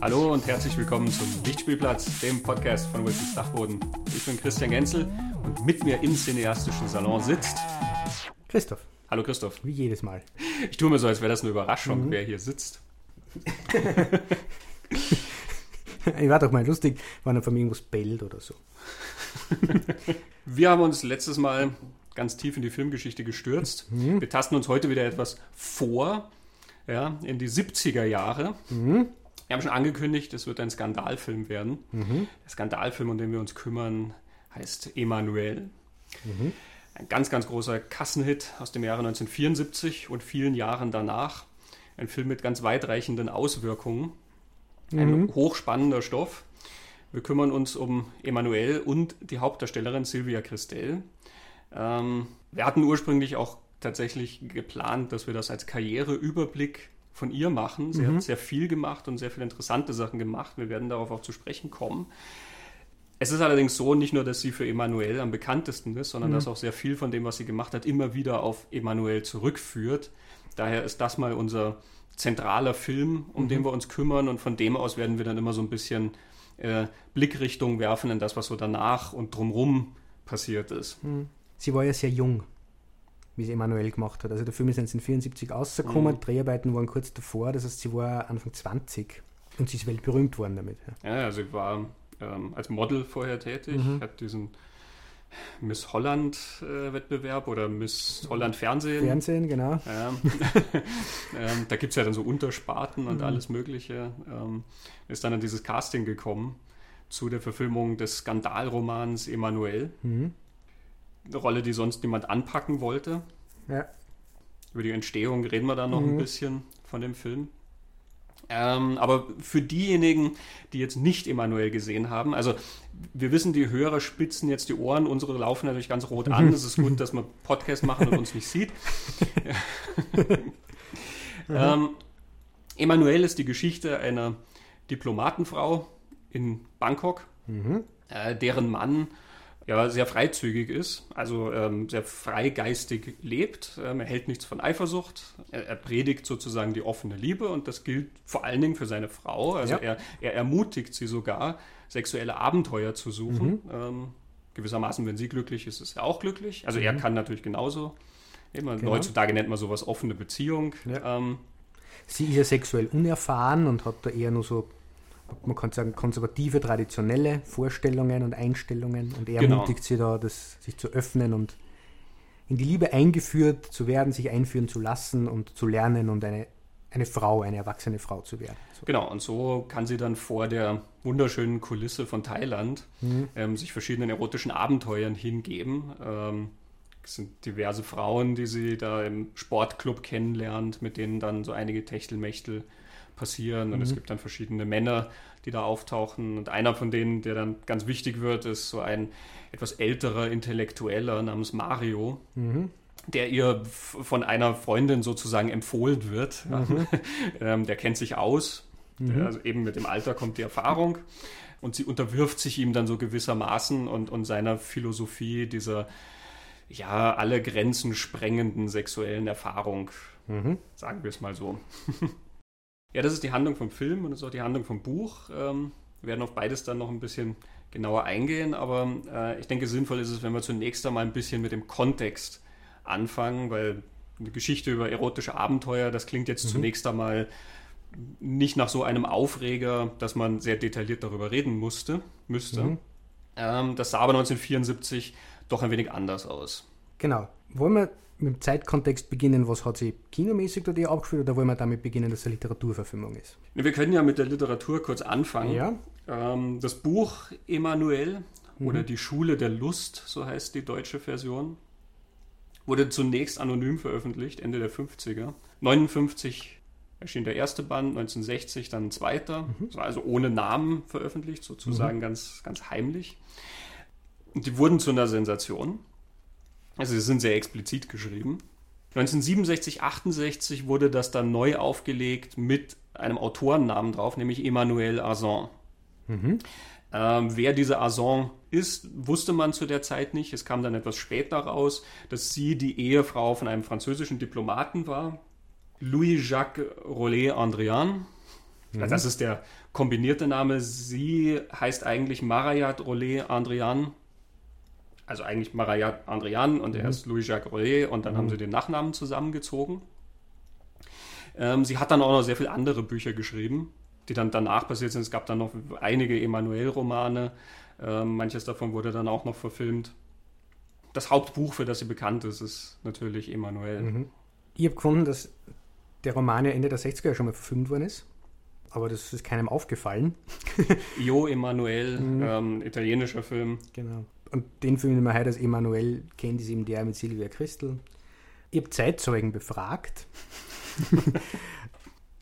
Hallo und herzlich willkommen zum Lichtspielplatz, dem Podcast von Wilsons Dachboden. Ich bin Christian Genzel und mit mir im cineastischen Salon sitzt Christoph, Hallo Christoph. wie jedes Mal. Ich tue mir so, als wäre das eine Überraschung, wer hier sitzt. Ich war doch mal lustig, wenn er von mir irgendwas bellt oder so. Wir haben uns letztes Mal ganz tief in die Filmgeschichte gestürzt. Wir tasten uns heute wieder etwas vor, ja, in die 70er Jahre. Wir haben schon angekündigt, es wird ein Skandalfilm werden. Der Skandalfilm, um den wir uns kümmern, heißt Emanuel. Ein ganz, ganz großer Kassenhit aus dem Jahre 1974 und vielen Jahren danach. Ein Film mit ganz weitreichenden Auswirkungen. Ein hochspannender Stoff. Wir kümmern uns um Emanuel und die Hauptdarstellerin Sylvia Christel. Ähm, wir hatten ursprünglich auch tatsächlich geplant, dass wir das als Karriereüberblick von ihr machen. Sie hat sehr viel gemacht und sehr viele interessante Sachen gemacht. Wir werden darauf auch zu sprechen kommen. Es ist allerdings so, nicht nur, dass sie für Emanuel am bekanntesten ist, sondern dass auch sehr viel von dem, was sie gemacht hat, immer wieder auf Emanuel zurückführt. Daher ist das mal unser zentraler Film, um den wir uns kümmern und von dem aus werden wir dann immer so ein bisschen äh, Blickrichtung werfen in das, was so danach und drumrum passiert ist. Sie war ja sehr jung, wie sie Emanuel gemacht hat. Also der Film ist 1974 rausgekommen, Dreharbeiten waren kurz davor, das heißt, sie war Anfang 20 und sie ist weltberühmt worden damit. Ja. Ja, also sie war ähm, als Model vorher tätig, hat diesen Miss Holland-Wettbewerb oder Miss Holland Fernsehen. Fernsehen, genau. Ja. ähm, da gibt es ja dann so Untersparten und alles Mögliche. Ähm, ist dann an dieses Casting gekommen zu der Verfilmung des Skandalromans Emanuel. Mhm. Eine Rolle, die sonst niemand anpacken wollte. Ja. Über die Entstehung reden wir dann noch ein bisschen von dem Film. Ähm, aber für diejenigen, die jetzt nicht Emanuel gesehen haben, also wir wissen, die Hörer spitzen jetzt die Ohren, unsere laufen natürlich ganz rot an. Es ist gut, dass wir Podcast machen und uns nicht sieht. ähm, Emanuel ist die Geschichte einer Diplomatenfrau in Bangkok, äh, deren Mann ja, sehr freizügig ist, also ähm, sehr freigeistig lebt. Ähm, er hält nichts von Eifersucht. Er, er predigt sozusagen die offene Liebe und das gilt vor allen Dingen für seine Frau. Also Ja. er, er ermutigt sie sogar, sexuelle Abenteuer zu suchen. Ähm, gewissermaßen, wenn sie glücklich ist, ist er auch glücklich. Also er kann natürlich genauso. Immer, Genau. Heutzutage nennt man sowas offene Beziehung. Ja. Ähm, Sie ist ja sexuell unerfahren und hat da eher nur so, man kann sagen, konservative, traditionelle Vorstellungen und Einstellungen und er Genau. ermutigt sie da, das, sich zu öffnen und in die Liebe eingeführt zu werden, sich einführen zu lassen und zu lernen und eine, eine Frau, eine erwachsene Frau zu werden. So. Genau, und so kann sie dann vor der wunderschönen Kulisse von Thailand ähm, sich verschiedenen erotischen Abenteuern hingeben. Ähm, es sind diverse Frauen, die sie da im Sportclub kennenlernt, mit denen dann so einige Techtelmechtel passieren. Und es gibt dann verschiedene Männer, die da auftauchen. Und einer von denen, der dann ganz wichtig wird, ist so ein etwas älterer Intellektueller namens Mario der ihr von einer Freundin sozusagen empfohlen wird. ähm, der kennt sich aus. Der, also eben mit dem Alter kommt die Erfahrung. Und sie unterwirft sich ihm dann so gewissermaßen und, und seiner Philosophie dieser, ja, alle Grenzen sprengenden sexuellen Erfahrung. Sagen wir es mal so. ja, das ist die Handlung vom Film und das ist auch die Handlung vom Buch. Ähm, wir werden auf beides dann noch ein bisschen genauer eingehen, aber äh, ich denke, sinnvoll ist es, wenn wir zunächst einmal ein bisschen mit dem Kontext anfangen, weil eine Geschichte über erotische Abenteuer, das klingt jetzt zunächst einmal nicht nach so einem Aufreger, dass man sehr detailliert darüber reden musste, müsste. Ähm, das sah aber 1974 doch ein wenig anders aus. Genau. Wollen wir mit dem Zeitkontext beginnen, was hat sie kinomäßig dort eher abgeführt oder wollen wir damit beginnen, dass es eine Literaturverfilmung ist? Wir können ja mit der Literatur kurz anfangen. Ja. Ähm, das Buch Emanuel oder Die Schule der Lust, so heißt die deutsche Version, wurde zunächst anonym veröffentlicht, Ende der 50er. 59 erschien der erste Band, 1960 dann ein zweiter. Das war also ohne Namen veröffentlicht, sozusagen ganz, ganz heimlich. Und die wurden zu einer Sensation. Also sie sind sehr explizit geschrieben. 1967, 68 wurde das dann neu aufgelegt mit einem Autorennamen drauf, nämlich Emmanuel Azan. Ähm, wer diese Azan ist, wusste man zu der Zeit nicht. Es kam dann etwas später raus, dass sie die Ehefrau von einem französischen Diplomaten war, Louis-Jacques Rollet Andrian. Mhm. Also das ist der kombinierte Name. Sie heißt eigentlich Marayat Rollet Andrian. Also eigentlich Marayat Andrian und mhm. er ist Louis-Jacques Rollet und dann mhm. haben sie den Nachnamen zusammengezogen. Ähm, sie hat dann auch noch sehr viele andere Bücher geschrieben, die dann danach passiert sind. Es gab dann noch einige Emanuel-Romane. Ähm, manches davon wurde dann auch noch verfilmt. Das Hauptbuch, für das sie bekannt ist, ist natürlich Emanuel. Mhm. Ich habe gefunden, dass der Roman ja Ende der 60er schon mal verfilmt worden ist. Aber das ist keinem aufgefallen. Io Emanuel, mhm. ähm, italienischer Film. Genau. Und den Film, den man heute als Emanuel kennt, ist eben der mit Silvia Christel. Ich habe Zeitzeugen befragt.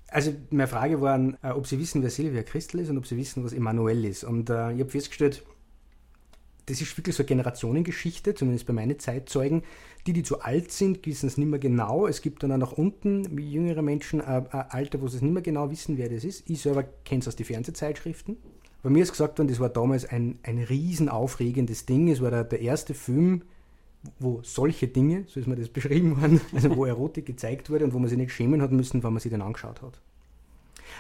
also meine Frage war, äh, ob sie wissen, wer Silvia Christel ist und ob sie wissen, was Emanuel ist. Und äh, ich habe festgestellt, das ist wirklich so eine Generationengeschichte, zumindest bei meinen Zeitzeugen. Die, die zu alt sind, wissen es nicht mehr genau. Es gibt dann auch nach unten, wie jüngere Menschen, ein, ein Alter, wo sie es nicht mehr genau wissen, wer das ist. Ich selber kenne es aus den Fernsehzeitschriften. Bei mir ist gesagt worden, das war damals ein, ein riesen aufregendes Ding. Es war der, der erste Film, wo solche Dinge, so ist mir das beschrieben worden, also wo Erotik gezeigt wurde und wo man sich nicht schämen hat müssen, wenn man sie dann angeschaut hat.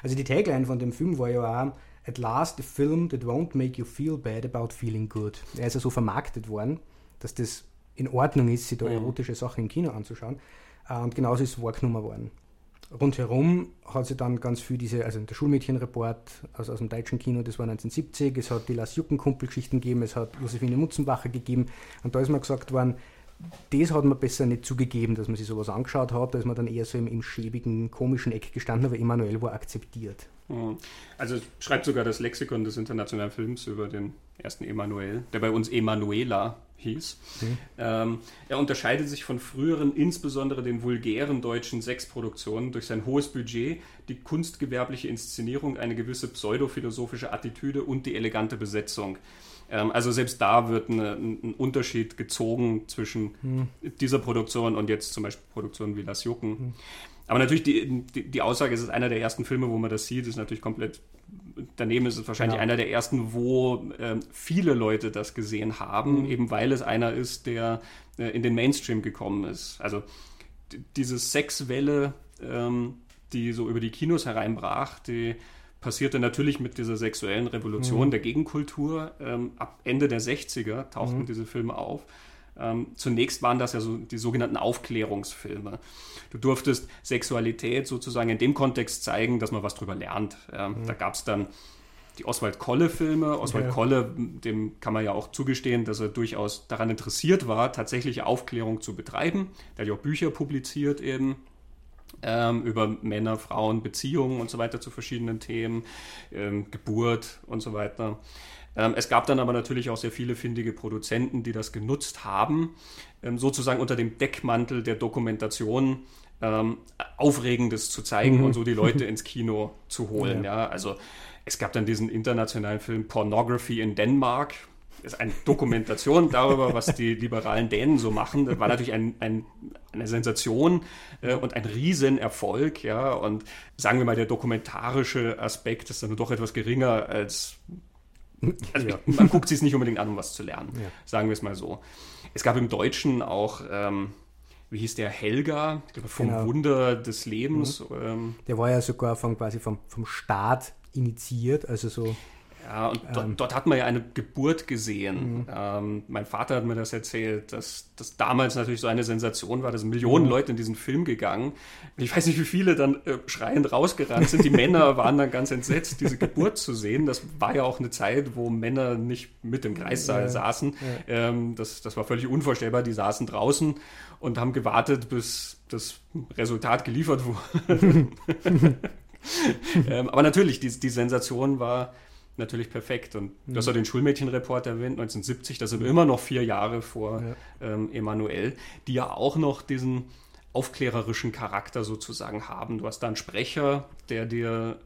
Also die Tagline von dem Film war ja auch At last a film that won't make you feel bad about feeling good. Er ist ja so vermarktet worden, dass das in Ordnung ist, sich da mhm. erotische Sachen im Kino anzuschauen. Äh, und genauso ist es wahrgenommen worden. Rundherum hat sie dann ganz viel diese, also der Schulmädchenreport aus, aus dem deutschen Kino, das war 1970, es hat die Las Jucken-Kumpel-Geschichten gegeben, es hat Josephine Mutzenbacher gegeben und da ist mir gesagt worden, das hat man besser nicht zugegeben, dass man sich sowas angeschaut hat, da ist man dann eher so im, im schäbigen, komischen Eck gestanden, aber Emanuel war akzeptiert. Mhm. Also schreibt sogar das Lexikon des internationalen Films über den ersten Emanuel, der bei uns Emanuela hieß. Mhm. Ähm, er unterscheidet sich von früheren, insbesondere den vulgären deutschen Sexproduktionen, durch sein hohes Budget, die kunstgewerbliche Inszenierung, eine gewisse pseudophilosophische Attitüde und die elegante Besetzung. Ähm, also selbst da wird eine, ein Unterschied gezogen zwischen mhm. dieser Produktion und jetzt zum Beispiel Produktionen wie Las Jucken. Mhm. Aber natürlich, die, die, die, Aussage, es ist einer der ersten Filme, wo man das sieht, ist natürlich komplett daneben ist es wahrscheinlich ja. einer der ersten, wo äh, viele Leute das gesehen haben, mhm. eben weil es einer ist, der äh, in den Mainstream gekommen ist. Also diese Sexwelle, ähm, die so über die Kinos hereinbrach, die passierte natürlich mit dieser sexuellen Revolution mhm. der Gegenkultur. Ähm, ab Ende der 60er tauchten mhm. diese Filme auf. Ähm, zunächst waren das ja so die sogenannten Aufklärungsfilme. Du durftest Sexualität sozusagen in dem Kontext zeigen, dass man was drüber lernt. Ja, mhm. Da gab es dann die Oswald Kolle-Filme. Oswald ja. Kolle, dem kann man ja auch zugestehen, dass er durchaus daran interessiert war, tatsächliche Aufklärung zu betreiben. Der hat ja auch Bücher publiziert eben. Ähm, über Männer, Frauen, Beziehungen und so weiter zu verschiedenen Themen, ähm, Geburt und so weiter. Ähm, es gab dann aber natürlich auch sehr viele findige Produzenten, die das genutzt haben, ähm, sozusagen unter dem Deckmantel der Dokumentation ähm, Aufregendes zu zeigen mhm. und so die Leute ins Kino zu holen. Ja. ja. also es gab dann diesen internationalen Film Pornography in Denmark. Das ist eine Dokumentation darüber, was die liberalen Dänen so machen. Das war natürlich ein, ein, eine Sensation äh, und ein Riesenerfolg. Ja. Und sagen wir mal, der dokumentarische Aspekt ist dann doch etwas geringer als also ja. man guckt sich es nicht unbedingt an, um was zu lernen, ja. sagen wir es mal so. Es gab im Deutschen auch, ähm, wie hieß der, Helga, vom genau. Wunder des Lebens. Mhm. Ähm, der war ja sogar vom, quasi vom, vom Staat initiiert, also so ja, und dort, ähm, dort, hat man ja eine Geburt gesehen. Mhm. Ähm, mein Vater hat mir das erzählt, dass das damals natürlich so eine Sensation war. Da sind Millionen mhm. Leute in diesen Film gegangen. Ich weiß nicht, wie viele dann äh, schreiend rausgerannt sind. Die Männer waren dann ganz entsetzt, diese Geburt zu sehen. Das war ja auch eine Zeit, wo Männer nicht mit im Kreissaal ja, saßen. Ja. Ähm, das, das war völlig unvorstellbar. Die saßen draußen und haben gewartet, bis das Resultat geliefert wurde. ähm, aber natürlich, die, die Sensation war natürlich perfekt. Und mhm. du hast ja den Schulmädchenreport erwähnt, 1970, das sind immer noch vier Jahre vor ja. ähm, Emanuel, die ja auch noch diesen aufklärerischen Charakter sozusagen haben. Du hast da einen Sprecher, der dir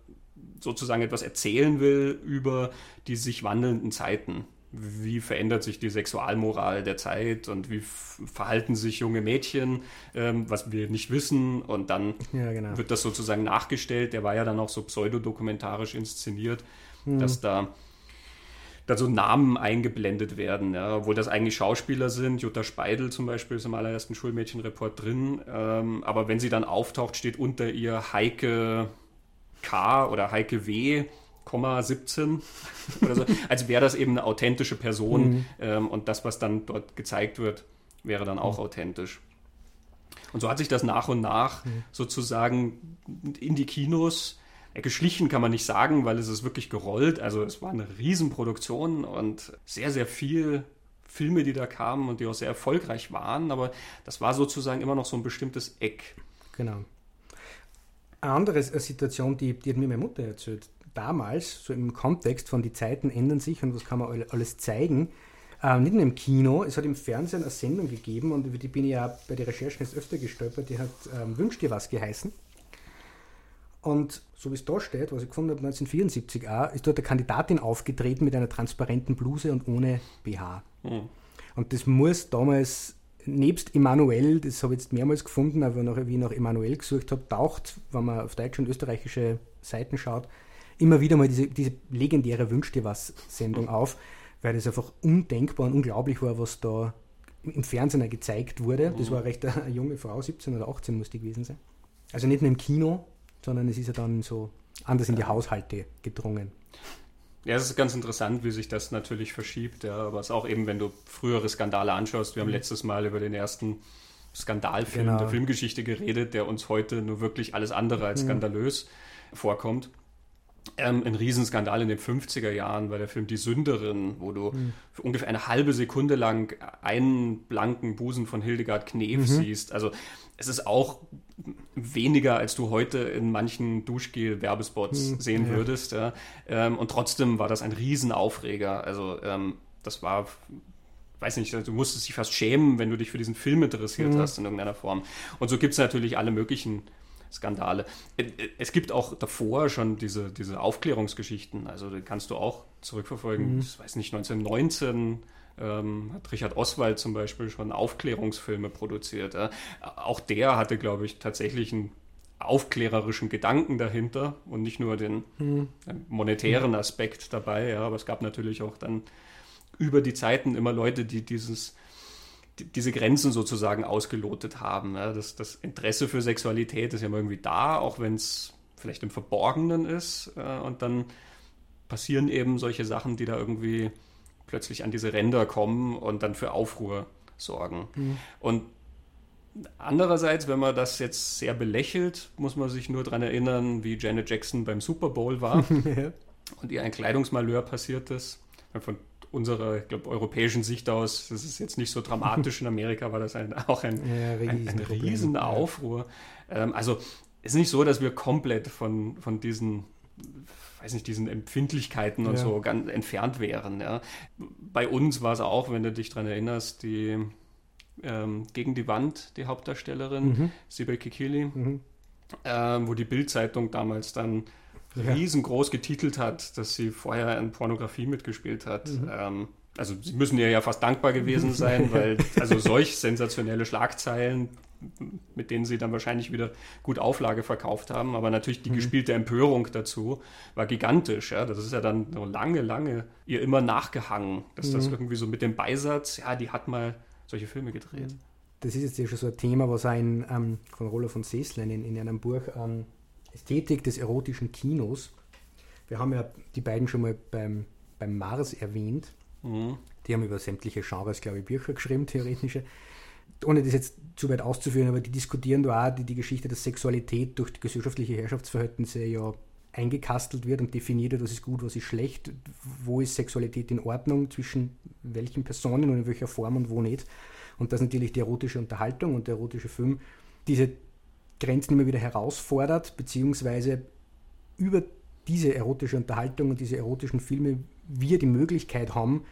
sozusagen etwas erzählen will über die sich wandelnden Zeiten. Wie verändert sich die Sexualmoral der Zeit und wie verhalten sich junge Mädchen, ähm, was wir nicht wissen. Und dann ja, genau. wird das sozusagen nachgestellt. Der war ja dann auch so pseudodokumentarisch inszeniert hm. dass da, da so Namen eingeblendet werden, ja, obwohl das eigentlich Schauspieler sind. Jutta Speidel zum Beispiel ist im allerersten Schulmädchenreport drin, ähm, aber wenn sie dann auftaucht, steht unter ihr Heike K oder Heike W. 17 oder so, als wäre das eben eine authentische Person mhm. ähm, und das, was dann dort gezeigt wird, wäre dann auch mhm. authentisch. Und so hat sich das nach und nach mhm. sozusagen in die Kinos geschlichen kann man nicht sagen, weil es ist wirklich gerollt. Also es war eine Riesenproduktion und sehr, sehr viel Filme, die da kamen und die auch sehr erfolgreich waren. Aber das war sozusagen immer noch so ein bestimmtes Eck. Genau. Eine andere Situation, die, die hat mir meine Mutter erzählt. Damals, so im Kontext von die Zeiten ändern sich und was kann man alles zeigen, äh, nicht nur im Kino, es hat im Fernsehen eine Sendung gegeben und über die bin ich ja bei den Recherchen jetzt öfter gestolpert, die hat ähm, Wünsch dir was geheißen. Und so wie es da steht, was ich gefunden habe, 1974 auch, ist dort eine Kandidatin aufgetreten mit einer transparenten Bluse und ohne BH. Mhm. Und das muss damals, nebst Emanuel, das habe ich jetzt mehrmals gefunden, aber nach, wie ich nach Emanuel gesucht habe, taucht, wenn man auf deutsche und österreichische Seiten schaut, immer wieder mal diese, diese legendäre Wünsch dir was Sendung auf, weil das einfach undenkbar und unglaublich war, was da im Fernsehen gezeigt wurde. Das mhm. war recht eine junge Frau, 17 oder 18 musste die gewesen sein. Also nicht nur im Kino, sondern es ist ja dann so anders in die Haushalte gedrungen. Ja, es ist ganz interessant, wie sich das natürlich verschiebt. Ja, aber es ist auch eben, wenn du frühere Skandale anschaust. Wir haben mhm. letztes Mal über den ersten Skandalfilm genau. der Filmgeschichte geredet, der uns heute nur wirklich alles andere als mhm. skandalös mhm. vorkommt ähm, ein Riesenskandal in den 50er Jahren war der Film Die Sünderin, wo du mhm. für ungefähr eine halbe Sekunde lang einen blanken Busen von Hildegard Knef mhm. siehst. Also es ist auch weniger, als du heute in manchen Duschgel-Werbespots mhm. sehen ja. würdest. Ja. Ähm, und trotzdem war das ein Riesenaufreger. Also ähm, das war weiß nicht, du musstest dich fast schämen, wenn du dich für diesen Film interessiert mhm. hast in irgendeiner Form. Und so gibt es natürlich alle möglichen Skandale. Äh, äh, es gibt auch davor schon diese, diese Aufklärungsgeschichten, also die kannst du auch zurückverfolgen. Mhm. Ich weiß nicht, 1919 ähm, hat Richard Oswald zum Beispiel schon Aufklärungsfilme produziert. Äh, auch der hatte, glaube ich, tatsächlich einen aufklärerischen Gedanken dahinter und nicht nur den mhm. monetären Aspekt dabei. Ja, aber es gab natürlich auch dann über die Zeiten immer Leute, die dieses diese Grenzen sozusagen ausgelotet haben. Ja, das, das, Interesse für Sexualität ist ja immer irgendwie da, auch wenn es vielleicht im Verborgenen ist. Äh, und dann passieren eben solche Sachen, die da irgendwie plötzlich an diese Ränder kommen und dann für Aufruhr sorgen. Mhm. Und andererseits, wenn man das jetzt sehr belächelt, muss man sich nur daran erinnern, wie Janet Jackson beim Super Bowl war ja. und ihr ein Kleidungsmalheur passiert ist. Von unserer, ich glaube, europäischen Sicht aus, das ist jetzt nicht so dramatisch. In Amerika war das ein, auch ein, ja, ein, ein Riesenaufruhr. Ja. Ähm, also es ist nicht so, dass wir komplett von, von diesen weiß nicht, diesen Empfindlichkeiten und ja. so ganz entfernt wären. Ja. Bei uns war es auch, wenn du dich daran erinnerst, die ähm, Gegen die Wand, die Hauptdarstellerin, mhm. Sibel Kikili, mhm. ähm, wo die Bildzeitung damals dann ja. riesengroß getitelt hat, dass sie vorher in Pornografie mitgespielt hat. Mhm. Ähm, also sie müssen ihr ja fast dankbar gewesen sein, weil also solch sensationelle Schlagzeilen, mit denen sie dann wahrscheinlich wieder gut Auflage verkauft haben, aber natürlich die mhm. gespielte Empörung dazu war gigantisch. Ja? Das ist ja dann so lange, lange ihr immer nachgehangen, dass mhm. das irgendwie so mit dem Beisatz, ja, die hat mal solche Filme gedreht. Das ist jetzt ja schon so ein Thema, was ein ähm, von Roller von Seslen in, in einem Buch ähm, Ästhetik des erotischen Kinos. Wir haben ja die beiden schon mal beim, beim Mars erwähnt. Mhm. Die haben über sämtliche Genres, glaube ich, Bücher geschrieben, theoretische. Ohne das jetzt zu weit auszuführen, aber die diskutieren da auch die, die Geschichte, dass Sexualität durch gesellschaftliche Herrschaftsverhältnisse ja eingekastelt wird und definiert wird, was ist gut, was ist schlecht, wo ist Sexualität in Ordnung, zwischen welchen Personen und in welcher Form und wo nicht. Und dass natürlich die erotische Unterhaltung und der erotische Film diese Grenzen immer wieder herausfordert, beziehungsweise über diese erotische Unterhaltung und diese erotischen Filme wir die Möglichkeit haben,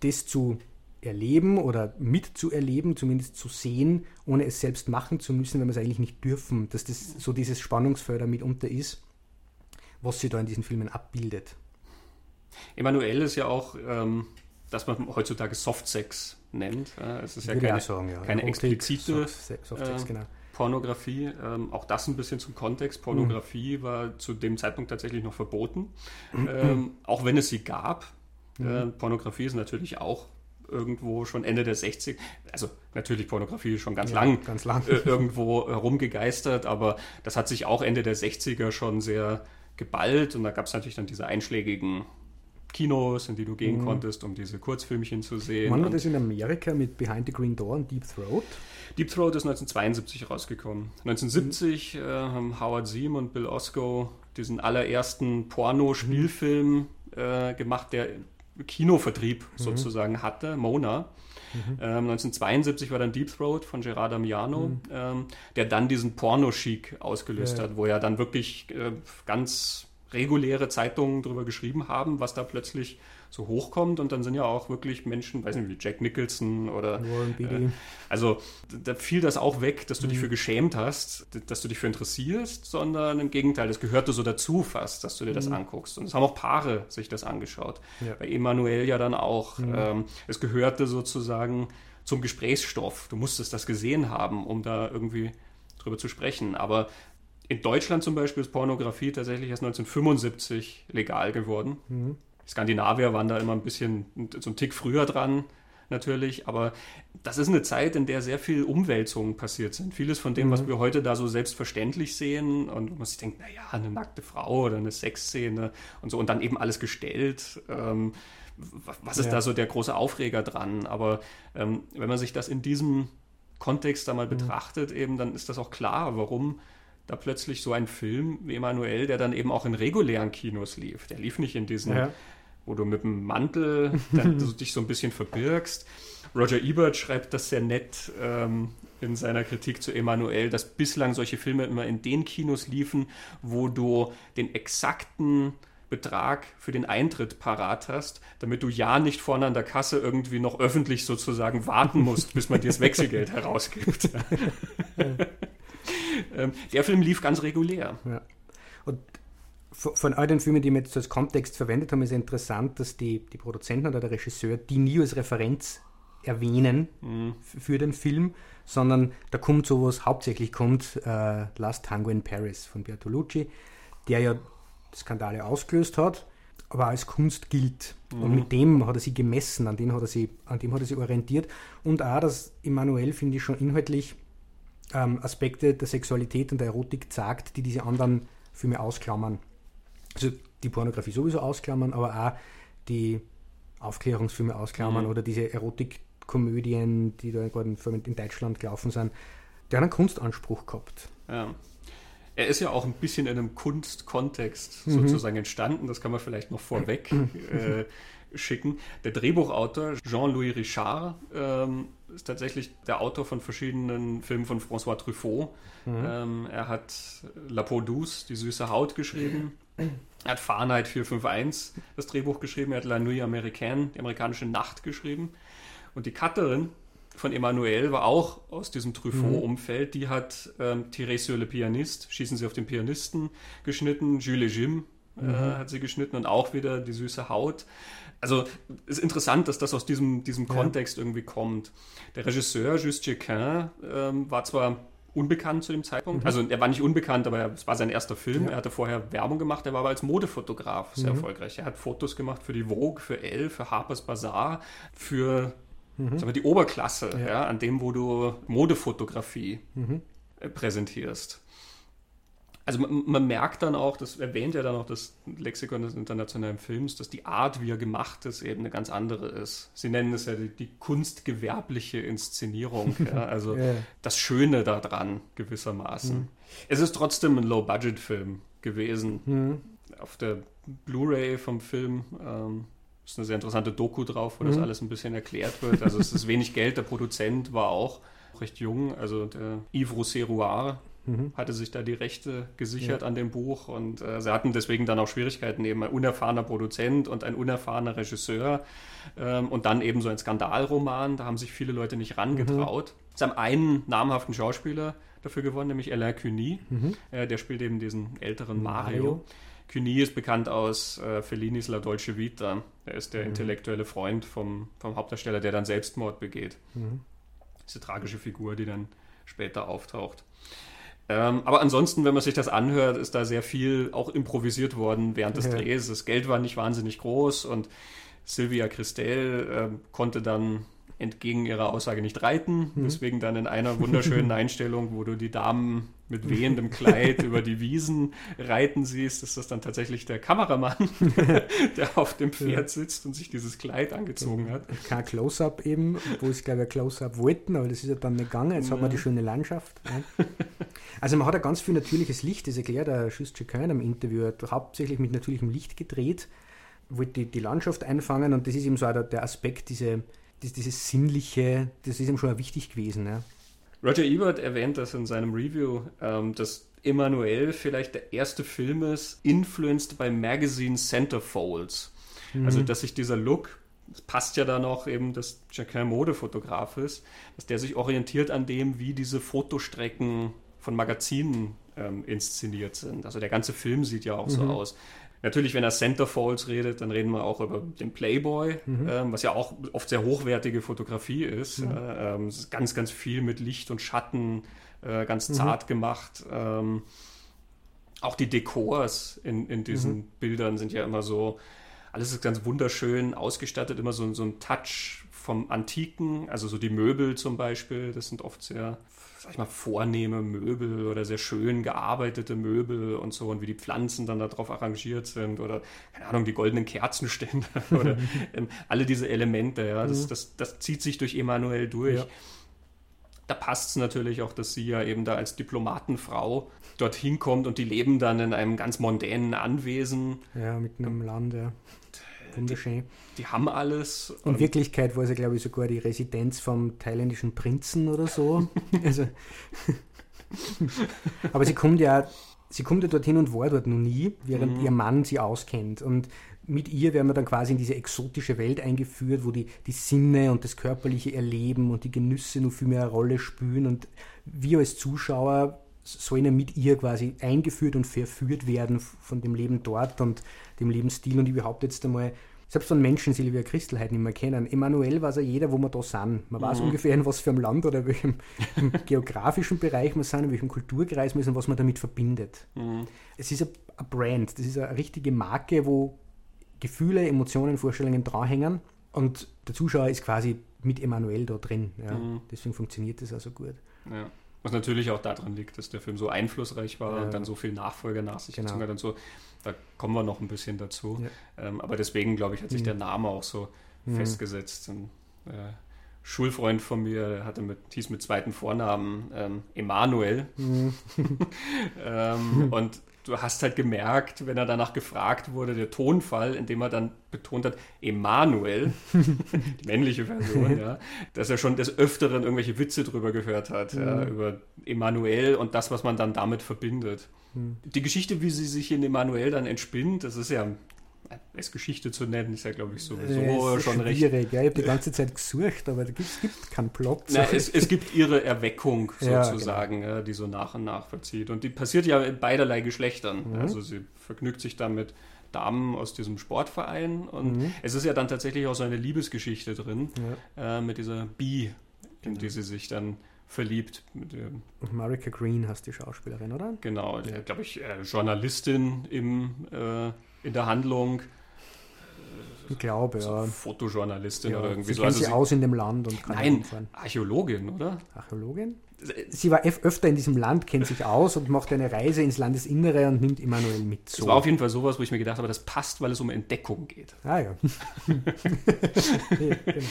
das zu erleben oder mitzuerleben, zumindest zu sehen, ohne es selbst machen zu müssen, wenn wir es eigentlich nicht dürfen, dass das so dieses Spannungsfeld mitunter ist, was sie da in diesen Filmen abbildet. Emanuel ist ja auch, ähm, dass man heutzutage Softsex nennt. Es ist ja keine, sagen, ja. keine explizite Softsex, äh, genau. Pornografie, ähm, auch das ein bisschen zum Kontext. Pornografie mhm. war zu dem Zeitpunkt tatsächlich noch verboten, mhm. ähm, auch wenn es sie gab. Mhm. Äh, Pornografie ist natürlich auch irgendwo schon Ende der 60er, also natürlich Pornografie schon ganz ja, lang, ganz lang. Äh, irgendwo herumgegeistert, aber das hat sich auch Ende der 60er schon sehr geballt und da gab es natürlich dann diese einschlägigen Kinos, in die du gehen mhm. konntest, um diese Kurzfilmchen zu sehen. Wann war das in Amerika mit Behind the Green Door und Deep Throat? Deep Throat ist 1972 rausgekommen. 1970 mhm. äh, haben Howard Seam und Bill Osco diesen allerersten Porno-Spielfilm mhm. äh, gemacht, der Kinovertrieb mhm. sozusagen hatte, Mona. Mhm. Ähm, 1972 war dann Deep Throat von Gerard Damiano, mhm. ähm, der dann diesen Porno-Chic ausgelöst ja. hat, wo er dann wirklich äh, ganz reguläre Zeitungen darüber geschrieben haben, was da plötzlich so hochkommt. Und dann sind ja auch wirklich Menschen, weiß nicht, wie Jack Nicholson oder. Äh, also da fiel das auch weg, dass du mhm. dich für geschämt hast, dass du dich für interessierst, sondern im Gegenteil, das gehörte so dazu fast, dass du dir das mhm. anguckst. Und es haben auch Paare sich das angeschaut. Ja. Bei Emanuel ja dann auch. Mhm. Ähm, es gehörte sozusagen zum Gesprächsstoff. Du musstest das gesehen haben, um da irgendwie drüber zu sprechen. Aber in Deutschland zum Beispiel ist Pornografie tatsächlich erst 1975 legal geworden. Mhm. Skandinavier waren da immer ein bisschen so ein Tick früher dran, natürlich. Aber das ist eine Zeit, in der sehr viel Umwälzungen passiert sind. Vieles von dem, mhm. was wir heute da so selbstverständlich sehen und wo man sich denkt, naja, eine nackte Frau oder eine Sexszene und so und dann eben alles gestellt. Ähm, was ist ja. da so der große Aufreger dran? Aber ähm, wenn man sich das in diesem Kontext da mal mhm. betrachtet, eben, dann ist das auch klar, warum da plötzlich so ein Film wie Emanuel, der dann eben auch in regulären Kinos lief. Der lief nicht in diesen, ja. Wo du mit dem Mantel dann, du dich so ein bisschen verbirgst. Roger Ebert schreibt das sehr nett ähm, in seiner Kritik zu Emanuel, dass bislang solche Filme immer in den Kinos liefen, wo du den exakten Betrag für den Eintritt parat hast, damit du ja nicht vorne an der Kasse irgendwie noch öffentlich sozusagen warten musst, bis man dir das Wechselgeld herausgibt. Ähm, der Film lief ganz regulär. Ja. Und von all den Filmen, die wir jetzt als Kontext verwendet haben, ist interessant, dass die, die Produzenten oder der Regisseur die nie als Referenz erwähnen mhm. für den Film, sondern da kommt sowas, hauptsächlich kommt äh, Last Tango in Paris von Bertolucci, der ja Skandale ausgelöst hat, aber als Kunst gilt. Mhm. Und mit dem hat er sie gemessen, an dem hat er sie, an dem hat er sie orientiert. Und auch das Emanuel finde ich schon inhaltlich ähm, Aspekte der Sexualität und der Erotik zeigt, die diese anderen Filme ausklammern. Also die Pornografie sowieso ausklammern, aber auch die Aufklärungsfilme ausklammern mhm. oder diese Erotikkomödien, die da gerade in Deutschland gelaufen sind. Der hat einen Kunstanspruch gehabt. Ja. Er ist ja auch ein bisschen in einem Kunstkontext mhm. sozusagen entstanden, das kann man vielleicht noch vorweg äh, schicken. Der Drehbuchautor Jean-Louis Richard ähm, ist tatsächlich der Autor von verschiedenen Filmen von François Truffaut. Mhm. Ähm, er hat La Peau douce, die süße Haut geschrieben. Er hat Fahrenheit 451, das Drehbuch geschrieben. Er hat La Nuit Américaine, die amerikanische Nacht geschrieben. Und die Cutterin von Emmanuel war auch aus diesem Truffaut-Umfeld. Die hat ähm, Thérèse sur le Pianiste, Schießen Sie auf den Pianisten, geschnitten. Jules Jim äh, mhm. hat sie geschnitten und auch wieder die süße Haut also es ist interessant, dass das aus diesem, diesem ja. Kontext irgendwie kommt. Der Regisseur Just Jequin ähm, war zwar unbekannt zu dem Zeitpunkt. Mhm. Also er war nicht unbekannt, aber es war sein erster Film. Ja. Er hatte vorher Werbung gemacht, er war aber als Modefotograf sehr mhm. erfolgreich. Er hat Fotos gemacht für die Vogue, für Elle, für Harper's Bazaar, für mhm. wir, die Oberklasse, ja. ja. an dem, wo du Modefotografie mhm. Äh, präsentierst also man, man, merkt dann auch, das erwähnt ja dann auch das Lexikon des internationalen Films, dass die Art, wie er gemacht ist, eben eine ganz andere ist. Sie nennen es ja die, die kunstgewerbliche Inszenierung, ja, also yeah. das Schöne daran gewissermaßen. Mhm. Es ist trotzdem ein Low-Budget-Film gewesen. Mhm. Auf der Blu-ray vom Film ähm, ist eine sehr interessante Doku drauf, wo mhm. das alles ein bisschen erklärt wird. Also es ist wenig Geld, der Produzent war auch recht jung, also der Yves Rousserouard, mhm. hatte sich da die Rechte gesichert ja. an dem Buch und äh, sie hatten deswegen dann auch Schwierigkeiten, eben ein unerfahrener Produzent und ein unerfahrener Regisseur ähm, und dann eben so ein Skandalroman, da haben sich viele Leute nicht rangetraut. Mhm. Sie haben einen namhaften Schauspieler dafür gewonnen, nämlich Alain Cuny, mhm. äh, der spielt eben diesen älteren Mario. Mario. Cuny ist bekannt aus äh, Fellinis La Dolce Vita. Er ist der mhm. intellektuelle Freund vom, vom Hauptdarsteller, der dann Selbstmord begeht. Mhm. Diese tragische Figur, die dann später auftaucht. Ähm, aber ansonsten, wenn man sich das anhört, ist da sehr viel auch improvisiert worden während des ja. Drehs. Das Geld war nicht wahnsinnig groß und Sylvia Christel äh, konnte dann entgegen ihrer Aussage nicht reiten, mhm. deswegen dann in einer wunderschönen Einstellung, wo du die Damen mit wehendem Kleid über die Wiesen reiten siehst, ist das dann tatsächlich der Kameramann, der auf dem Pferd sitzt und sich dieses Kleid angezogen hat. Kein Close-Up eben, wo es glaube ich Close-Up wollten, aber das ist ja dann nicht gegangen. Jetzt ja. hat man die schöne Landschaft. Also man hat ja ganz viel natürliches Licht, das erklärt der Schüss Chicane im Interview, hat hauptsächlich mit natürlichem Licht gedreht, wollte die, die Landschaft einfangen und das ist eben so der, der Aspekt, diese das, dieses Sinnliche, das ist ihm schon wichtig gewesen. Ja. Roger Ebert erwähnt das in seinem Review, ähm, dass Emanuel vielleicht der erste Film ist, influenced by Magazine Centerfolds. Mhm. Also, dass sich dieser Look, das passt ja dann auch eben, dass Jacquin Modefotograf ist, dass der sich orientiert an dem, wie diese Fotostrecken von Magazinen ähm, inszeniert sind. Also der ganze Film sieht ja auch mhm. so aus. Natürlich, wenn er Centerfolds redet, dann reden wir auch über den Playboy, mhm. ähm, was ja auch oft sehr hochwertige Fotografie ist. Mhm. Äh, ähm, ist ganz, ganz viel mit Licht und Schatten, äh, ganz mhm. zart gemacht. Ähm, auch die Dekors in, in diesen mhm. Bildern sind ja immer so, alles ist ganz wunderschön ausgestattet, immer so, so ein Touch vom Antiken, also so die Möbel zum Beispiel, das sind oft sehr sag ich mal, vornehme Möbel oder sehr schön gearbeitete Möbel und so und wie die Pflanzen dann darauf arrangiert sind oder, keine Ahnung, die goldenen Kerzenständer oder ähm, alle diese Elemente, ja, das, mhm. das, das zieht sich durch Emanuel durch. Ja. Da passt es natürlich auch, dass sie ja eben da als Diplomatenfrau dorthin kommt und die leben dann in einem ganz mondänen Anwesen. Ja, mitten im Land, ja. Wunderschön. Die, die haben alles. In Wirklichkeit war sie, glaube ich, sogar die Residenz vom thailändischen Prinzen oder so. also, aber sie kommt ja, sie kommt ja dorthin und war dort noch nie, während mhm. ihr Mann sie auskennt. Und mit ihr werden wir dann quasi in diese exotische Welt eingeführt, wo die, die Sinne und das körperliche Erleben und die Genüsse noch viel mehr eine Rolle spielen. Und wir als Zuschauer sollen mit ihr quasi eingeführt und verführt werden von dem Leben dort und dem Lebensstil. Und ich behaupte jetzt einmal, selbst von Menschen Silvia Christel halt nicht mehr kennen. Emanuel weiß ja jeder, wo wir da sind. Man weiß mhm. ungefähr, in was für einem Land oder welchem geografischen Bereich wir sind, in welchem Kulturkreis wir sind, was man damit verbindet. Mhm. Es ist ein Brand, das ist eine richtige Marke, wo Gefühle, Emotionen, Vorstellungen dranhängen und der Zuschauer ist quasi mit Emanuel da drin. Ja. Mhm. Deswegen funktioniert das also gut. Ja. Was natürlich auch daran liegt, dass der Film so einflussreich war ja. und dann so viel Nachfolger nach sich genau. gezogen hat und so. Da kommen wir noch ein bisschen dazu. Ja. Ähm, aber deswegen, glaube ich, hat sich mhm. der Name auch so mhm. festgesetzt. Ein äh, Schulfreund von mir hatte mit, hieß mit zweiten Vornamen ähm, Emanuel. Mhm. ähm, und du hast halt gemerkt, wenn er danach gefragt wurde, der Tonfall, in dem er dann betont hat, Emanuel, die männliche Version, ja, dass er schon des Öfteren irgendwelche Witze drüber gehört hat, mhm. ja, über Emanuel und das, was man dann damit verbindet. Mhm. Die Geschichte, wie sie sich in Emanuel dann entspinnt, das ist ja als Geschichte zu nennen, ist ja, glaube ich, sowieso äh, schon recht. Schwierig, ja. Ich habe die ganze Zeit gesucht, aber es gibt keinen Plot. Na, es, es, gibt ihre Erweckung sozusagen, ja, genau. die so nach und nach verzieht. Und die passiert ja in beiderlei Geschlechtern. Mhm. Also sie vergnügt sich damit Damen aus diesem Sportverein. Und mhm. es ist ja dann tatsächlich auch so eine Liebesgeschichte drin ja. äh, mit dieser Bi, in die sie sich dann verliebt. Mit dem Marika Green hast die Schauspielerin, oder? Genau, ja. glaube ich, äh, Journalistin im äh, in der Handlung. Ich glaube, so ja. Fotojournalistin ja, oder irgendwie sie so. Also sie aus in dem Land und kann Nein, Archäologin, oder? Archäologin? Sie war öfter in diesem Land, kennt sich aus und macht eine Reise ins Landesinnere und nimmt Emanuel mit. So. Das war auf jeden Fall sowas, wo ich mir gedacht habe, das passt, weil es um Entdeckung geht. Ah ja. ja genau.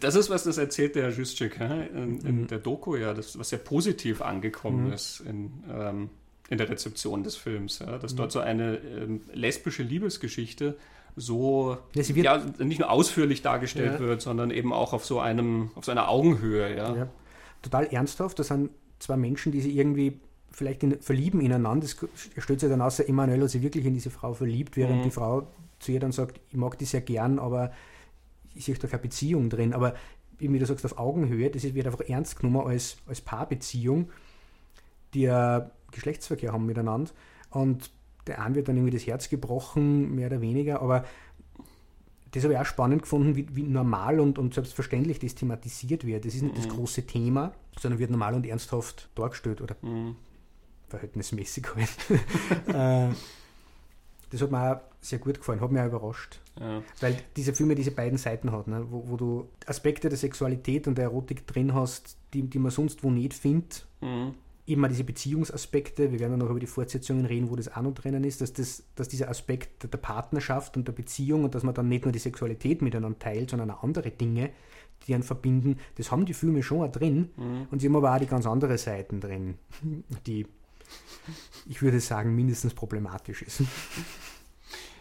Das ist was, das erzählt der Herr Juszczyk in, in mhm. der Doku, ja, das, was sehr positiv angekommen mhm. ist in, ähm, in der Rezeption des Films, ja, dass mhm. dort so eine ähm, lesbische Liebesgeschichte so ja, nicht nur ausführlich dargestellt ja. wird, sondern eben auch auf so einem, auf so einer Augenhöhe. Ja. ja. Total ernsthaft, das sind zwei Menschen, die sich irgendwie vielleicht in, verlieben ineinander. Es stellt sich dann außer Emanuel hat sich wirklich in diese Frau verliebt, während mhm. die Frau zu ihr dann sagt, ich mag die sehr gern, aber ich sehe doch keine Beziehung drin. Aber wie du sagst, auf Augenhöhe, das wird einfach ernst genommen als, als Paarbeziehung, die ja Geschlechtsverkehr haben miteinander. Und der einen wird dann irgendwie das Herz gebrochen, mehr oder weniger, aber das habe ich auch spannend gefunden, wie, wie normal und, und, selbstverständlich das thematisiert wird. Das ist nicht mhm. das große Thema, sondern wird normal und ernsthaft dargestellt oder mhm. verhältnismäßig halt. äh, Das hat mir auch sehr gut gefallen, hat mich auch überrascht. Ja. Weil diese Filme diese beiden Seiten hat, ne? wo, wo, du Aspekte der Sexualität und der Erotik drin hast, die, die man sonst wo nicht findet. Mhm. Eben mal diese Beziehungsaspekte, wir werden dann noch über die Fortsetzungen reden, wo das auch noch drinnen ist, dass, das, dass dieser Aspekt der Partnerschaft und der Beziehung und dass man dann nicht nur die Sexualität miteinander teilt, sondern auch andere Dinge, die einen verbinden, das haben die Filme schon auch drin. Mhm. Und sie haben aber auch die ganz andere Seiten drin, die, ich würde sagen, mindestens problematisch ist.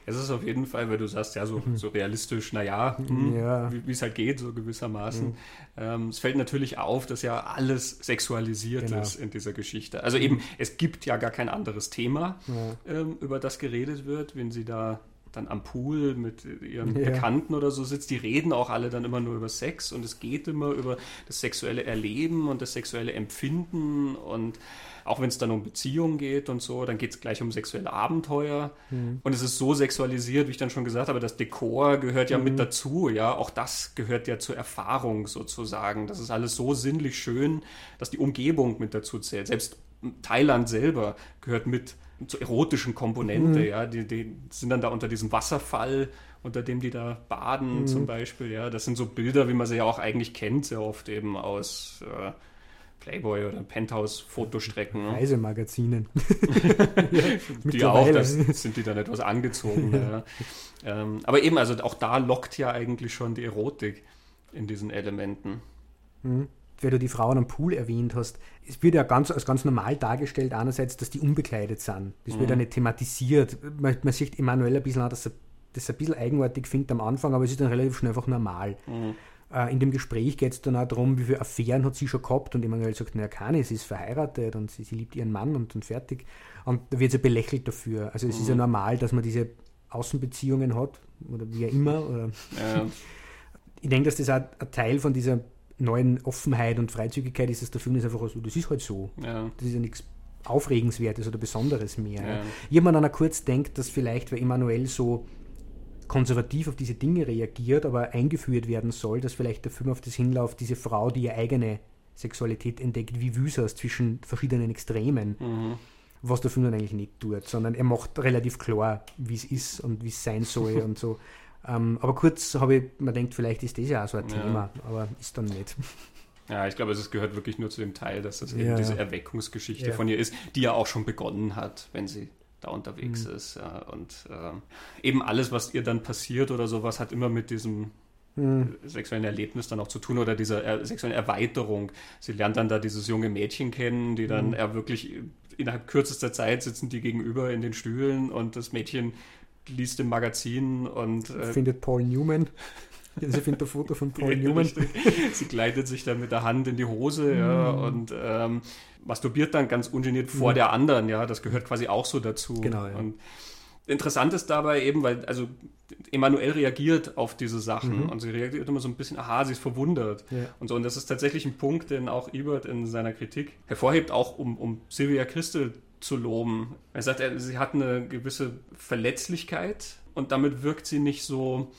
Es ist auf jeden Fall, weil du sagst, ja, so, mhm. so realistisch, naja, hm, ja. wie es halt geht, so gewissermaßen. Mhm. Ähm, es fällt natürlich auf, dass ja alles sexualisiert genau. ist in dieser Geschichte. Also eben, es gibt ja gar kein anderes Thema, ja. ähm, über das geredet wird, wenn sie da dann am Pool mit ihren ja. Bekannten oder so sitzt, die reden auch alle dann immer nur über Sex und es geht immer über das sexuelle Erleben und das sexuelle Empfinden und auch wenn es dann um Beziehungen geht und so, dann geht es gleich um sexuelle Abenteuer. Mhm. Und es ist so sexualisiert, wie ich dann schon gesagt habe, das Dekor gehört ja mhm. mit dazu, ja. Auch das gehört ja zur Erfahrung sozusagen. Das ist alles so sinnlich schön, dass die Umgebung mit dazu zählt. Selbst Thailand selber gehört mit zur erotischen Komponente, mhm. ja. Die, die sind dann da unter diesem Wasserfall unter dem die da baden mhm. zum Beispiel. Ja, das sind so Bilder, wie man sie ja auch eigentlich kennt, sehr oft eben aus äh, Playboy oder Penthouse-Fotostrecken. Ne? Reisemagazinen. die auch, das sind die dann etwas angezogen. ja. ähm, aber eben, also auch da lockt ja eigentlich schon die Erotik in diesen Elementen. Mhm. Weil du die Frauen am Pool erwähnt hast, es wird ja ganz, als ganz normal dargestellt, einerseits, dass die unbekleidet sind. Das mhm. wird ja nicht thematisiert. Man, man sieht Emanuel ein bisschen an, dass er das ein bisschen eigenartig findet am Anfang, aber es ist dann relativ schnell einfach normal. Mhm. Äh, in dem Gespräch geht es dann auch darum, wie viele Affären hat sie schon gehabt und Emanuel sagt, naja, keine, sie ist verheiratet und sie, sie liebt ihren Mann und, und fertig. Und da wird sie belächelt dafür. Also es mhm. ist ja mhm. normal, dass man diese Außenbeziehungen hat oder wie auch immer. Oder ja. ich denke, dass das auch ein Teil von dieser neuen Offenheit und Freizügigkeit ist, dass der Film ist einfach so, das ist halt so. Ja. Das ist ja nichts Aufregenswertes oder Besonderes mehr. Ja. Dann auch kurz denkt, dass vielleicht, weil Emanuel so konservativ auf diese Dinge reagiert, aber eingeführt werden soll, dass vielleicht der Film auf das hinläuft, diese Frau, die ihre eigene Sexualität entdeckt, wie Wüsers zwischen verschiedenen Extremen. Mhm. Was der Film dann eigentlich nicht tut, sondern er macht relativ klar, wie es ist und wie es sein soll und so. Ähm, aber kurz habe ich, man denkt, vielleicht ist das ja auch so ein ja. Thema, aber ist dann nicht. Ja, ich glaube, es gehört wirklich nur zu dem Teil, dass das ja. eben diese Erweckungsgeschichte ja. von ihr ist, die ja auch schon begonnen hat, wenn sie da unterwegs mhm. ist. Ja. Und äh, eben alles, was ihr dann passiert oder sowas, hat immer mit diesem mhm. sexuellen Erlebnis dann auch zu tun oder dieser er sexuellen Erweiterung. Sie lernt dann da dieses junge Mädchen kennen, die dann mhm. wirklich innerhalb kürzester Zeit sitzen die gegenüber in den Stühlen und das Mädchen liest im Magazin und äh, findet Paul Newman. Sie findet ein Foto von Paul Newman. Sie gleitet sich dann mit der Hand in die Hose ja, mhm. und ähm, masturbiert dann ganz ungeniert vor mhm. der anderen, ja, das gehört quasi auch so dazu. Genau, ja. Und interessant ist dabei eben, weil, also Emanuel reagiert auf diese Sachen mhm. und sie reagiert immer so ein bisschen, aha, sie ist verwundert ja. und so. Und das ist tatsächlich ein Punkt, den auch Ebert in seiner Kritik hervorhebt, auch um, um Sylvia Christel zu loben. Er sagt, sie hat eine gewisse Verletzlichkeit und damit wirkt sie nicht so,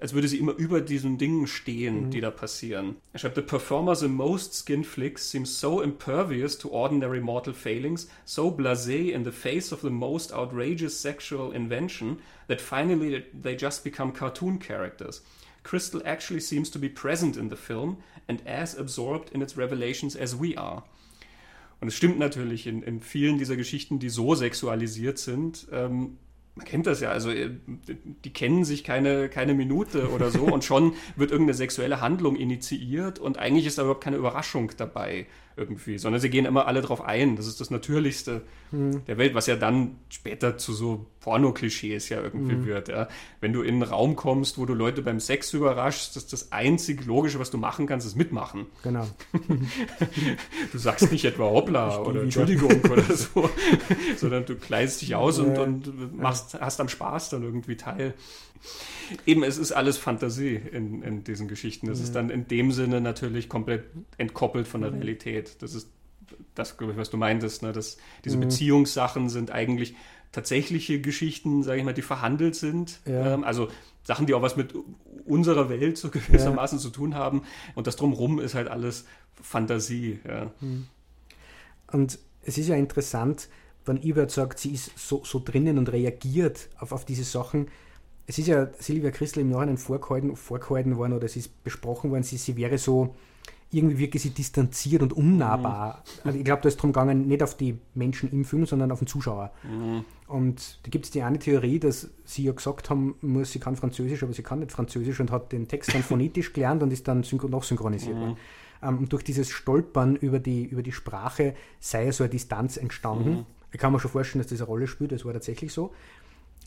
als würde sie immer über diesen Dingen stehen, mhm. die da passieren. Er schreibt, The performers in most skin flicks seem so impervious to ordinary mortal failings, so blasé in the face of the most outrageous sexual invention, that finally they just become cartoon characters. Crystal actually seems to be present in the film and as absorbed in its revelations as we are. Und es stimmt natürlich in, in vielen dieser Geschichten, die so sexualisiert sind, ähm, man kennt das ja, also äh, die kennen sich keine, keine Minute oder so und schon wird irgendeine sexuelle Handlung initiiert und eigentlich ist da überhaupt keine Überraschung dabei irgendwie, sondern sie gehen immer alle drauf ein. Das ist das Natürlichste hm. der Welt, was ja dann später zu so Porno-Klischees ja irgendwie hm. wird. Ja. Wenn du in einen Raum kommst, wo du Leute beim Sex überraschst, das ist das einzig Logische, was du machen kannst, ist mitmachen. Genau. du sagst nicht etwa Hoppla oder Entschuldigung oder so, sondern du kleidest dich aus und, und machst, hast am Spaß dann irgendwie teil. Eben, es ist alles Fantasie in, in diesen Geschichten. Es ja. ist dann in dem Sinne natürlich komplett entkoppelt von der Realität. Das ist das, glaube ich, was du meintest. Ne? Dass diese mhm. Beziehungssachen sind eigentlich tatsächliche Geschichten, sage ich mal, die verhandelt sind. Ja. Ähm, also Sachen, die auch was mit unserer Welt so gewissermaßen ja. zu tun haben. Und das drumherum ist halt alles Fantasie. Ja. Mhm. Und es ist ja interessant, wenn Ebert sagt, sie ist so, so drinnen und reagiert auf, auf diese Sachen. Es ist ja Silvia Christel im Nachhinein vorgehalten, vorgehalten worden oder es ist besprochen worden, sie, sie wäre so, irgendwie wirklich sie distanziert und unnahbar. Mhm. Also ich glaube, da ist darum gegangen, nicht auf die Menschen im Film, sondern auf den Zuschauer. Mhm. Und da gibt es die eine Theorie, dass sie ja gesagt haben muss, sie kann Französisch, aber sie kann nicht Französisch und hat den Text dann phonetisch gelernt und ist dann noch synchronisiert mhm. worden. Ähm, und durch dieses Stolpern über die, über die Sprache sei so eine Distanz entstanden. Mhm. Ich kann mir schon vorstellen, dass das eine Rolle spielt, das war tatsächlich so.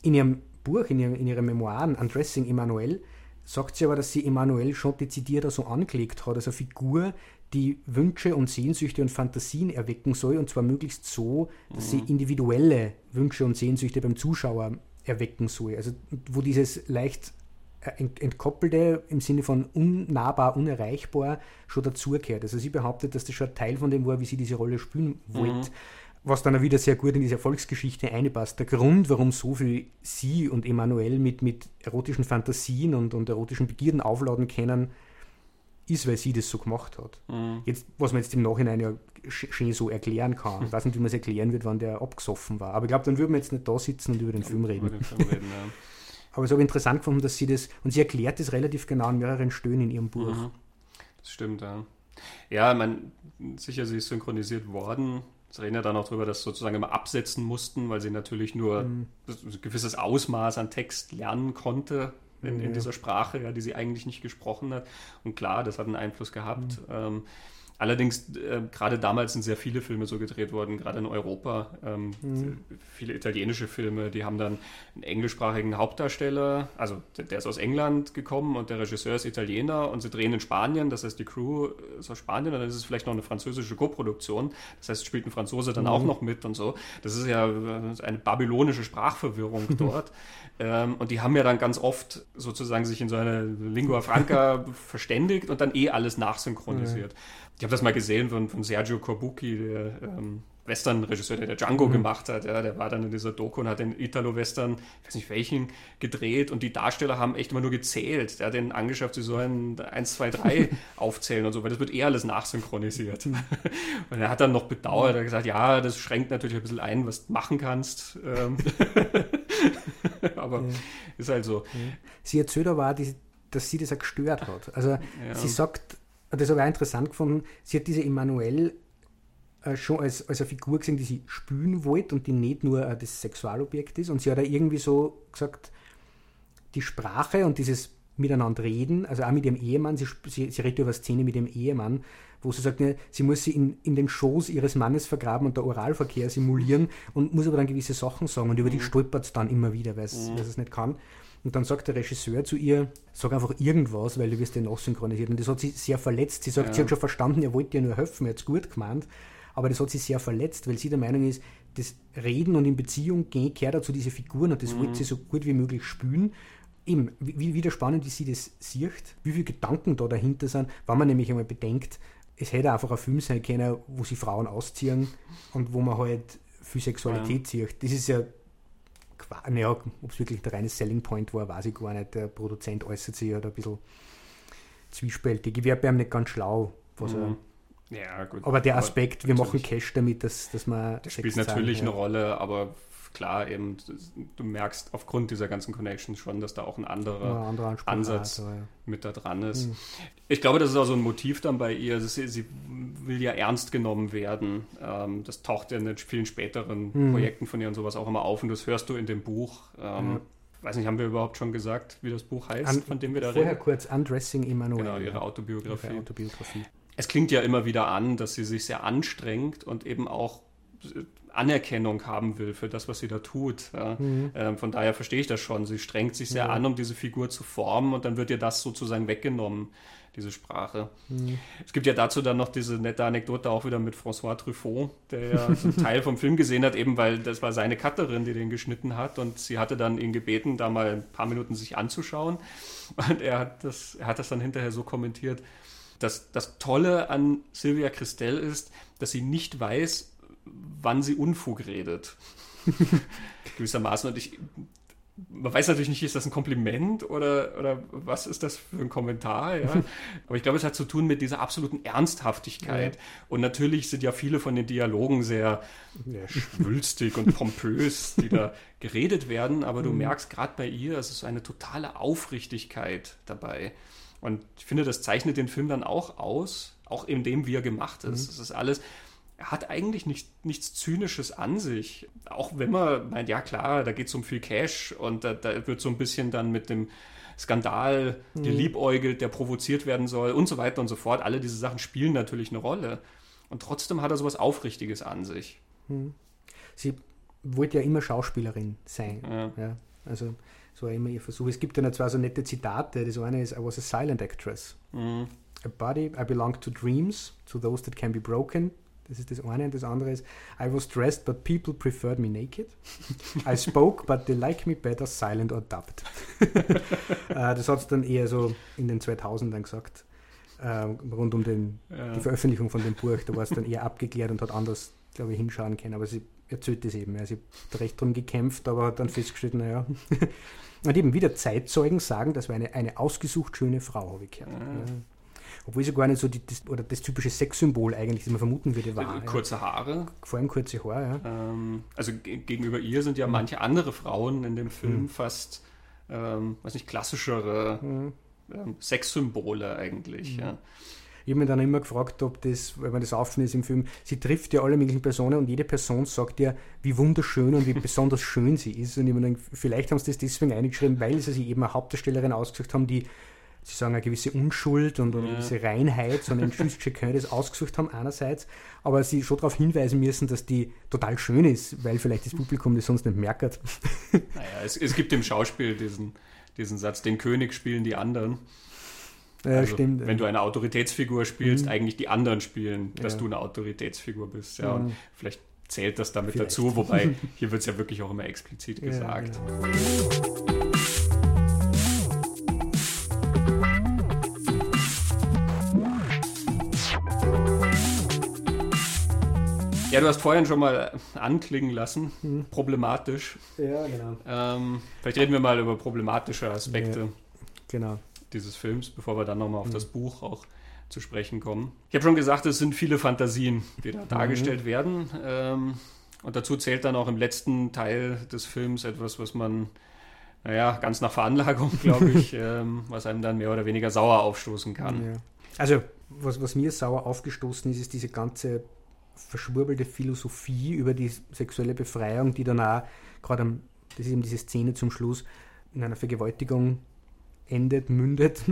In ihrem Buch, in, ihrem, in ihren Memoiren Undressing Emmanuel, sagt sie aber, dass sie Emanuel schon dezidiert so angelegt hat, als eine Figur, die Wünsche und Sehnsüchte und Fantasien erwecken soll, und zwar möglichst so, dass mhm. sie individuelle Wünsche und Sehnsüchte beim Zuschauer erwecken soll. Also wo dieses leicht äh, entkoppelte im Sinne von unnahbar, unerreichbar schon dazugehört. Also sie behauptet, dass das schon ein Teil von dem war, wie sie diese Rolle spielen wollte. Mhm was dann auch wieder sehr gut in diese Erfolgsgeschichte einpasst. Der Grund, warum so viel sie und Emanuel mit, mit erotischen Fantasien und, und erotischen Begierden aufladen können, ist, weil sie das so gemacht hat. Mhm. Jetzt, was man jetzt im Nachhinein ja schön so erklären kann. Ich weiß nicht, wie man es erklären wird, wann der abgesoffen war. Aber ich glaube, dann würden wir jetzt nicht da sitzen und über den ja, Film reden. Den Film reden ja. Aber es ist aber interessant gefunden, dass sie das, und sie erklärt das relativ genau an mehreren Stöhnen in ihrem Buch. Mhm. Das stimmt, ja. Ja, ich meine, sicher, sie ist synchronisiert worden Sie reden ja dann auch darüber, dass sie sozusagen immer absetzen mussten, weil sie natürlich nur mhm. ein gewisses Ausmaß an Text lernen konnte in, in dieser Sprache, ja, die sie eigentlich nicht gesprochen hat. Und klar, das hat einen Einfluss gehabt. Mhm. Ähm, Allerdings, äh, gerade damals sind sehr viele Filme so gedreht worden, gerade in Europa. Ähm, mhm. Viele italienische Filme, die haben dann einen englischsprachigen Hauptdarsteller, also der, der, ist aus England gekommen und der Regisseur ist Italiener und sie drehen in Spanien, das heißt die Crew ist aus Spanien und dann ist es vielleicht noch eine französische Koproduktion, das heißt spielt ein Franzose dann mhm. auch noch mit und so. Das ist ja äh, eine babylonische Sprachverwirrung dort. ähm, und die haben ja dann ganz oft sozusagen sich in so eine Lingua Franca verständigt und dann eh alles nachsynchronisiert. Mhm. Ich habe das mal gesehen von, von Sergio Corbucci, der ähm, Western-Regisseur, der, der Django mhm. gemacht hat. Ja, der war dann in dieser Doku und hat den Italo-Western, ich weiß nicht welchen, gedreht und die Darsteller haben echt immer nur gezählt. Der hat den angeschafft, sie sollen 1, 2, 3 aufzählen und so, weil das wird eher alles nachsynchronisiert. Und er hat dann noch bedauert, er hat gesagt, ja, das schränkt natürlich ein bisschen ein, was du machen kannst. Ähm, aber ja. ist halt so. Sie erzählt aber, dass sie das auch gestört hat. Also ja. sie sagt, das habe ich auch interessant gefunden, sie hat diese Emanuel äh, schon als, als eine Figur gesehen, die sie spülen wollte und die nicht nur äh, das Sexualobjekt ist. Und sie hat auch irgendwie so gesagt, die Sprache und dieses Miteinander reden, also auch mit ihrem Ehemann, sie, sie, sie redet über eine Szene mit ihrem Ehemann, wo sie sagt, ne, sie muss sie in, in den Schoß ihres Mannes vergraben und der Oralverkehr simulieren und muss aber dann gewisse Sachen sagen und über die mhm. stolpert es dann immer wieder, weil mhm. es nicht kann. Und dann sagt der Regisseur zu ihr, sag einfach irgendwas, weil du wirst ja nachsynchronisiert. Und das hat sie sehr verletzt. Sie sagt, ja. sie hat schon verstanden, er wollte ihr nur helfen, er hat es gut gemeint. Aber das hat sie sehr verletzt, weil sie der Meinung ist, das Reden und in Beziehung gehen, gehört dazu diese Figuren und das mhm. wollte sie so gut wie möglich spülen. Eben, wie, wieder spannend, wie sie das sieht, wie viele Gedanken da dahinter sind, wenn man nämlich einmal bedenkt, es hätte einfach ein Film sein können, wo sie Frauen ausziehen und wo man halt viel Sexualität ja. sieht. Das ist ja naja, ob es wirklich der reine Selling Point war, weiß ich gar nicht. Der Produzent äußert sich ja da ein bisschen zwiespältig. Ich wäre bei ihm nicht ganz schlau, was mhm. er. Ja, gut. Aber der Aspekt, aber wir machen Cash damit, dass, dass man. Das spielt natürlich zahlen, eine ja. Rolle, aber klar, eben, du merkst aufgrund dieser ganzen Connections schon, dass da auch ein anderer, anderer Ansatz ja. mit da dran ist. Mhm. Ich glaube, das ist auch so ein Motiv dann bei ihr. Sie, sie, will ja ernst genommen werden. Ähm, das taucht ja in den vielen späteren mhm. Projekten von ihr und sowas auch immer auf und das hörst du in dem Buch. Ähm, mhm. Weiß nicht, haben wir überhaupt schon gesagt, wie das Buch heißt, An, von dem wir da vorher reden? Vorher kurz Undressing Emanuel. Genau, ihre Autobiografie. ihre Autobiografie. Es klingt ja immer wieder an, dass sie sich sehr anstrengt und eben auch Anerkennung haben will für das, was sie da tut. Ja. Mhm. Ähm, von daher verstehe ich das schon. Sie strengt sich sehr ja. an, um diese Figur zu formen und dann wird ihr das sozusagen weggenommen, diese Sprache. Mhm. Es gibt ja dazu dann noch diese nette Anekdote auch wieder mit François Truffaut, der ja einen Teil vom Film gesehen hat, eben weil das war seine Cutterin, die den geschnitten hat und sie hatte dann ihn gebeten, da mal ein paar Minuten sich anzuschauen und er hat das, er hat das dann hinterher so kommentiert, dass das Tolle an Sylvia Christel ist, dass sie nicht weiß, wann sie Unfug redet. Gewissermaßen. Und ich, man weiß natürlich nicht, ist das ein Kompliment oder, oder was ist das für ein Kommentar, ja. Aber ich glaube, es hat zu tun mit dieser absoluten Ernsthaftigkeit. Ja. Und natürlich sind ja viele von den Dialogen sehr ja. schwülstig und pompös, die da geredet werden, aber du mhm. merkst gerade bei ihr, es ist eine totale Aufrichtigkeit dabei. Und ich finde, das zeichnet den Film dann auch aus, auch in dem, wie er gemacht ist. Es mhm. ist alles hat eigentlich nicht, nichts Zynisches an sich. Auch wenn man meint, ja klar, da geht es um viel Cash und da, da, wird so ein bisschen dann mit dem Skandal mhm. geliebäugelt, der provoziert werden soll und so weiter und so fort. Alle diese Sachen spielen natürlich eine Rolle. Und trotzdem hat er sowas Aufrichtiges an sich. Mhm. Sie wollte ja immer Schauspielerin sein. Ja. ja. Also so war immer ihr Versuch. Es gibt ja zwei so nette Zitate. Das eine ist, I was a silent actress. Mhm. A body, I belong to dreams, to those that can be broken, das ist das eine. Und das andere ist, I was dressed, but people preferred me naked. I spoke, but they like me better silent or dubbed. Äh, das hat es dann eher so in den 2000ern gesagt. Äh, rund um den, ja. die Veröffentlichung von dem Buch. Da war es dann eher abgeklärt und hat anders, glaube ich, hinschauen können. Aber sie erzählt das eben. Also, sie hat recht drum gekämpft, aber hat dann festgestellt, naja. und eben wieder Zeitzeugen sagen, das war eine, eine ausgesucht schöne Frau, habe ich gehört. Ja obwohl sie gar nicht so die, das, oder das typische Sexsymbol eigentlich, das man vermuten würde, war. Kurze Haare. Vor allem kurze Haare, ja. Ähm, also gegenüber ihr sind ja mhm. manche andere Frauen in dem Film mhm. fast, ähm, weiß nicht, klassischere mhm. ähm, Sexsymbole eigentlich, mhm. ja. Ich habe mich dann immer gefragt, ob das, wenn man das auffindet im Film, sie trifft ja alle möglichen Personen und jede Person sagt ja, wie wunderschön und wie besonders schön sie ist. Und ich meine, vielleicht haben sie das deswegen eingeschrieben, weil sie sich eben eine Hauptdarstellerin ausgesucht haben, die Sie sagen, eine gewisse Unschuld und eine ja. gewisse Reinheit, so einen Chakun das ausgesucht haben einerseits, aber sie schon darauf hinweisen müssen, dass die total schön ist, weil vielleicht das Publikum das sonst nicht merkt. Naja, es, es gibt im Schauspiel diesen, diesen Satz, den König spielen die anderen. Ja, also, stimmt. Wenn du eine Autoritätsfigur spielst, mhm. eigentlich die anderen spielen, dass ja. du eine Autoritätsfigur bist. Ja, mhm. und vielleicht zählt das damit vielleicht. dazu, wobei hier wird es ja wirklich auch immer explizit gesagt. Ja, Ja, du hast vorhin schon mal anklingen lassen, hm. problematisch. Ja, genau. Ähm, vielleicht reden wir mal über problematische Aspekte ja, genau. dieses Films, bevor wir dann nochmal auf hm. das Buch auch zu sprechen kommen. Ich habe schon gesagt, es sind viele Fantasien, die da dargestellt mhm. werden. Ähm, und dazu zählt dann auch im letzten Teil des Films etwas, was man, naja, ganz nach Veranlagung, glaube ich, ähm, was einem dann mehr oder weniger sauer aufstoßen kann. Ja. Also, was, was mir sauer aufgestoßen ist, ist diese ganze verschwurbelte Philosophie über die sexuelle Befreiung, die dann auch, gerade das ist eben diese Szene zum Schluss, in einer Vergewaltigung endet, mündet.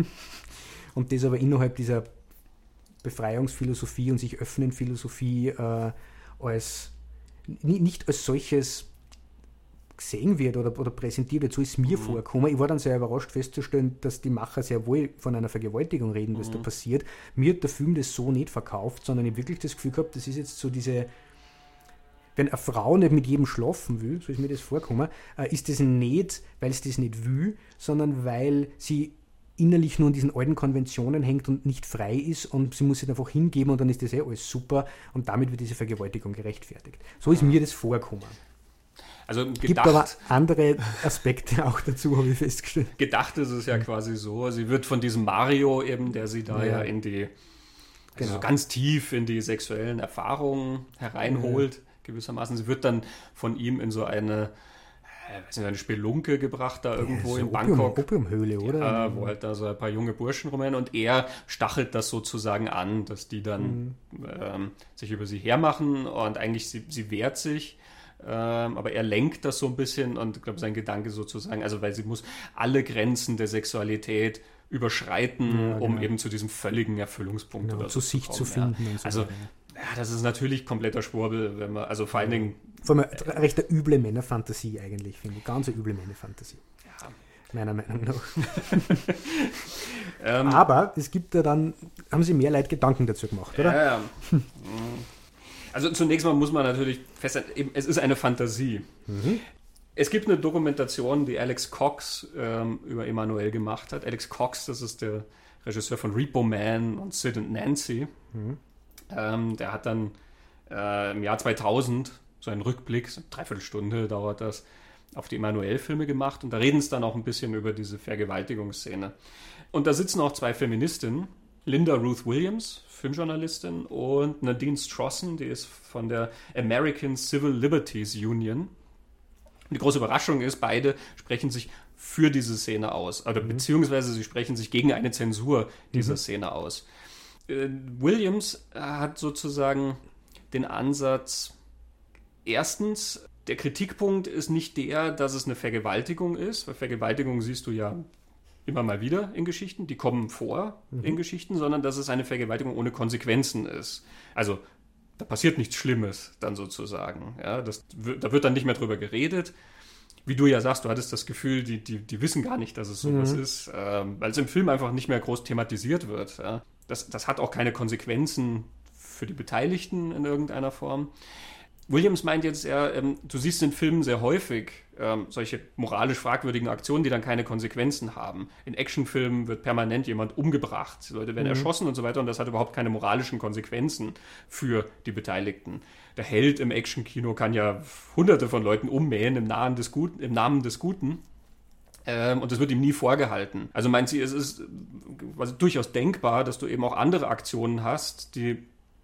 Und das aber innerhalb dieser Befreiungsphilosophie und sich öffnen Philosophie äh, als nicht als solches gesehen wird oder, oder präsentiert wird, so ist mir mhm. vorgekommen. Ich war dann sehr überrascht festzustellen, dass die Macher sehr wohl von einer Vergewaltigung reden, was mhm. da passiert. Mir hat der Film das so nicht verkauft, sondern ich wirklich das Gefühl gehabt, das ist jetzt so diese, wenn eine Frau nicht mit jedem schlafen will, so ist mir das vorgekommen, äh, ist das nicht, weil es das nicht will, sondern weil sie innerlich nur an diesen alten Konventionen hängt und nicht frei ist und sie muss sich einfach hingeben und dann ist das eh alles super und damit wird diese Vergewaltigung gerechtfertigt. So ist mir das vorgekommen. Also gedacht, Gibt aber andere Aspekte auch dazu, habe ich festgestellt. Gedacht ist es ja quasi so. Sie wird von diesem Mario eben, der sie da ja, ja in die, also genau. so ganz tief in die sexuellen Erfahrungen hereinholt, ja. gewissermaßen. Sie wird dann von ihm in so eine äh, weiß nicht, eine Spelunke gebracht da irgendwo ja, so in Bangkok. Opiumhöhle, oder? Ja, wo halt da so ein paar junge Burschen rumrennen und er stachelt das sozusagen an, dass die dann mhm. ähm, sich über sie hermachen und eigentlich sie, sie wehrt sich ähm, aber er lenkt das so ein bisschen und ich glaube, sein Gedanke sozusagen, also weil sie muss alle Grenzen der Sexualität überschreiten, ja, genau. um eben zu diesem völligen Erfüllungspunkt genau, oder zu so sich zu, zu finden. Ja. So also ja, das ist natürlich kompletter Schwurbel, wenn man, also vor allen Dingen. Vor allem eine recht üble Männerfantasie eigentlich, finde ich. Ganz eine üble Männerfantasie. Ja. Meiner Meinung nach. ähm, Aber es gibt ja dann, haben sie mehr Leute Gedanken dazu gemacht, oder? Ja, ja. Also zunächst mal muss man natürlich feststellen, es ist eine Fantasie. Mhm. Es gibt eine Dokumentation, die Alex Cox ähm, über Emanuel gemacht hat. Alex Cox, das ist der Regisseur von Repo Man und Sid and Nancy. Mhm. Ähm, der hat dann äh, im Jahr 2000 so einen Rückblick, so eine Dreiviertelstunde dauert das, auf die Emanuel-Filme gemacht und da reden es dann auch ein bisschen über diese Vergewaltigungsszene. Und da sitzen auch zwei Feministinnen, Linda Ruth Williams, Filmjournalistin, und Nadine Strossen, die ist von der American Civil Liberties Union. Die große Überraschung ist, beide sprechen sich für diese Szene aus, oder mhm. beziehungsweise sie sprechen sich gegen eine Zensur dieser mhm. Szene aus. Äh, Williams hat sozusagen den Ansatz, erstens, der Kritikpunkt ist nicht der, dass es eine Vergewaltigung ist, weil Vergewaltigung siehst du ja immer mal wieder in Geschichten, die kommen vor mhm. in Geschichten, sondern dass es eine Vergewaltigung ohne Konsequenzen ist. Also da passiert nichts Schlimmes dann sozusagen. Ja, das, da wird dann nicht mehr drüber geredet. Wie du ja sagst, du hattest das Gefühl, die, die, die wissen gar nicht, dass es sowas mhm. ist, ähm, weil es im Film einfach nicht mehr groß thematisiert wird. Ja. Das, das hat auch keine Konsequenzen für die Beteiligten in irgendeiner Form. Williams meint jetzt, er, ähm, du siehst in Filmen sehr häufig ähm, solche moralisch fragwürdigen Aktionen, die dann keine Konsequenzen haben. In Actionfilmen wird permanent jemand umgebracht, die Leute werden mhm. erschossen und so weiter und das hat überhaupt keine moralischen Konsequenzen für die Beteiligten. Der Held im Actionkino kann ja hunderte von Leuten ummähen im, Namen des Guten, im Namen des Guten. Ähm, und das wird ihm nie vorgehalten. Also meint sie, es ist also durchaus denkbar, dass du eben auch andere Aktionen hast, die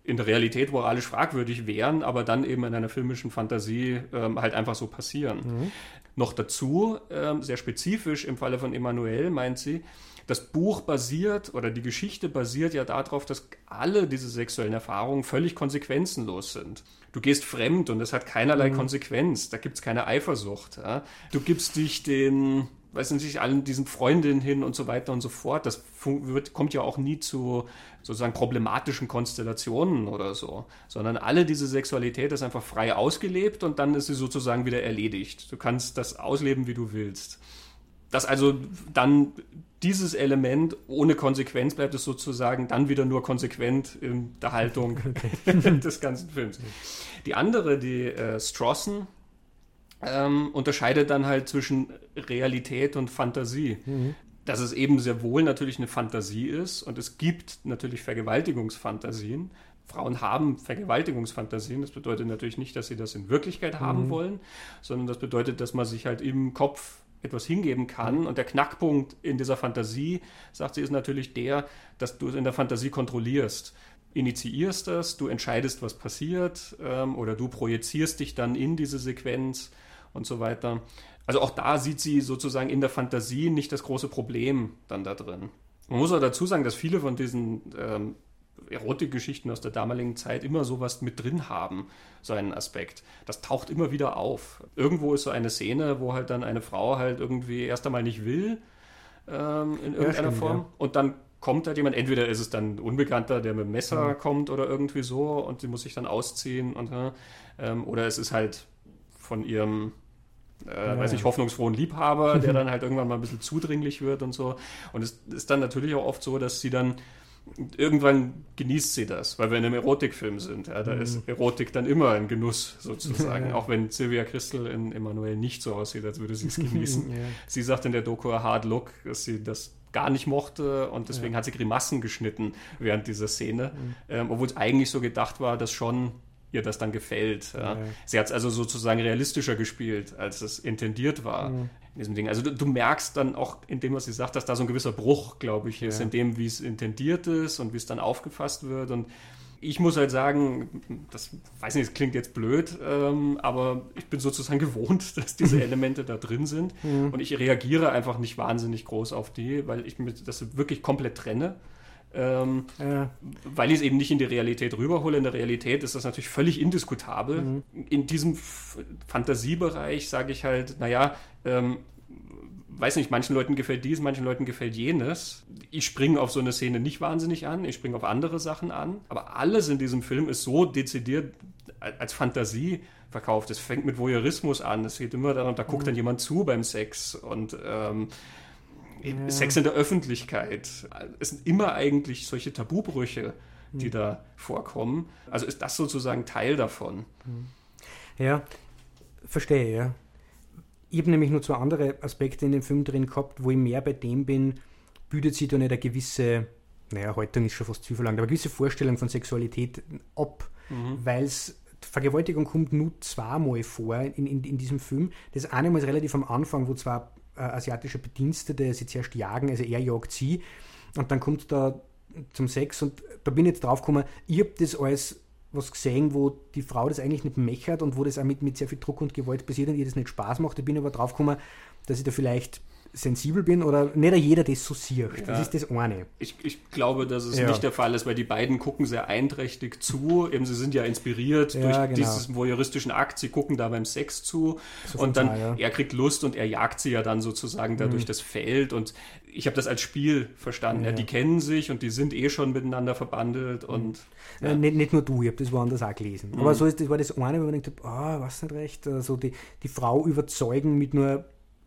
in der Realität moralisch fragwürdig wären, aber dann eben in einer filmischen Fantasie ähm, halt einfach so passieren. Mhm. Noch dazu, ähm, sehr spezifisch im Falle von Emanuel, meint sie, das Buch basiert oder die Geschichte basiert ja darauf, dass alle diese sexuellen Erfahrungen völlig konsequenzenlos sind. Du gehst fremd und es hat keinerlei mhm. Konsequenz, da gibt es keine Eifersucht. Ja? Du gibst dich den weiß nicht, allen diesen Freundinnen hin und so weiter und so fort. Das wird, kommt ja auch nie zu sozusagen problematischen Konstellationen oder so, sondern alle diese Sexualität ist einfach frei ausgelebt und dann ist sie sozusagen wieder erledigt. Du kannst das ausleben, wie du willst. Dass also dann dieses Element ohne Konsequenz bleibt es sozusagen dann wieder nur konsequent in der Haltung des ganzen Films. Die andere, die äh, Strossen, ähm, unterscheidet dann halt zwischen Realität und Fantasie. Mhm. Dass es eben sehr wohl natürlich eine Fantasie ist und es gibt natürlich Vergewaltigungsfantasien. Frauen haben Vergewaltigungsfantasien. Das bedeutet natürlich nicht, dass sie das in Wirklichkeit mhm. haben wollen, sondern das bedeutet, dass man sich halt im Kopf etwas hingeben kann. Mhm. Und der Knackpunkt in dieser Fantasie, sagt sie, ist natürlich der, dass du es in der Fantasie kontrollierst initiierst das, du entscheidest, was passiert, ähm, oder du projizierst dich dann in diese Sequenz und so weiter. Also auch da sieht sie sozusagen in der Fantasie nicht das große Problem dann da drin. Man muss auch dazu sagen, dass viele von diesen ähm, Erotikgeschichten aus der damaligen Zeit immer sowas mit drin haben, so einen Aspekt. Das taucht immer wieder auf. Irgendwo ist so eine Szene, wo halt dann eine Frau halt irgendwie erst einmal nicht will, ähm, in irgendeiner ja, stimmt, Form, ja. und dann kommt halt jemand, entweder ist es dann ein Unbekannter, der mit dem Messer mhm. kommt oder irgendwie so und sie muss sich dann ausziehen und ähm, oder es ist halt von ihrem äh, ja, weiß ich, hoffnungsfrohen Liebhaber, der dann halt irgendwann mal ein bisschen zudringlich wird und so. Und es ist dann natürlich auch oft so, dass sie dann irgendwann genießt sie das, weil wir in einem Erotikfilm sind. Ja, da mhm. ist Erotik dann immer ein Genuss sozusagen, auch wenn Sylvia Christel in Emanuel nicht so aussieht, als würde sie es genießen. ja. Sie sagt in der Doku Hard Look, dass sie das gar nicht mochte und deswegen ja. hat sie Grimassen geschnitten während dieser Szene, mhm. ähm, obwohl es eigentlich so gedacht war, dass schon ihr das dann gefällt. Ja. Ja. Sie hat es also sozusagen realistischer gespielt, als es intendiert war mhm. in diesem Ding. Also du, du, merkst dann auch in dem, was sie sagt, dass da so ein gewisser Bruch, glaube ich, ist, in dem, wie es intendiert ist und wie es dann aufgefasst wird. Und ich muss halt sagen, das weiß nicht, das klingt jetzt blöd, ähm, aber ich bin sozusagen gewohnt, dass diese Elemente da drin sind. Mhm. Und ich reagiere einfach nicht wahnsinnig groß auf die, weil ich mir das wirklich komplett trenne. Ähm, ja. Weil ich es eben nicht in die Realität rüberhole. In der Realität ist das natürlich völlig indiskutabel. Mhm. In diesem Fantasiebereich sage ich halt, naja, ähm, weiß nicht, manchen Leuten gefällt dies, manchen Leuten gefällt jenes. Ich springe auf so eine Szene nicht wahnsinnig an, ich springe auf andere Sachen an. Aber alles in diesem Film ist so dezidiert als Fantasie verkauft. Es fängt mit Voyeurismus an. Es geht immer darum, da guckt mhm. dann jemand zu beim Sex und ähm, ja. Sex in der Öffentlichkeit. Es sind immer eigentlich solche Tabubrüche, die mhm. da vorkommen. Also ist das sozusagen Teil davon. Mhm. Ja, verstehe, ja. Ich habe nämlich nur zwei andere Aspekte in dem Film drin gehabt, wo ich mehr bei dem bin, büdet sich da nicht eine gewisse, naja, Haltung ist schon fast zu verlangt, aber eine gewisse Vorstellung von Sexualität ab, mhm. weil es Vergewaltigung kommt nur zweimal vor in, in, in diesem Film. Das eine Mal ist relativ am Anfang, wo zwei äh, asiatische Bedienstete sie zuerst jagen, also er jagt sie und dann kommt da zum Sex und da bin ich jetzt drauf gekommen, ich habe das als was gesehen, wo die Frau das eigentlich nicht mechert und wo das auch mit, mit sehr viel Druck und Gewalt passiert und ihr das nicht Spaß macht. Ich bin aber drauf gekommen, dass ich da vielleicht sensibel bin oder nicht jeder das so sieht. Ja. Das ist das eine. Ich, ich glaube, dass es ja. nicht der Fall ist, weil die beiden gucken sehr einträchtig zu. Eben, sie sind ja inspiriert ja, durch genau. diesen voyeuristischen Akt. Sie gucken da beim Sex zu so und dann Fall, er kriegt Lust und er jagt sie ja dann sozusagen da mhm. durch das Feld und ich habe das als Spiel verstanden. Ja. die kennen sich und die sind eh schon miteinander verbandelt und ja. Nicht, nicht, nur du, ich habe das woanders auch gelesen. Mhm. Aber so ist das war das eine, wo man denkt, ah, oh, was nicht recht, also die, die Frau überzeugen mit nur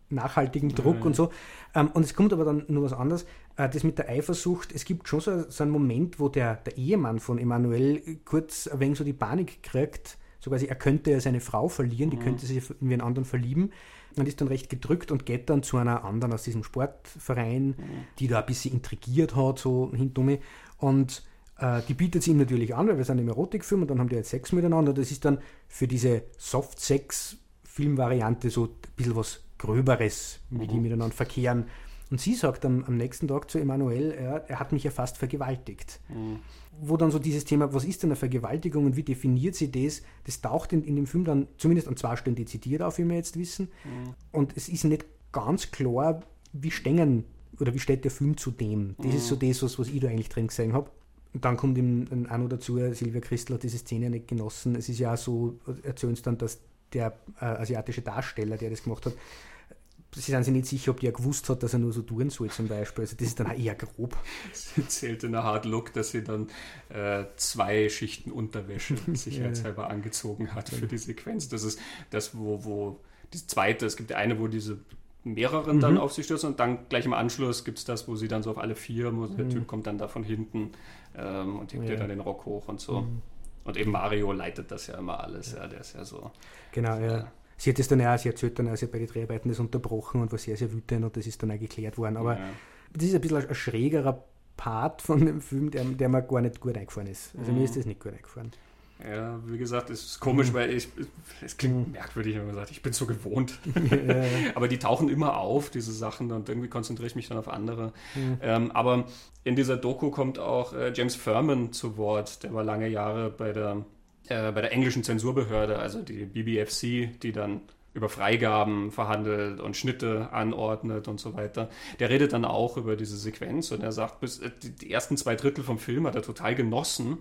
nachhaltigem Druck mhm. und so. Ähm, und es kommt aber dann nur was anderes. Äh, das mit der Eifersucht, es gibt schon so, so einen Moment, wo der, der Ehemann von Emanuel kurz ein wenig so die Panik kriegt, so quasi, er könnte ja seine Frau verlieren, die mhm. könnte sich in einen anderen verlieben und ist dann recht gedrückt und geht dann zu einer anderen aus diesem Sportverein, mhm. die da ein bisschen intrigiert hat, so hinten und äh, die bietet sie ihm natürlich an, weil wir sind im Erotikfilm und dann haben die jetzt Sex miteinander. Das ist dann für diese Soft-Sex-Filmvariante so ein bisschen was Gröberes, wie mhm. die miteinander verkehren. Und sie sagt am, am nächsten Tag zu Emanuel, er, er, hat mich ja fast vergewaltigt. Mhm. Wo dann so dieses Thema, was ist denn eine Vergewaltigung und wie definiert sie das, das taucht in, in dem Film dann zumindest an zwei Stellen dezidiert auf, wie wir jetzt wissen. Mhm. Und es ist nicht ganz klar, wie stehen oder wie steht der Film zu dem. Das ist so mhm. das, was, was ich da eigentlich drin gesehen habe. Und dann kommt ihm ein oder dazu, Silvia Christel hat diese Szene nicht genossen. Es ist ja auch so, erzählen es dann, dass der äh, asiatische Darsteller, der das gemacht hat, sie sind sich nicht sicher, ob der gewusst hat, dass er nur so tun soll zum Beispiel. Also das ist dann auch eher grob. Sie erzählt in der Hard Look, dass sie dann äh, zwei Schichten Unterwäsche sicherheitshalber ja. angezogen hat für die Sequenz. Das ist das, wo, wo das zweite, es gibt eine, wo diese mehreren mhm. dann auf sie stürzen und dann gleich im Anschluss gibt es das, wo sie dann so auf alle vier, wo mhm. der Typ kommt dann da von hinten ähm, und hebt ja. dann den Rock hoch und so. Mhm. Und eben Mario leitet das ja immer alles, ja, der ist ja so. Genau, ja. ja. Sie hat es dann auch, sie erzählt dann sie hat bei den Dreharbeiten das unterbrochen und war sehr, sehr wütend und das ist dann auch geklärt worden. Aber ja. das ist ein bisschen ein, ein schrägerer Part von dem Film, der, der mir gar nicht gut eingefahren ist. Also mhm. mir ist das nicht gut eingefahren. Ja, wie gesagt, es ist komisch, mhm. weil ich, es klingt mhm. merkwürdig, wenn man sagt, ich bin so gewohnt. aber die tauchen immer auf, diese Sachen, und irgendwie konzentriere ich mich dann auf andere. Mhm. Ähm, aber in dieser Doku kommt auch äh, James Furman zu Wort, der war lange Jahre bei der, äh, bei der englischen Zensurbehörde, also die BBFC, die dann über Freigaben verhandelt und Schnitte anordnet und so weiter. Der redet dann auch über diese Sequenz und er sagt, bis äh, die ersten zwei Drittel vom Film hat er total genossen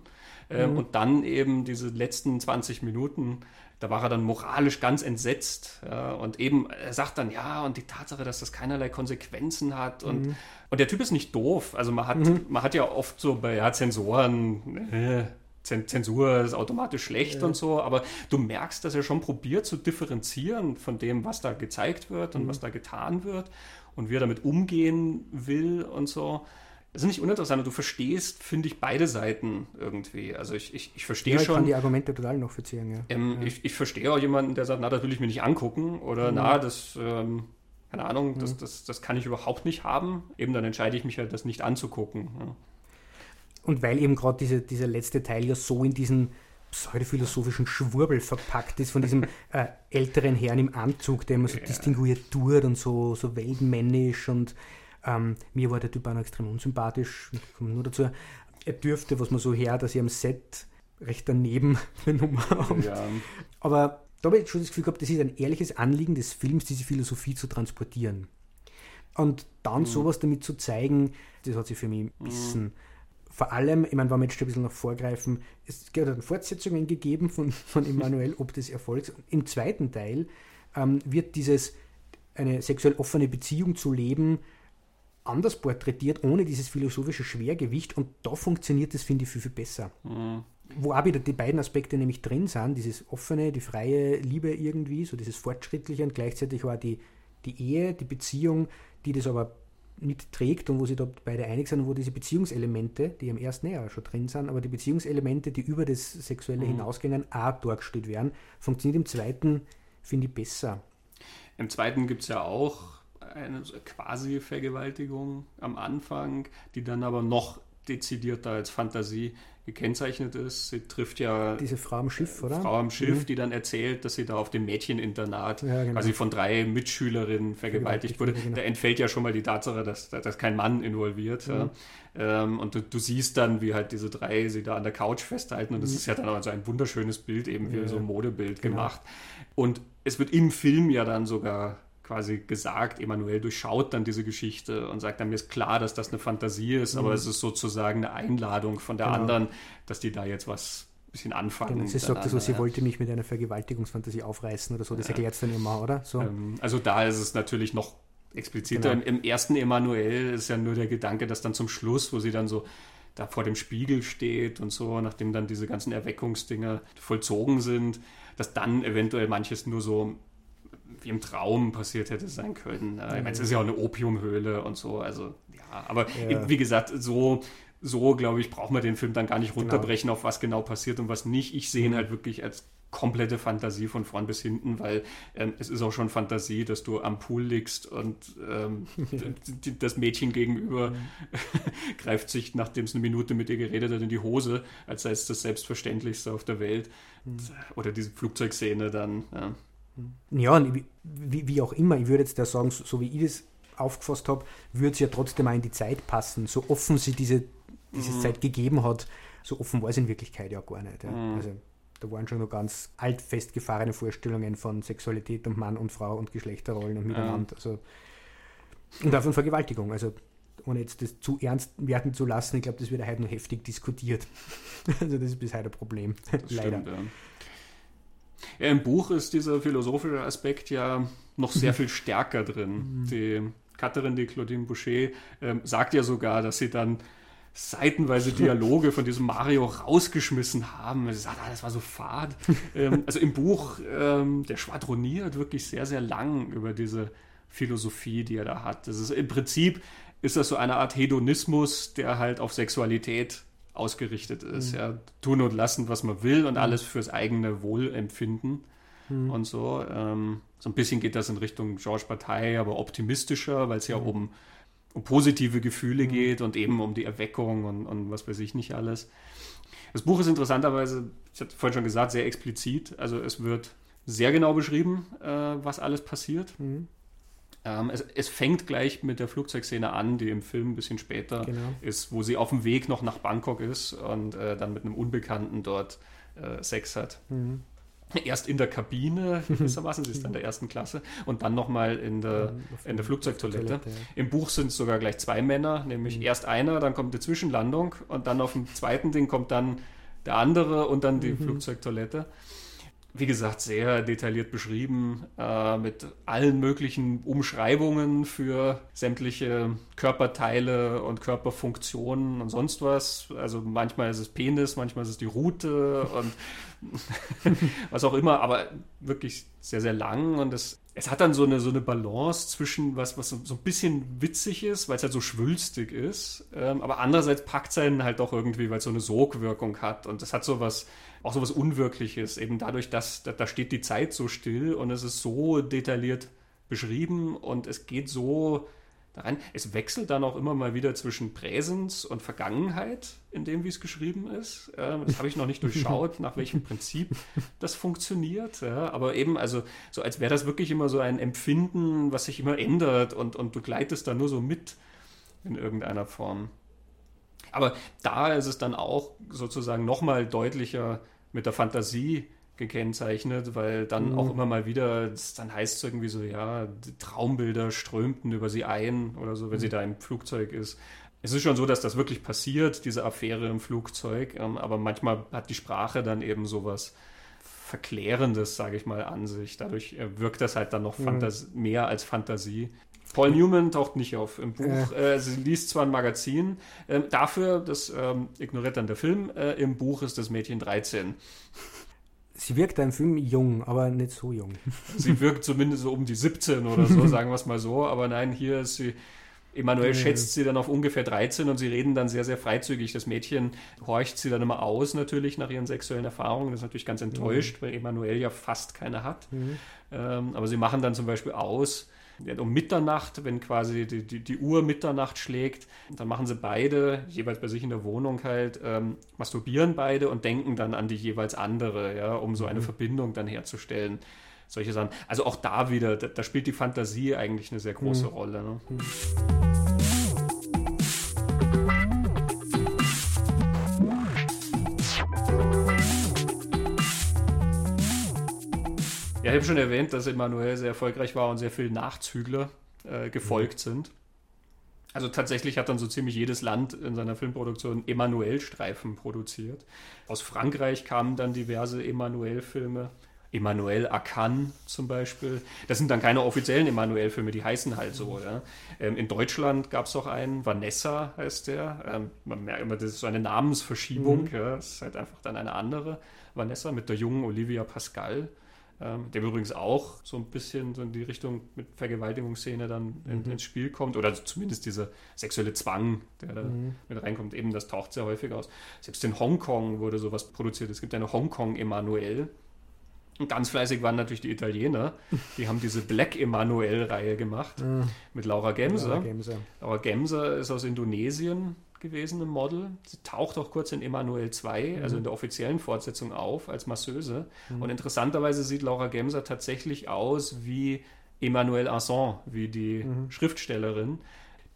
ähm, mhm. Und dann eben diese letzten 20 Minuten, da war er dann moralisch ganz entsetzt. Ja, und eben, er sagt dann, ja, und die Tatsache, dass das keinerlei Konsequenzen hat. Und, mhm. und der Typ ist nicht doof. Also man hat, mhm. man hat ja oft so bei ja, Zensoren, äh, Zensur ist automatisch schlecht ja. und so, aber du merkst, dass er schon probiert zu differenzieren von dem, was da gezeigt wird und mhm. was da getan wird und wie er damit umgehen will und so das ist nicht uninteressant. Du verstehst, finde ich, beide Seiten irgendwie. Also ich, ich, ich verstehe ja, ich schon. Ich kann die Argumente total noch verziehen, ja. Ähm, ja. Ich, ich verstehe auch jemanden, der sagt, na, das will ich mir nicht angucken oder mhm. na, das, ähm, keine Ahnung, mhm. das, das, das kann ich überhaupt nicht haben. Eben dann entscheide ich mich ja, das nicht anzugucken. Und weil eben gerade diese, dieser letzte Teil ja so in diesen pseudophilosophischen Schwurbel verpackt ist von diesem äh, älteren Herrn im Anzug, der immer so ja. distinguiert tut und so, so weltmännisch und ähm, mir war der Typ auch noch extrem unsympathisch, kommt nur dazu. Er dürfte, was man so hört, dass ich am Set recht daneben eine Nummer haben. Ja. Aber da habe ich schon das Gefühl gehabt, das ist ein ehrliches Anliegen des Films, diese Philosophie zu transportieren. Und dann mhm. sowas damit zu zeigen, das hat sich für mich ein mhm. bisschen. Mhm. Vor allem, ich meine, wenn wir jetzt schon ein bisschen noch vorgreifen, es hat Fortsetzungen gegeben von, von Emanuel, ob des Erfolgs. Im zweiten Teil ähm, wird dieses, eine sexuell offene Beziehung zu leben, anders porträtiert, ohne dieses philosophische Schwergewicht und da funktioniert das, finde ich, viel, viel besser. Mhm. Wo auch wieder die beiden Aspekte nämlich drin sind, dieses offene, die freie Liebe irgendwie, so dieses Fortschrittliche und gleichzeitig auch die, die Ehe, die Beziehung, die das aber mitträgt und wo sie da beide einig sind, wo diese Beziehungselemente, die im ersten Jahr schon drin sind, aber die Beziehungselemente, die über das Sexuelle mhm. hinausgehen, auch dargestellt werden, funktioniert im zweiten, finde ich, besser. Im zweiten gibt es ja auch eine quasi Vergewaltigung am Anfang, die dann aber noch dezidiert da als Fantasie gekennzeichnet ist. Sie trifft ja diese Frau am Schiff, oder? Frau am Schiff, mhm. die dann erzählt, dass sie da auf dem Mädcheninternat ja, genau. quasi von drei Mitschülerinnen vergewaltigt wurde. Genau. Da entfällt ja schon mal die Tatsache, dass, dass kein Mann involviert. Mhm. Ja. Ähm, und du, du, siehst dann, wie halt diese drei sie da an der Couch festhalten. Und das mhm. ist ja dann auch so ein wunderschönes Bild, eben wie ja, so ein Modebild genau. gemacht. Und es wird im Film ja dann sogar quasi gesagt, Emanuel durchschaut dann diese Geschichte und sagt dann, mir ist klar, dass das eine Fantasie ist, mhm. aber es ist sozusagen eine Einladung von der genau. anderen, dass die da jetzt was ein bisschen anfangen. Genau. Sie sagt so, sie wollte mich mit einer Vergewaltigungsfantasie aufreißen oder so, das ja. erklärt es dann immer, oder? So. Ähm, also da ist es natürlich noch expliziter. Genau. Im, Im, ersten Emanuel ist ja nur der Gedanke, dass dann zum Schluss, wo sie dann so da vor dem Spiegel steht und so, nachdem dann diese ganzen Erweckungsdinger vollzogen sind, dass dann eventuell manches nur so wie im Traum passiert hätte sein können. Ich meine, es ist ja auch eine Opiumhöhle und so, also ja, aber ja. wie gesagt, so, so glaube ich, braucht man den Film dann gar nicht genau. runterbrechen, genau. auf was genau passiert und was nicht. Ich sehe ihn halt wirklich als komplette Fantasie von vorn bis hinten, weil ähm, es ist auch schon Fantasie, dass du am Pool liegst und ähm, das Mädchen gegenüber greift sich, nachdem es eine Minute mit ihr geredet hat, in die Hose, als sei es das Selbstverständlichste auf der Welt. Mhm. Oder diese Flugzeugszene dann. Ja. Ja, wie, wie, auch immer, ich würde jetzt da sagen, so, wie ich das aufgefasst habe, würde es ja trotzdem auch in die Zeit passen. So offen sie diese, diese mhm. Zeit gegeben hat, so offen war es in Wirklichkeit ja gar nicht. Ja. Mhm. Also da waren schon noch ganz alt festgefahrene Vorstellungen von Sexualität und Mann und Frau und Geschlechterrollen und miteinander. Ja. Also, und auch von Vergewaltigung. Also ohne jetzt das zu ernst werden zu lassen, ich glaube, das wird heute noch heftig diskutiert. also das ist bis heute ein Problem. Leider. Stimmt, ja. Ja, Im Buch ist dieser philosophische Aspekt ja noch sehr viel stärker drin. Mhm. Die Catherine de Claudine Boucher ähm, sagt ja sogar, dass sie dann seitenweise Dialoge von diesem Mario rausgeschmissen haben. Sie sagt, ah, das war so fad. ähm, also im Buch, ähm, der schwadroniert wirklich sehr, sehr lang über diese Philosophie, die er da hat. Das ist im Prinzip ist das so eine Art Hedonismus, der halt auf Sexualität ausgerichtet ist. Mhm. Ja, tun und lassen, was man will und mhm. alles fürs eigene Wohlempfinden mhm. und so. Ähm, so ein bisschen geht das in Richtung Georges Partei, aber optimistischer, weil es ja mhm. um, um positive Gefühle mhm. geht und eben um die Erweckung und, und was weiß ich nicht alles. Das Buch ist interessanterweise, ich hatte vorhin schon gesagt, sehr explizit. Also es wird sehr genau beschrieben, äh, was alles passiert. Mhm. Ähm, es, es, fängt gleich mit der Flugzeugszene an, die im Film ein bisschen später genau. ist, wo sie auf dem Weg noch nach Bangkok ist und äh, dann mit einem Unbekannten dort äh, Sex hat. Mhm. Erst in der Kabine, gewissermaßen, sie ist dann der ersten Klasse, und dann nochmal in der, in der Flugzeugtoilette. Ja. Im Buch sind es sogar gleich zwei Männer, nämlich mhm. erst einer, dann kommt die Zwischenlandung und dann auf dem zweiten Ding kommt dann der andere und dann die mhm. Flugzeugtoilette wie gesagt, sehr detailliert beschrieben, äh, mit allen möglichen Umschreibungen für sämtliche Körperteile und Körperfunktionen und sonst was. Also manchmal ist es Penis, manchmal ist es die Rute und was auch immer, aber wirklich sehr, sehr lang und es, es hat dann so eine, so eine Balance zwischen was, was so, so ein bisschen witzig ist, weil es halt so schwülstig ist, ähm, aber andererseits packt es einen halt doch irgendwie, weil es so eine Sogwirkung hat und es hat so was auch so was Unwirkliches, eben dadurch, dass da, da steht die Zeit so still und es ist so detailliert beschrieben und es geht so daran. Es wechselt dann auch immer mal wieder zwischen Präsens und Vergangenheit, in dem, wie es geschrieben ist. Ähm, das habe ich noch nicht durchschaut, nach welchem Prinzip das funktioniert. aber eben, also so als wäre das wirklich immer so ein Empfinden, was sich immer ändert und, und du gleitest da nur so mit in irgendeiner Form. Aber da ist es dann auch sozusagen nochmal deutlicher mit der Fantasie gekennzeichnet, weil dann mhm. auch immer mal wieder, dann heißt es irgendwie so, ja, Traumbilder strömten über sie ein oder so, wenn mhm. sie da im Flugzeug ist. Es ist schon so, dass das wirklich passiert, diese Affäre im Flugzeug, ähm, aber manchmal hat die Sprache dann eben sowas Verklärendes, sage ich mal, an sich. Dadurch äh, wirkt das halt dann noch mhm. mehr als Fantasie. Paul Newman taucht nicht auf im Buch. Äh. Äh, sie liest zwar ein Magazin, äh, dafür, das ähm, ignoriert dann der Film, äh, im Buch ist das Mädchen 13. Sie wirkt im Film jung, aber nicht so jung. Sie wirkt zumindest so um die 17 oder so, sagen wir es mal so. Aber nein, hier ist sie. Emanuel schätzt sie dann auf ungefähr 13 und sie reden dann sehr, sehr freizügig. Das Mädchen horcht sie dann immer aus, natürlich, nach ihren sexuellen Erfahrungen. Das ist natürlich ganz enttäuscht, mhm. weil Emanuel ja fast keine hat. Mhm. Ähm, aber sie machen dann zum Beispiel aus, um Mitternacht, wenn quasi die, die, die, Uhr Mitternacht schlägt, dann machen sie beide, jeweils bei sich in der Wohnung halt, ähm, masturbieren beide und denken dann an die jeweils andere, ja, um so eine mhm. Verbindung dann herzustellen. Solche Sachen. Also auch da wieder, da, da spielt die Fantasie eigentlich eine sehr große mhm. Rolle. Ne? Mhm. Ja, ich habe schon erwähnt, dass Emanuel sehr erfolgreich war und sehr viele Nachzügler äh, gefolgt mhm. sind. Also tatsächlich hat dann so ziemlich jedes Land in seiner Filmproduktion Emanuel-Streifen produziert. Aus Frankreich kamen dann diverse Emanuel-Filme. Emanuel Akan zum Beispiel. Das sind dann keine offiziellen Emanuel-Filme, die heißen halt so. Ja. Ähm, in Deutschland gab es auch einen, Vanessa heißt der. Ähm, man merkt immer, das ist so eine Namensverschiebung. Mhm. Ja. Das ist halt einfach dann eine andere Vanessa mit der jungen Olivia Pascal ähm, der übrigens auch so ein bisschen so in die Richtung mit Vergewaltigungsszene dann in, mhm. ins Spiel kommt oder zumindest dieser sexuelle Zwang, der da mhm. mit reinkommt, eben das taucht sehr häufig aus. Selbst in Hongkong wurde sowas produziert. Es gibt eine Hongkong Emanuel. Und ganz fleißig waren natürlich die Italiener. Die haben diese Black Emanuel-Reihe gemacht mhm. mit Laura Gemser. Laura Gemser. Laura Gemser ist aus Indonesien, gewesen im Model. Sie taucht auch kurz in Emanuel 2, mhm. also in der offiziellen Fortsetzung auf, als Masseuse. Mhm. Und interessanterweise sieht Laura Gemser tatsächlich aus wie Emmanuel Asson, wie die mhm. Schriftstellerin,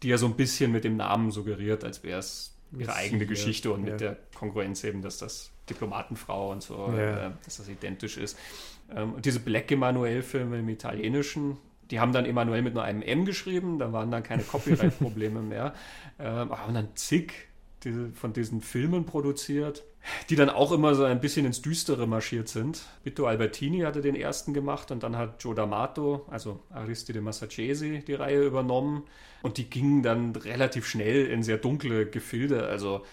die ja so ein bisschen mit dem Namen suggeriert, als wäre es ihre eigene Geschichte und ja. mit der Kongruenz eben, dass das Diplomatenfrau und so, ja. äh, dass das identisch ist. Ähm, und diese Black Emanuel-Filme im Italienischen, die haben dann Emanuel mit nur einem M geschrieben, da waren dann keine Copyright-Probleme mehr. Ähm, haben dann zig diese, von diesen Filmen produziert, die dann auch immer so ein bisschen ins Düstere marschiert sind. Vito Albertini hatte den ersten gemacht und dann hat Joe D'Amato, also Aristide Massacesi, die Reihe übernommen. Und die gingen dann relativ schnell in sehr dunkle Gefilde. Also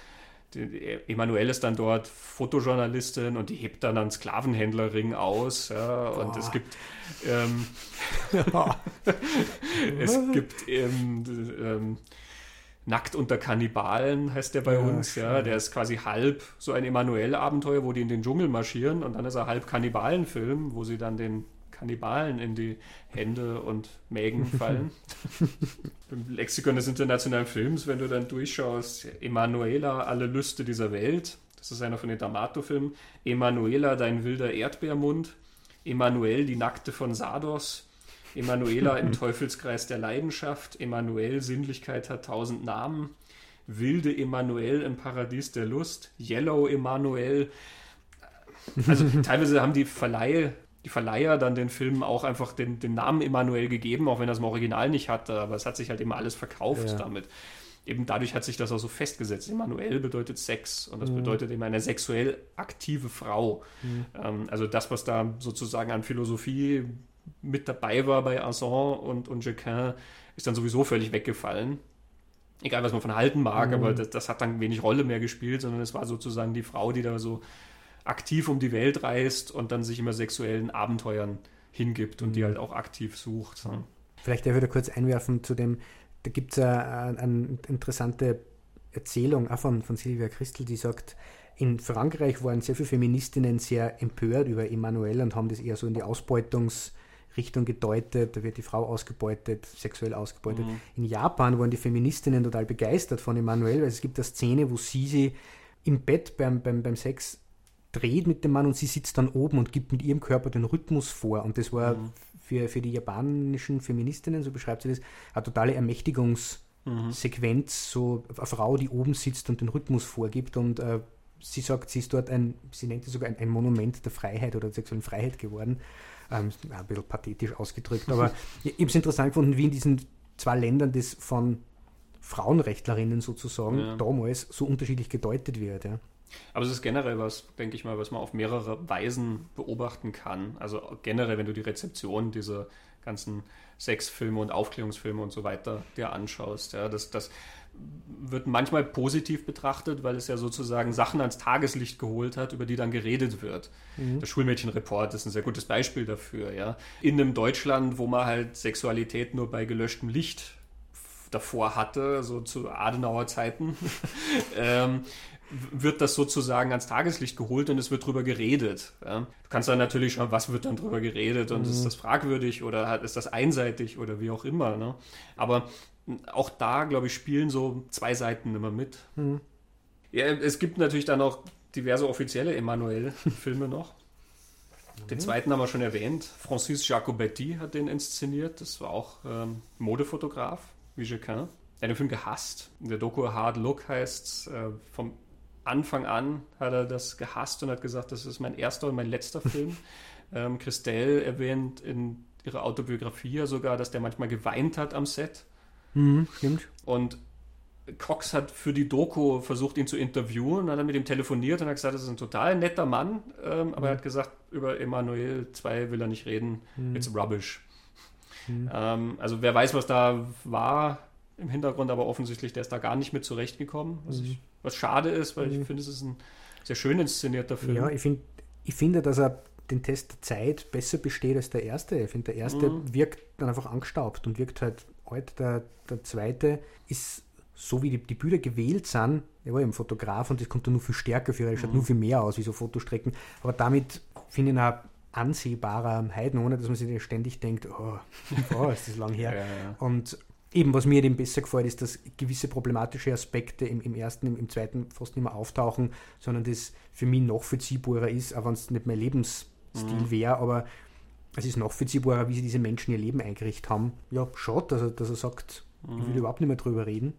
Emanuelle ist dann dort Fotojournalistin und die hebt dann einen Sklavenhändlerring aus. Ja, und es gibt ähm, es gibt ähm, ähm, Nackt unter Kannibalen heißt der bei ja, uns. Ja, der ist quasi halb so ein Emanuel-Abenteuer, wo die in den Dschungel marschieren und dann ist er halb Kannibalenfilm, wo sie dann den Kannibalen in die Hände und Mägen fallen. Im Lexikon des internationalen Films, wenn du dann durchschaust, Emanuela, alle Lüste dieser Welt, das ist einer von den D'Amato-Filmen, Emanuela, dein wilder Erdbeermund, Emanuel, die Nackte von Sardos, Emanuela im Teufelskreis der Leidenschaft, Emanuel, Sinnlichkeit hat tausend Namen, Wilde Emanuel im Paradies der Lust, Yellow Emanuel. Also teilweise haben die Verleihe die Verleiher dann den Filmen auch einfach den, den Namen Emanuel gegeben, auch wenn das im Original nicht hatte, aber es hat sich halt immer alles verkauft ja. damit. Eben dadurch hat sich das auch so festgesetzt. Emanuel bedeutet Sex und das mhm. bedeutet eben eine sexuell aktive Frau. Mhm. Ähm, also das, was da sozusagen an Philosophie mit dabei war bei Arson und, und Jacquin, ist dann sowieso völlig weggefallen. Egal, was man von halten mag, mhm. aber das, das hat dann wenig Rolle mehr gespielt, sondern es war sozusagen die Frau, die da so aktiv um die Welt reist und dann sich immer sexuellen Abenteuern hingibt und die mhm. halt auch aktiv sucht. Vielleicht darf ich da kurz einwerfen zu dem, da gibt es eine, eine, interessante Erzählung auch von, von Silvia Christel, die sagt, in Frankreich waren sehr viele Feministinnen sehr empört über Emmanuel und haben das eher so in die Ausbeutungsrichtung gedeutet, da wird die Frau ausgebeutet, sexuell ausgebeutet. Mhm. In Japan waren die Feministinnen total begeistert von Emmanuel, weil es gibt eine Szene, wo sie sie im Bett beim, beim, beim Sex dreht mit dem Mann und sie sitzt dann oben und gibt mit ihrem Körper den Rhythmus vor. Und das war mhm. für, für die japanischen Feministinnen, so beschreibt sie das, eine totale Ermächtigungssequenz, mhm. so eine Frau, die oben sitzt und den Rhythmus vorgibt. Und äh, sie sagt, sie ist dort ein, sie nennt es sogar ein, ein, Monument der Freiheit oder der sexuellen Freiheit geworden. Ähm, ein bisschen pathetisch ausgedrückt, aber ich habe es interessant gefunden, wie in diesen zwei Ländern das von Frauenrechtlerinnen sozusagen ja. damals so unterschiedlich gedeutet wird. Ja. Aber es ist generell was, denke ich mal, was man auf mehrere Weisen beobachten kann. Also generell, wenn du die Rezeption dieser ganzen Sexfilme und Aufklärungsfilme und so weiter dir anschaust, ja, das, das wird manchmal positiv betrachtet, weil es ja sozusagen Sachen ans Tageslicht geholt hat, über die dann geredet wird. Mhm. Der Schulmädchenreport ist ein sehr gutes Beispiel dafür. Ja. In einem Deutschland, wo man halt Sexualität nur bei gelöschtem Licht davor hatte, so zu Adenauer Zeiten, ähm, wird das sozusagen ans Tageslicht geholt und es wird drüber geredet. Ja? Du kannst dann natürlich schauen, was wird dann drüber geredet und mhm. ist das fragwürdig oder ist das einseitig oder wie auch immer. Ne? Aber auch da, glaube ich, spielen so zwei Seiten immer mit. Mhm. Ja, es gibt natürlich dann auch diverse offizielle Emanuel-Filme noch. Den mhm. zweiten haben wir schon erwähnt. Francis Jacobetti hat den inszeniert. Das war auch ähm, Modefotograf, wie Jacquin. Er hat den Film gehasst. In der Doku Hard Look heißt äh, vom Anfang an hat er das gehasst und hat gesagt, das ist mein erster und mein letzter Film. ähm, Christelle erwähnt in ihrer Autobiografie ja sogar, dass der manchmal geweint hat am Set. Mhm, stimmt. Und Cox hat für die Doku versucht, ihn zu interviewen, dann hat er mit ihm telefoniert und hat gesagt, das ist ein total netter Mann, ähm, aber mhm. er hat gesagt, über Emanuel 2 will er nicht reden, mhm. it's rubbish. Mhm. Ähm, also wer weiß, was da war im Hintergrund, aber offensichtlich, der ist da gar nicht mit zurechtgekommen, was, ich, mhm. Was schade ist, weil ich mhm. finde, es ist ein sehr schön inszenierter Film. Ja, ich, find, ich finde, dass er den Test der Zeit besser besteht als der erste. Ich finde, der erste mhm. wirkt dann einfach angestaubt und wirkt halt alt. Der, der zweite ist so wie die, die Bilder gewählt sind, er war eben Fotograf und das kommt dann nur viel stärker für, er schaut mhm. nur viel mehr aus wie so Fotostrecken, aber damit finde ich ihn auch ansehbarer Heiden, ohne dass man sich ständig denkt, oh, oh ist das lang her. ja, ja. Und eben, was mir eben besser gefällt, ist, dass gewisse problematische Aspekte im, im ersten, im, im, zweiten fast nicht mehr auftauchen, sondern das für mich nachvollziehbarer ist, auch wenn es nicht mein Lebensstil mhm. wäre, aber es ist nachvollziehbarer, wie sie diese Menschen ihr Leben eingerichtet haben. Ja, schade, dass er, dass er sagt, mhm. ich will überhaupt nicht mehr drüber reden.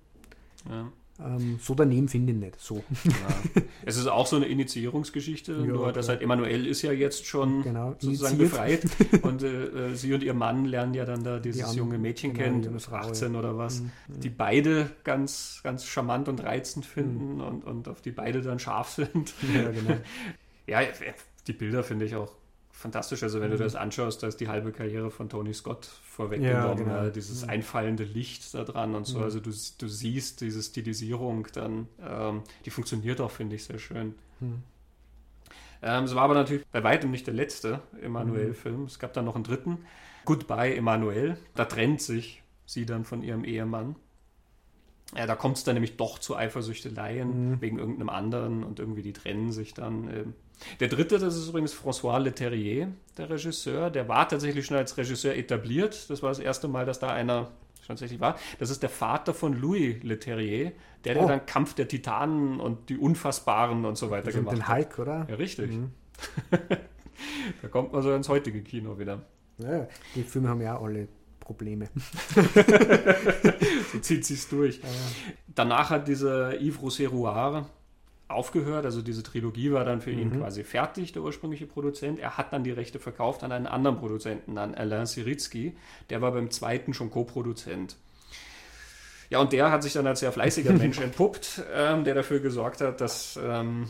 Ja. Ähm, so daneben finde ich nicht. So. Ja. Es ist auch so eine Initiierungsgeschichte, ja, nur dass halt Emanuel ist ja jetzt schon genau, sozusagen befreit und äh, äh, sie und ihr Mann lernen ja dann da dieses junge Mädchen genau, kennen, die 18 oder was, mhm. die beide ganz, ganz charmant und reizend finden mhm. und, und auf die beide dann scharf sind. Ja, genau. ja die Bilder finde ich auch fantastisch. Also wenn mhm. du das anschaust, da ist die halbe Karriere von Tony Scott vorweggenommen. Ja, genau. dieses mhm. einfallende Licht da dran und so. Mhm. Also du, du siehst diese Stilisierung dann, ähm, die funktioniert auch, finde ich, sehr schön. Mhm. Ähm, es war aber natürlich bei weitem nicht der letzte Emanuel-Film. Es gab dann noch einen dritten, Goodbye Emanuel. Da trennt sich sie dann von ihrem Ehemann. Ja, da kommt es dann nämlich doch zu Eifersüchteleien mhm. wegen irgendeinem anderen und irgendwie die trennen sich dann. Ähm. Der dritte, das ist übrigens François Leterrier, der Regisseur. Der war tatsächlich schon als Regisseur etabliert. Das war das erste Mal, dass da einer tatsächlich war. Das ist der Vater von Louis Leterrier, der, der oh. dann Kampf der Titanen und die Unfassbaren und so weiter gemacht den Hulk, oder? Ja, richtig. Mhm. da kommt man so ins heutige Kino wieder. Ja, die Filme haben ja auch alle Probleme. so zieht sich's durch. Ja, ja. Danach hat dieser Yves Rousserouard aufgehört. Also diese Trilogie war dann für mhm. ihn quasi fertig, der ursprüngliche Produzent. Er hat dann die Rechte verkauft an einen anderen Produzenten, an Alain Siritsky. Der war beim zweiten schon Co-Produzent. Ja, und der hat sich dann als sehr fleißiger Mensch entpuppt, ähm, der dafür gesorgt hat, dass ähm,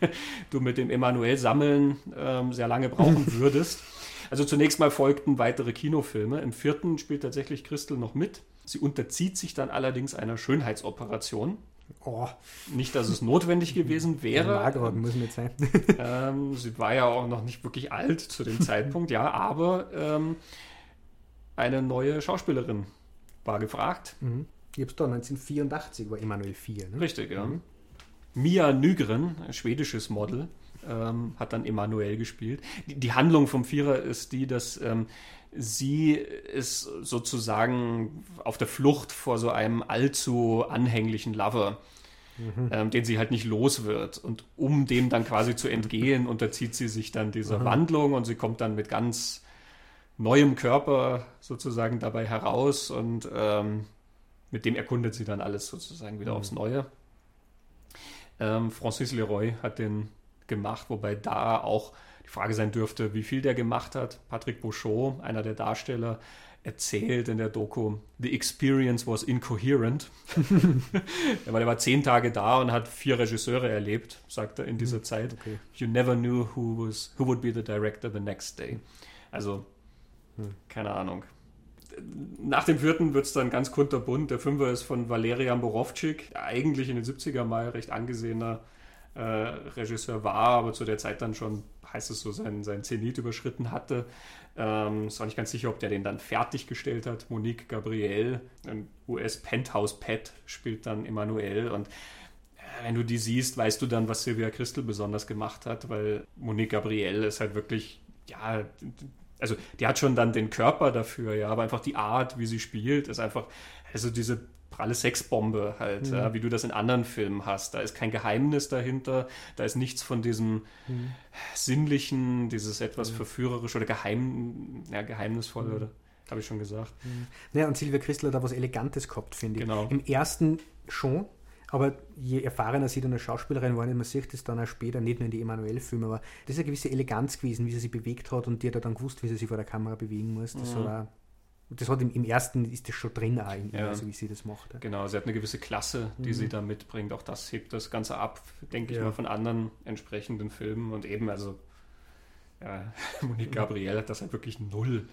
du mit dem Emanuel Sammeln ähm, sehr lange brauchen würdest. Also zunächst mal folgten weitere Kinofilme. Im vierten spielt tatsächlich Christel noch mit. Sie unterzieht sich dann allerdings einer Schönheitsoperation. Oh. Nicht, dass es notwendig gewesen wäre. Mager muss nicht sein. ähm, sie war ja auch noch nicht wirklich alt zu dem Zeitpunkt, ja, aber ähm, eine neue Schauspielerin war gefragt. Mhm. Ich hab's da 1984 war Emanuel 4. Ne? Richtig, ja. Mhm. Mia Nygren, ein schwedisches Model, ähm, hat dann Emanuel gespielt. Die, die, Handlung vom Vierer ist die, dass ähm, sie ist sozusagen auf der Flucht vor so einem allzu anhänglichen Lover. Mhm. Ähm, den sie halt nicht los wird. Und um dem dann quasi zu entgehen, unterzieht sie sich dann dieser mhm. Wandlung und sie kommt dann mit ganz neuem Körper sozusagen dabei heraus und ähm, mit dem erkundet sie dann alles sozusagen wieder mhm. aufs Neue. Ähm, Francis Leroy hat den gemacht, wobei da auch die Frage sein dürfte, wie viel der gemacht hat. Patrick Beauchot, einer der Darsteller, erzählt in der Doku, The Experience was incoherent. der war zehn Tage da und hat vier Regisseure erlebt, sagt er in dieser hm, Zeit. Okay. You never knew who, was, who would be the director the next day. Also, hm. keine Ahnung. Nach dem vierten wird es dann ganz kunterbunt. Der Fünfer ist von Valerian Borowczyk, eigentlich in den 70er mal recht angesehener äh, Regisseur war, aber zu der Zeit dann schon, heißt es so, sein, sein Zenit überschritten hatte. Ähm, ist auch nicht ganz sicher, ob der den dann fertiggestellt hat. Monique Gabriel, ein US-Penthouse-Pet, spielt dann Emmanuel und wenn du die siehst, weißt du dann, was Sylvia Christel besonders gemacht hat, weil Monique Gabriel ist halt wirklich, ja, also die hat schon dann den Körper dafür, ja, aber einfach die Art, wie sie spielt, ist einfach, also diese pralle Sexbombe halt, mhm. ja, wie du das in anderen Filmen hast. Da ist kein Geheimnis dahinter, da ist nichts von diesem mhm. sinnlichen, dieses etwas mhm. verführerisch oder geheim, ja, geheimnisvoll mhm. oder habe ich schon gesagt. Mhm. Ja, und Silvia Christel hat da was Elegantes gehabt, finde ich. Genau. Im ersten schon, aber je erfahrener sie dann als Schauspielerin war, man sieht das dann auch später, nicht nur in die Emanuel-Filme, aber das ist eine gewisse Eleganz gewesen, wie sie sich bewegt hat und die hat dann gewusst, wie sie sich vor der Kamera bewegen muss. Das mhm. war das hat im, im, ersten ist das schon drin, auch in, ja. so wie sie das macht. Ja. Genau, sie hat eine gewisse Klasse, die mhm. sie da mitbringt. Auch das hebt das Ganze ab, denke ich mal, von anderen entsprechenden Filmen. Und eben, also, ja, Monique Gabriel hat das halt wirklich null.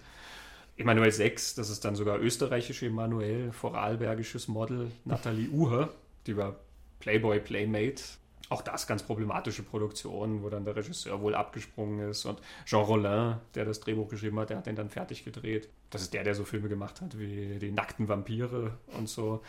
Emanuel 6, das ist dann sogar österreichische Emanuel, vorarlbergisches Model, Nathalie Uher, die war Playboy Playmate auch das ganz problematische Produktion, wo dann der Regisseur wohl abgesprungen ist und Jean Rollin, der das Drehbuch geschrieben hat, der hat den dann fertig gedreht. Das ist der, der so Filme gemacht hat wie Die nackten Vampire und so.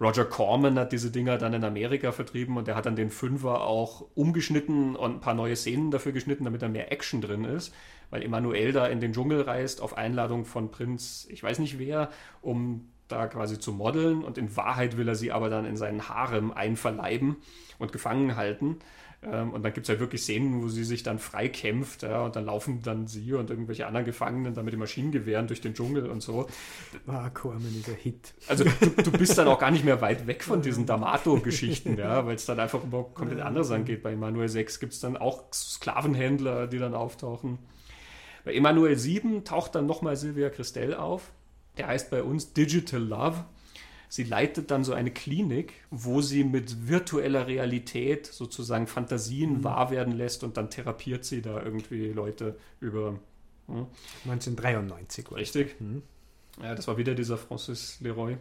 Roger Corman hat diese Dinger dann in Amerika vertrieben und der hat dann den Fünfer auch umgeschnitten und ein paar neue Szenen dafür geschnitten, damit da mehr Action drin ist. Weil Emanuel da in den Dschungel reist auf Einladung von Prinz, ich weiß nicht wer, um da quasi zu modeln und in Wahrheit will er sie aber dann in seinen Harem einverleiben und gefangen halten. Ähm, und dann gibt es halt wirklich Szenen, wo sie sich dann frei kämpft ja, und dann laufen dann sie und irgendwelche anderen Gefangenen dann mit den Maschinengewehren durch den Dschungel und so. Ah, Corman ein Hit. Also du, du, bist dann auch gar nicht mehr weit weg von diesen D'Amato-Geschichten, ja, weil es dann einfach über komplett anderes angeht. Bei Emanuel 6 gibt es dann auch Sklavenhändler, die dann auftauchen. Bei Emanuel 7 taucht dann nochmal Silvia Christel auf der heißt bei uns Digital Love. Sie leitet dann so eine Klinik, wo sie mit virtueller Realität sozusagen Fantasien mhm. wahr werden lässt und dann therapiert sie da irgendwie Leute über. Hm? 1993. Richtig. Mhm. Ja, das war wieder dieser Francis Leroy.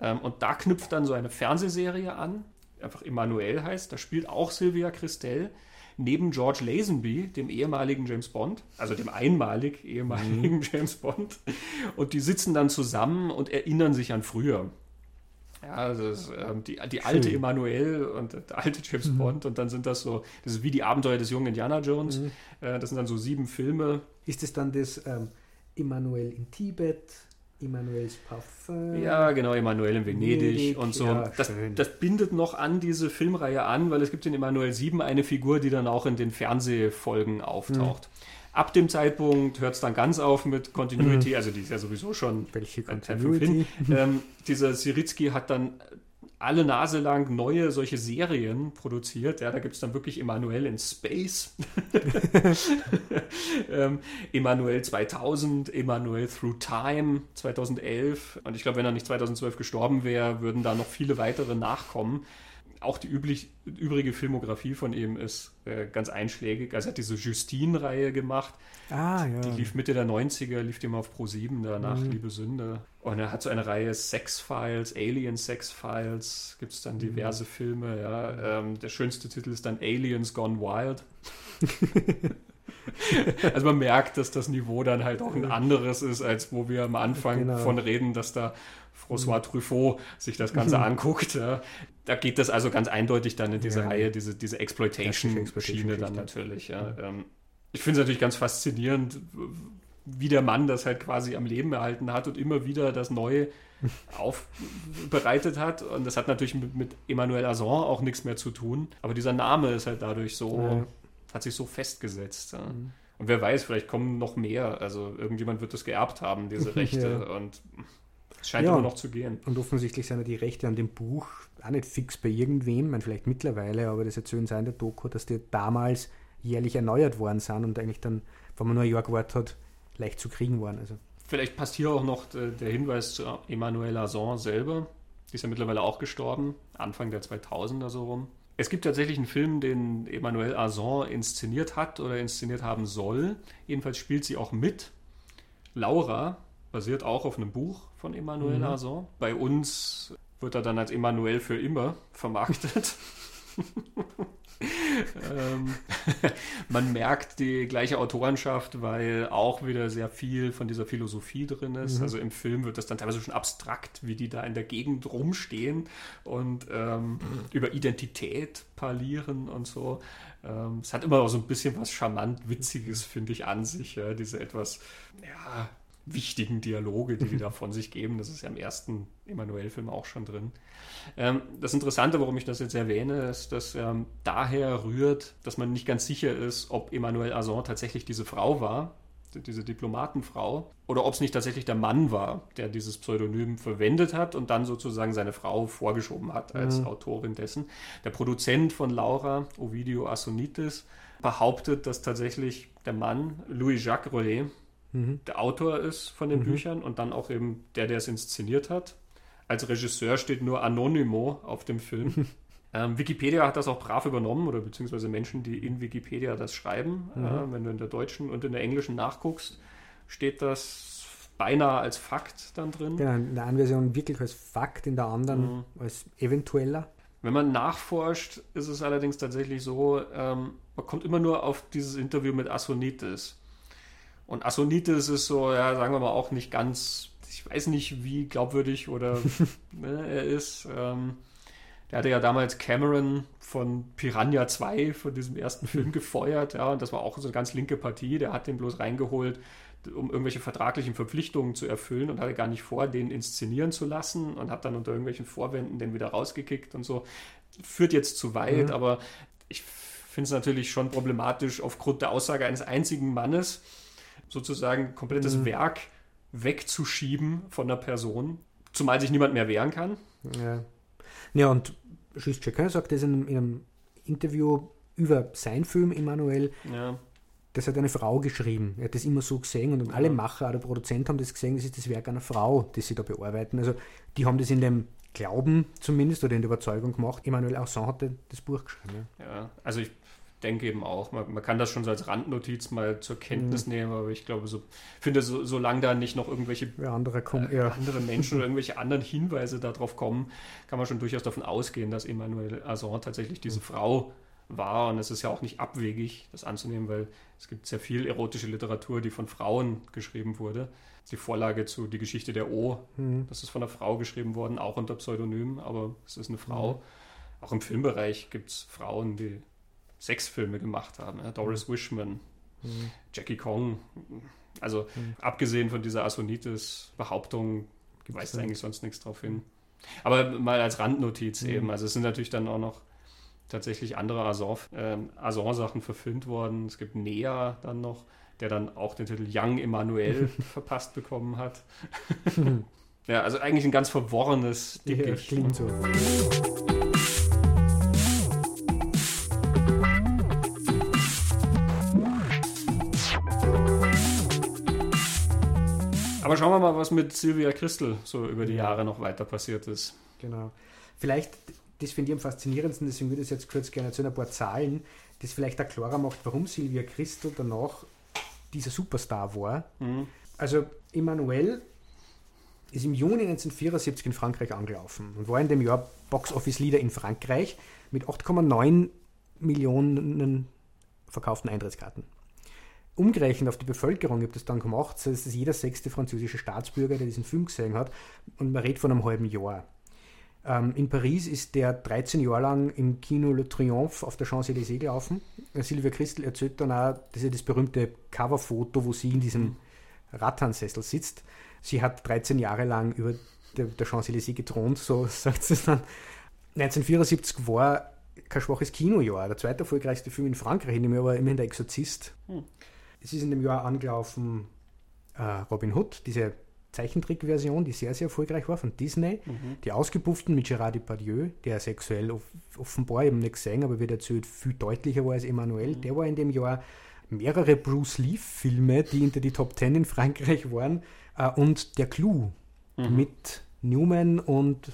Ähm, und da knüpft dann so eine Fernsehserie an, einfach Emmanuel heißt. Da spielt auch Sylvia Christel neben George Lazenby, dem ehemaligen James Bond, also dem einmalig ehemaligen mhm. James Bond. Und die sitzen dann zusammen und erinnern sich an früher. Ja, also ist, ähm, die, die alte Emanuel und der alte James mhm. Bond und dann sind das so, das ist wie die Abenteuer des jungen Indiana Jones. Mhm. Äh, das sind dann so sieben Filme. Ist es dann das ähm, Emanuel in Tibet? Emanuels Parfum. Ja, genau, Emanuel in Venedig, Venedig und so. Ja, das, das, bindet noch an diese Filmreihe an, weil es gibt in Emanuel 7 eine Figur, die dann auch in den Fernsehfolgen auftaucht. Mhm. Ab dem Zeitpunkt hört es dann ganz auf mit Continuity, mhm. also die ist ja sowieso schon Welche Continuity? Ähm, dieser Siritzky hat dann alle Nase lang neue solche Serien produziert. Ja, da gibt es dann wirklich Emanuel in Space, ähm, Emanuel 2000, Emanuel Through Time 2011. Und ich glaube, wenn er nicht 2012 gestorben wäre, würden da noch viele weitere nachkommen auch die üblich, übrige Filmografie von ihm ist äh, ganz einschlägig. Also er hat diese Justine-Reihe gemacht. Ah, ja. Die lief Mitte der 90er, lief mal auf Pro 7 danach mhm. Liebe Sünde. Und er hat so eine Reihe Sex-Files, Alien Sex-Files, gibt es dann diverse mhm. Filme. Ja. Ähm, der schönste Titel ist dann Aliens Gone Wild. also man merkt, dass das Niveau dann halt auch ein anderes ist, als wo wir am Anfang genau. von reden, dass da François Truffaut sich das Ganze anguckt. Ja. Da geht das also ganz eindeutig dann in diese ja. Reihe, diese, diese Exploitation-Schiene dann natürlich. Ja. Ähm, ich finde es natürlich ganz faszinierend, wie der Mann das halt quasi am Leben erhalten hat und immer wieder das Neue aufbereitet hat. Und das hat natürlich mit, mit Emmanuel Azon auch nichts mehr zu tun. Aber dieser Name ist halt dadurch so, ja. hat sich so festgesetzt. Ja. Mhm. Und wer weiß, vielleicht kommen noch mehr. Also irgendjemand wird das geerbt haben, diese Rechte. ja. Und es scheint ja, immer noch zu gehen. Und offensichtlich sind ja die Rechte an dem Buch auch nicht fix bei irgendwem, man vielleicht mittlerweile, aber das erzählen sie in der Doku, dass die damals jährlich erneuert worden sind und eigentlich dann, wenn man nur ein Jahr gewartet hat, leicht zu kriegen waren. Also. Vielleicht passt hier auch noch der Hinweis zu Emmanuel Azon selber. Die ist ja mittlerweile auch gestorben, Anfang der 2000er so rum. Es gibt tatsächlich einen Film, den Emmanuel Azon inszeniert hat oder inszeniert haben soll. Jedenfalls spielt sie auch mit. Laura basiert auch auf einem Buch von Emmanuel mhm. Azon. Bei uns wird er dann als Emmanuel für immer vermarktet. ähm, man merkt die gleiche Autorenschaft, weil auch wieder sehr viel von dieser Philosophie drin ist. Mhm. Also im Film wird das dann teilweise schon abstrakt, wie die da in der Gegend rumstehen und ähm, mhm. über Identität parlieren und so. Ähm, es hat immer auch so ein bisschen was charmant Witziges, finde ich, an sich. Ja, diese etwas, ja, wichtigen Dialoge, die die da von sich geben. Das ist ja im ersten Emanuel-Film auch schon drin. Ähm, das Interessante, warum ich das jetzt erwähne, ist, dass ähm, daher rührt, dass man nicht ganz sicher ist, ob Emmanuel Azon tatsächlich diese Frau war, diese Diplomatenfrau, oder ob es nicht tatsächlich der Mann war, der dieses Pseudonym verwendet hat und dann sozusagen seine Frau vorgeschoben hat als mhm. Autorin dessen. Der Produzent von Laura, Ovidio Assonitis, behauptet, dass tatsächlich der Mann, Louis-Jacques Rollet, mhm. der Autor ist von den mhm. Büchern und dann auch eben der, der es inszeniert hat. Als Regisseur steht nur Anonymo auf dem Film. ähm, Wikipedia hat das auch brav übernommen oder beziehungsweise Menschen, die in Wikipedia das schreiben. Mhm. Äh, wenn du in der deutschen und in der englischen nachguckst, steht das beinahe als Fakt dann drin. Genau, in der einen Version wirklich als Fakt, in der anderen mhm. als eventueller. Wenn man nachforscht, ist es allerdings tatsächlich so, ähm, man kommt immer nur auf dieses Interview mit Assonitis. Und Assonitis ist so, ja, sagen wir mal, auch nicht ganz, ich weiß nicht, wie glaubwürdig oder ne, er ist. Ähm, der hatte ja damals Cameron von Piranha 2, von diesem ersten Film, gefeuert. Ja, und das war auch so eine ganz linke Partie. Der hat den bloß reingeholt, um irgendwelche vertraglichen Verpflichtungen zu erfüllen und hatte gar nicht vor, den inszenieren zu lassen und hat dann unter irgendwelchen Vorwänden den wieder rausgekickt und so. Führt jetzt zu weit, mhm. aber ich finde es natürlich schon problematisch aufgrund der Aussage eines einzigen Mannes sozusagen komplettes mhm. Werk wegzuschieben von der Person, zumal sich niemand mehr wehren kann. Ja, ja und Schüss Chacun sagt das in einem, in einem, Interview über sein Film Emanuel. Ja. Das hat eine Frau geschrieben. Er hat das immer so gesehen und alle Macher, alle Produzenten haben das gesehen, das ist das Werk einer Frau, das sie da bearbeiten. Also die haben das in dem Glauben zumindest oder in der Überzeugung gemacht. Emanuel Arsan hatte das Buch geschrieben. Ja, ja also ich denke eben auch, man, man, kann das schon so als Randnotiz mal zur Kenntnis mhm. nehmen, aber ich glaube, so finde, so, solange da nicht noch irgendwelche ja, andere, kommen, äh, andere Menschen oder irgendwelche anderen Hinweise darauf kommen, kann man schon durchaus davon ausgehen, dass Emmanuel Azon tatsächlich diese mhm. Frau war. Und es ist ja auch nicht abwegig, das anzunehmen, weil es gibt sehr viel erotische Literatur, die von Frauen geschrieben wurde. Die Vorlage zu Die Geschichte der O, mhm. das ist von einer Frau geschrieben worden, auch unter Pseudonym, aber es ist eine Frau. Mhm. Auch im Filmbereich gibt es Frauen, die Sexfilme gemacht haben. Ja? Doris mhm. Wishman, mhm. Jackie Kong. Also mhm. abgesehen von dieser Asonitis-Behauptung weist eigentlich sonst nichts drauf hin. Aber mal als Randnotiz mhm. eben. Also es sind natürlich dann auch noch tatsächlich andere Azor-Sachen äh, verfilmt worden. Es gibt Nea dann noch, der dann auch den Titel Young Emanuel verpasst bekommen hat. ja, also eigentlich ein ganz verworrenes Dickicht. Ja, klingt so. Aber schauen wir mal, was mit Sylvia Christel so über die Jahre noch weiter passiert ist. Genau. Vielleicht, das finde ich am faszinierendsten, deswegen würde ich jetzt kurz gerne zu ein paar Zahlen, das vielleicht auch klarer macht, warum Sylvia Christel danach dieser Superstar war. Mhm. Also Emmanuel ist im Juni 1974 in Frankreich angelaufen und war in dem Jahr Box Office Leader in Frankreich mit 8,9 Millionen verkauften Eintrittskarten umgerechnet auf die Bevölkerung, ich habe das dann gemacht, so ist jeder sechste französische Staatsbürger, der diesen Film gesehen hat. Und man redet von einem halben Jahr. Ähm, in Paris ist der 13 Jahre lang im Kino Le Triomphe auf der Champs-Élysées gelaufen. Silvia Christel erzählt dann auch, das ist ja das berühmte Coverfoto, wo sie in diesem Rattansessel sitzt. Sie hat 13 Jahre lang über der, der Champs-Élysées gethront, so sagt sie dann. 1974 war kein schwaches Kinojahr. Der zweite erfolgreichste Film in Frankreich, nämlich aber immerhin der Exorzist. Hm. Es ist in dem Jahr angelaufen äh, Robin Hood, diese Zeichentrickversion, die sehr, sehr erfolgreich war von Disney. Mhm. Die Ausgepufften mit Gérard Depardieu, der sexuell off offenbar, eben nicht gesehen, aber wird erzählt, viel deutlicher war als Emmanuel. Mhm. Der war in dem Jahr mehrere Bruce Lee-Filme, die hinter die Top Ten in Frankreich waren. Äh, und Der Clou mhm. mit Newman und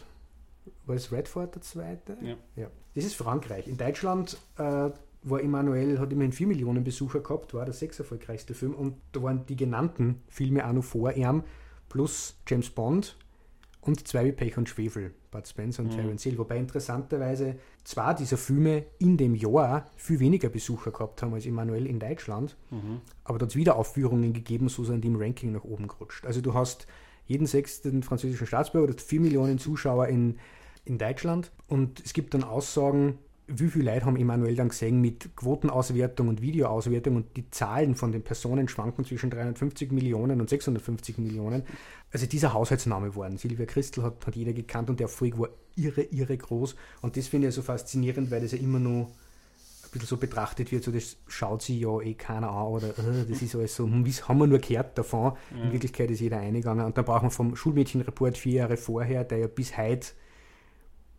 war es Redford der zweite? Ja. ja. Das ist Frankreich. In Deutschland äh, war Emmanuel, hat immerhin 4 Millionen Besucher gehabt, war der sechs erfolgreichste Film und da waren die genannten Filme auch noch vor ihm, plus James Bond und zwei wie Pech und Schwefel, Bud Spencer und Mhm. Terence Hill. Wobei interessanterweise zwar dieser Filme in dem Jahr viel weniger Besucher gehabt haben als Emanuel in Deutschland, Mhm. aber dort wieder Aufführungen gegeben, so sind die im Ranking nach oben gerutscht. Also du hast jeden sechsten französischen Staatsbürger, du hast vier Millionen Zuschauer in, in Deutschland und es gibt dann Aussagen, wie viele Leute haben Emanuel dann gesehen mit Quotenauswertung und Videoauswertung und die Zahlen von den Personen schwanken zwischen 350 Millionen und 650 Millionen. Also dieser Haushaltsname waren. Silvia Christel hat, hat jeder gekannt und der Erfolg war irre, irre groß und das finde ich so faszinierend, weil das ja immer nur ein bisschen so betrachtet wird, so das schaut sich ja eh keiner an oder äh, das ist alles so, hm, haben wir nur gehört davon. In Wirklichkeit ist jeder eingegangen und dann braucht man vom Schulmädchenreport vier Jahre vorher, der ja bis heute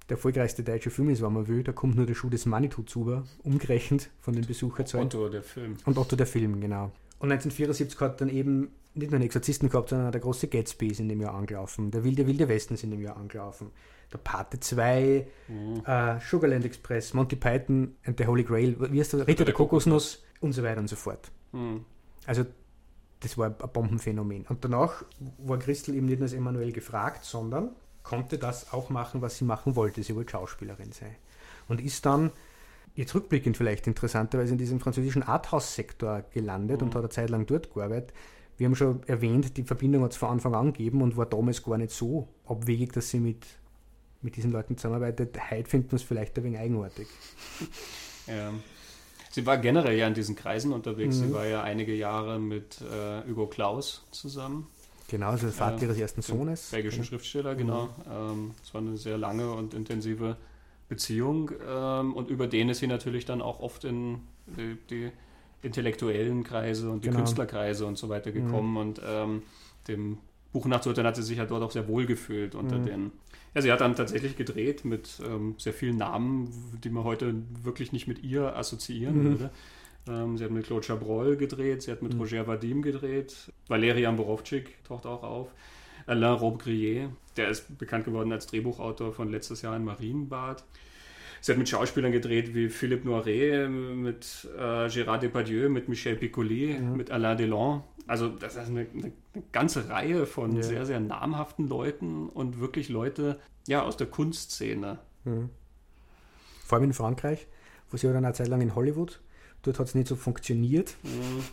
der erfolgreichste deutsche Film ist, wenn man will, da kommt nur der Schuh des Manitou zu, umgerechnet von den Besucherzahlen. Otto, der Film. Und Otto der Film, genau. Und 1974 hat dann eben nicht nur einen Exorzisten gehabt, sondern der große Gatsby ist in dem Jahr angelaufen. Der wilde, wilde Westen ist in dem Jahr angelaufen. Der Pate 2, äh, Sugarland Express, Monty Python and the Holy Grail, wie heißt der? Ritter der Kokosnuss und so weiter und so fort. Mhm. Also das war ein Bombenphänomen. Und danach war Christel eben nicht nur als Emanuel gefragt, sondern konnte das auch machen, was sie machen wollte. Sie wollte Schauspielerin sein. Und ist dann, jetzt rückblickend vielleicht interessanterweise, in diesem französischen Arthouse-Sektor gelandet und hat eine Zeit lang dort gearbeitet. Wir haben schon erwähnt, die Verbindung hat es von Anfang an gegeben und war damals gar nicht so abwegig, dass sie mit, mit diesen Leuten zusammenarbeitet. Heute finden wir es vielleicht ein wenig eigenartig. Ja. Sie war generell ja in diesen Kreisen unterwegs. Mhm. Sie war ja einige Jahre mit äh, Hugo Claus zusammen, Genau, also der Vater ihres ersten Sohnes. belgischen Schriftsteller, genau. Ähm, Es war eine sehr lange und intensive Beziehung. Ähm, und über den ist sie natürlich dann auch oft in die, die intellektuellen Kreise und die Genau. Künstlerkreise und so weiter gekommen. Und ähm, dem Buch nachzuurteilen hat sie sich ja dort auch sehr wohl gefühlt unter Mhm. den. Ja, sie hat dann tatsächlich gedreht mit ähm, sehr vielen Namen, die man heute wirklich nicht mit ihr assoziieren Mhm. würde. Ähm, sie hat mit Claude Chabrol gedreht, sie hat mit Mhm. Roger Vadim gedreht, Valerian Borowczyk taucht auch auf, Alain Robbe-Grillet, der ist bekannt geworden als Drehbuchautor von letztes Jahr in Marienbad. Sie hat mit Schauspielern gedreht wie Philippe Noiret, mit äh, Gérard Depardieu, mit Michel Piccoli, Mhm. mit Alain Delon. Also das ist eine, eine, ganze Reihe von Ja. sehr, sehr namhaften Leuten und wirklich Leute ja, aus der Kunstszene. Mhm. Vor allem in Frankreich, wo sie war dann eine Zeit lang in Hollywood. Dort hat es nicht so funktioniert Mhm.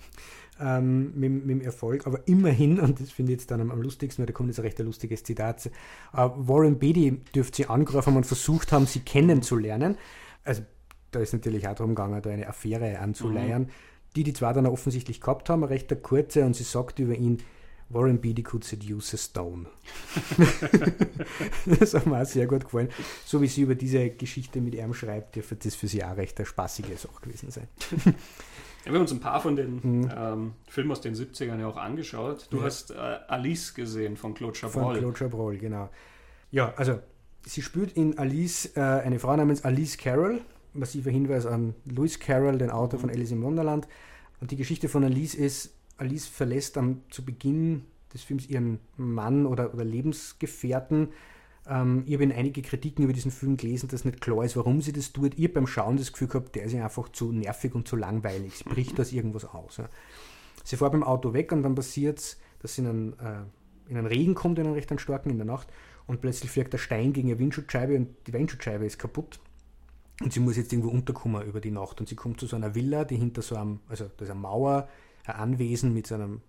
ähm, mit, mit dem Erfolg, aber immerhin, und das finde ich jetzt dann am, am lustigsten, weil da kommt jetzt ein recht lustiges Zitat, äh, Warren Beatty dürfte sie angerufen haben und versucht haben, sie kennenzulernen. Also da ist natürlich auch darum gegangen, da eine Affäre anzuleiern, die die zwei dann offensichtlich gehabt haben, recht eine kurze, und sie sagt über ihn, Warren Beatty could seduce a stone. das hat mir auch sehr gut gefallen. So wie sie über diese Geschichte mit ihm schreibt, dürfte das für sie auch recht eine spaßige Sache gewesen sein. Ja, wir haben uns ein paar von den Mhm. ähm, Filmen aus den 70ern ja auch angeschaut. Du Ja. hast äh, Alice gesehen von Claude Von Chabrol. Claude Chabrol, genau. Ja, also sie spielt in Alice äh, eine Frau namens Alice Carroll. Massiver Hinweis an Lewis Carroll, den Autor von Alice im Wunderland. Und die Geschichte von Alice ist, Alice verlässt am, zu Beginn des Films ihren Mann oder, oder Lebensgefährten. Ähm, ich habe in einige Kritiken über diesen Film gelesen, dass nicht klar ist, warum sie das tut. Ich habe beim Schauen das Gefühl gehabt, der ist ihr einfach zu nervig und zu langweilig. Es bricht aus irgendwas aus. Ja. Sie fährt beim Auto weg und dann passiert es, dass sie in einen, äh, in einen Regen kommt, in einen recht starken in der Nacht und plötzlich fliegt der Stein gegen eine Windschutzscheibe und die Windschutzscheibe ist kaputt. Und sie muss jetzt irgendwo unterkommen über die Nacht. Und sie kommt zu so einer Villa, die hinter so einem, also da ist eine Mauer, ein Anwesen mit so einem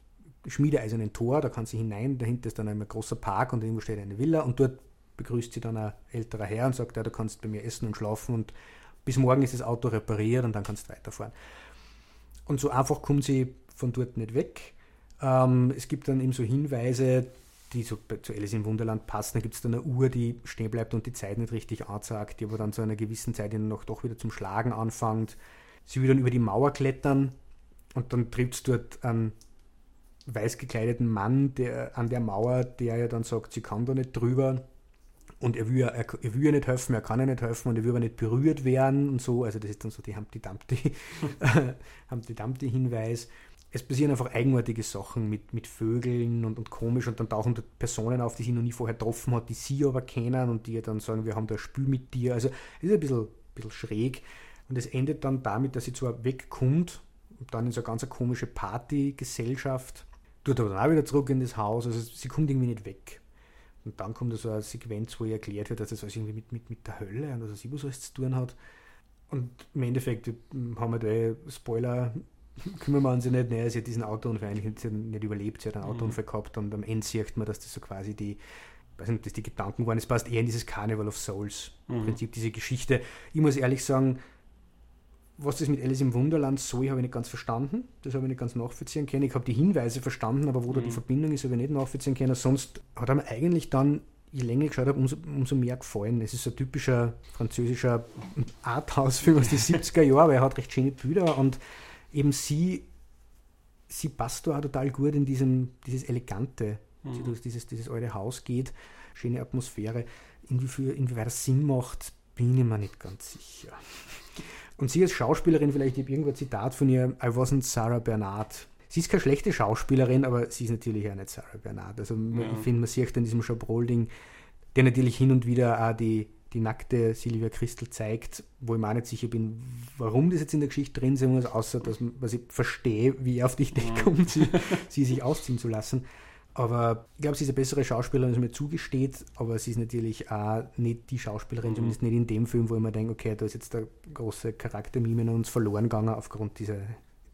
schmiedeeisernen Tor, da kann sie hinein, dahinter ist dann ein großer Park und irgendwo steht eine Villa und dort begrüßt sie dann ein älterer Herr und sagt, ja, du kannst bei mir essen und schlafen und bis morgen ist das Auto repariert und dann kannst du weiterfahren. Und so einfach kommt sie von dort nicht weg. Ähm, es gibt dann eben so Hinweise, die so zu Alice im Wunderland passen. Da gibt es dann eine Uhr, die stehen bleibt und die Zeit nicht richtig anzeigt, die aber dann zu einer gewissen Zeit Nacht doch wieder zum Schlagen anfängt. Sie will dann über die Mauer klettern und dann trifft es dort einen weiß gekleideten Mann der, an der Mauer, der ja dann sagt, sie kann da nicht drüber und er will, ja- er, er will ja nicht helfen, er kann ja nicht helfen und er will aber nicht berührt werden und so. Also das ist dann so die Humpty Dumpty, Humpty Dumpty Hinweis. Es passieren einfach eigenartige Sachen mit, mit Vögeln und, und komisch und dann tauchen dort Personen auf, die sie noch nie vorher getroffen hat, die sie aber kennen und die ihr dann sagen, wir haben da ein Spiel mit dir. Also es ist ein bisschen, bisschen schräg und es endet dann damit, dass sie zwar wegkommt und dann in so eine ganz komische Partygesellschaft, tut aber dann auch wieder zurück in das Haus, also sie kommt irgendwie nicht weg. Und dann kommt so eine Sequenz, wo ihr erklärt wird, dass das alles irgendwie mit, mit, mit der Hölle und was weiß ich, was alles zu tun hat. Und im Endeffekt haben wir da eh Spoiler, kümmern wir uns ja nicht, naja, sie hat diesen Autounfall eigentlich nicht, überlebt, sie hat einen mhm. Autounfall gehabt und am Ende sieht man, dass das so quasi die, weiß nicht, ob das die Gedanken waren, es passt eher in dieses Carnival of Souls, mhm. im Prinzip diese Geschichte. Ich muss ehrlich sagen, was das mit Alice im Wunderland soll, habe ich nicht ganz verstanden. Das habe ich nicht ganz nachvollziehen können. Ich habe die Hinweise verstanden, aber wo mhm. da die mhm. Verbindung ist, habe ich nicht nachvollziehen können. Sonst hat er mir eigentlich dann, je länger ich geschaut habe, umso, umso mehr gefallen. Es ist so ein typischer französischer Arthouse-Film aus den 70er Jahren, weil er hat recht schöne Bilder und eben sie, sie passt da auch total gut in diesem, dieses Elegante, mhm. durch dieses, dieses alte Haus geht, schöne Atmosphäre. Inwiefern, inwieweit das Sinn macht, bin ich mir nicht ganz sicher. Und sie als Schauspielerin, vielleicht, ich habe irgendwo ein Zitat von ihr, I wasn't Sarah Bernard. Sie ist keine schlechte Schauspielerin, aber sie ist natürlich auch nicht Sarah Bernard. Also ja. ich finde, man sieht in diesem Chabrol-Ding, der natürlich hin und wieder auch die, die nackte Silvia Christel zeigt, wo ich mir auch nicht sicher bin, warum das jetzt in der Geschichte drin sein muss, außer dass, dass ich verstehe, wie er auf die Idee kommt, sie, sie sich ausziehen zu lassen. Aber ich glaube, sie ist eine bessere Schauspielerin, als mir zugesteht, aber sie ist natürlich auch nicht die Schauspielerin, mhm. zumindest nicht in dem Film, wo ich mir denke, okay, da ist jetzt der große Charaktermime in uns verloren gegangen aufgrund dieser,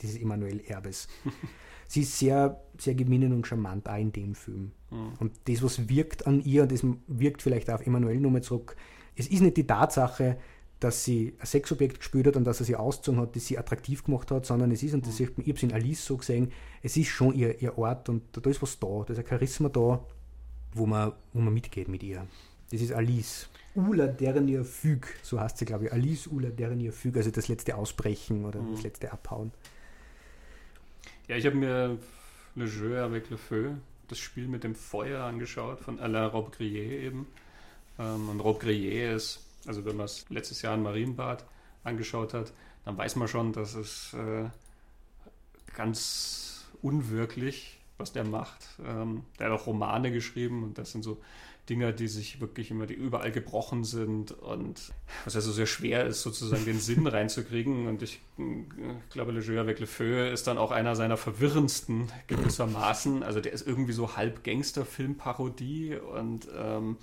dieses Emanuel-Erbes. sie ist sehr, sehr gewinnend und charmant auch in dem Film. Mhm. Und das, was wirkt an ihr, das wirkt vielleicht auch auf Emanuel nochmal zurück. Es ist nicht die Tatsache, dass sie ein Sexobjekt gespielt hat und dass er sie ausgezogen hat, die sie attraktiv gemacht hat, sondern es ist, und das mhm. ich habe es in Alice so gesehen, es ist schon ihr, ihr Ort und da ist was da, da ist ein Charisma da, wo man, wo man mitgeht mit ihr. Das ist Alice. Ula Dernier Füg, so heißt sie, glaube ich. Alice Ula Dernier Füg, also das letzte Ausbrechen oder mhm. das letzte Abhauen. Ja, ich habe mir Le Jeu avec le Feu, das Spiel mit dem Feuer angeschaut, von Alain Robbe-Grillet eben. Ähm, und Robbe-Grillet ist also wenn man es letztes Jahr in Marienbad angeschaut hat, dann weiß man schon, dass es äh, ganz unwirklich, was der macht. Ähm, der hat auch Romane geschrieben und das sind so Dinge, die sich wirklich immer, die überall gebrochen sind und was also sehr schwer ist, sozusagen den Sinn reinzukriegen. Und ich, ich glaube, Le Jeu avec le Feu ist dann auch einer seiner verwirrendsten gewissermaßen. Also der ist irgendwie so halb Gangster-Filmparodie und ähm,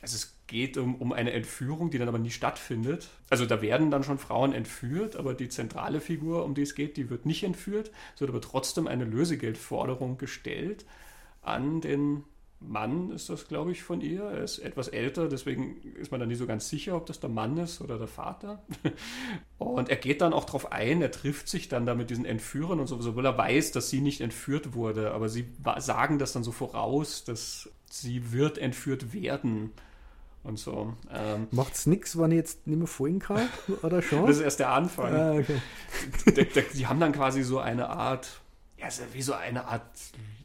es geht um, um eine Entführung, die dann aber nie stattfindet. Also da werden dann schon Frauen entführt, aber die zentrale Figur, um die es geht, die wird nicht entführt. Es wird aber trotzdem eine Lösegeldforderung gestellt an den Mann, ist das, glaube ich, von ihr. Er ist etwas älter, deswegen ist man dann nie so ganz sicher, ob das der Mann ist oder der Vater. Und er geht dann auch darauf ein, er trifft sich dann da mit diesen Entführern und so, obwohl er weiß, dass sie nicht entführt wurde. Aber sie sagen das dann so voraus, dass sie wird entführt werden und so. Ähm, es nichts, wenn ich jetzt nicht mehr folgen kann? Oder schon? das ist erst der Anfang. Ah, okay. die haben dann quasi so eine Art, ja, wie so eine Art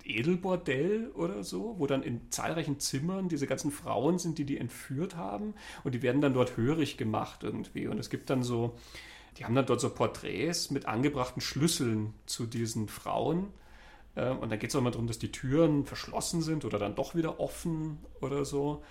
Edelbordell oder so, wo dann in zahlreichen Zimmern diese ganzen Frauen sind, die die entführt haben und die werden dann dort hörig gemacht irgendwie. Und es gibt dann so, die haben dann dort so Porträts mit angebrachten Schlüsseln zu diesen Frauen. Ähm, und dann geht es auch immer darum, dass die Türen verschlossen sind oder dann doch wieder offen oder so.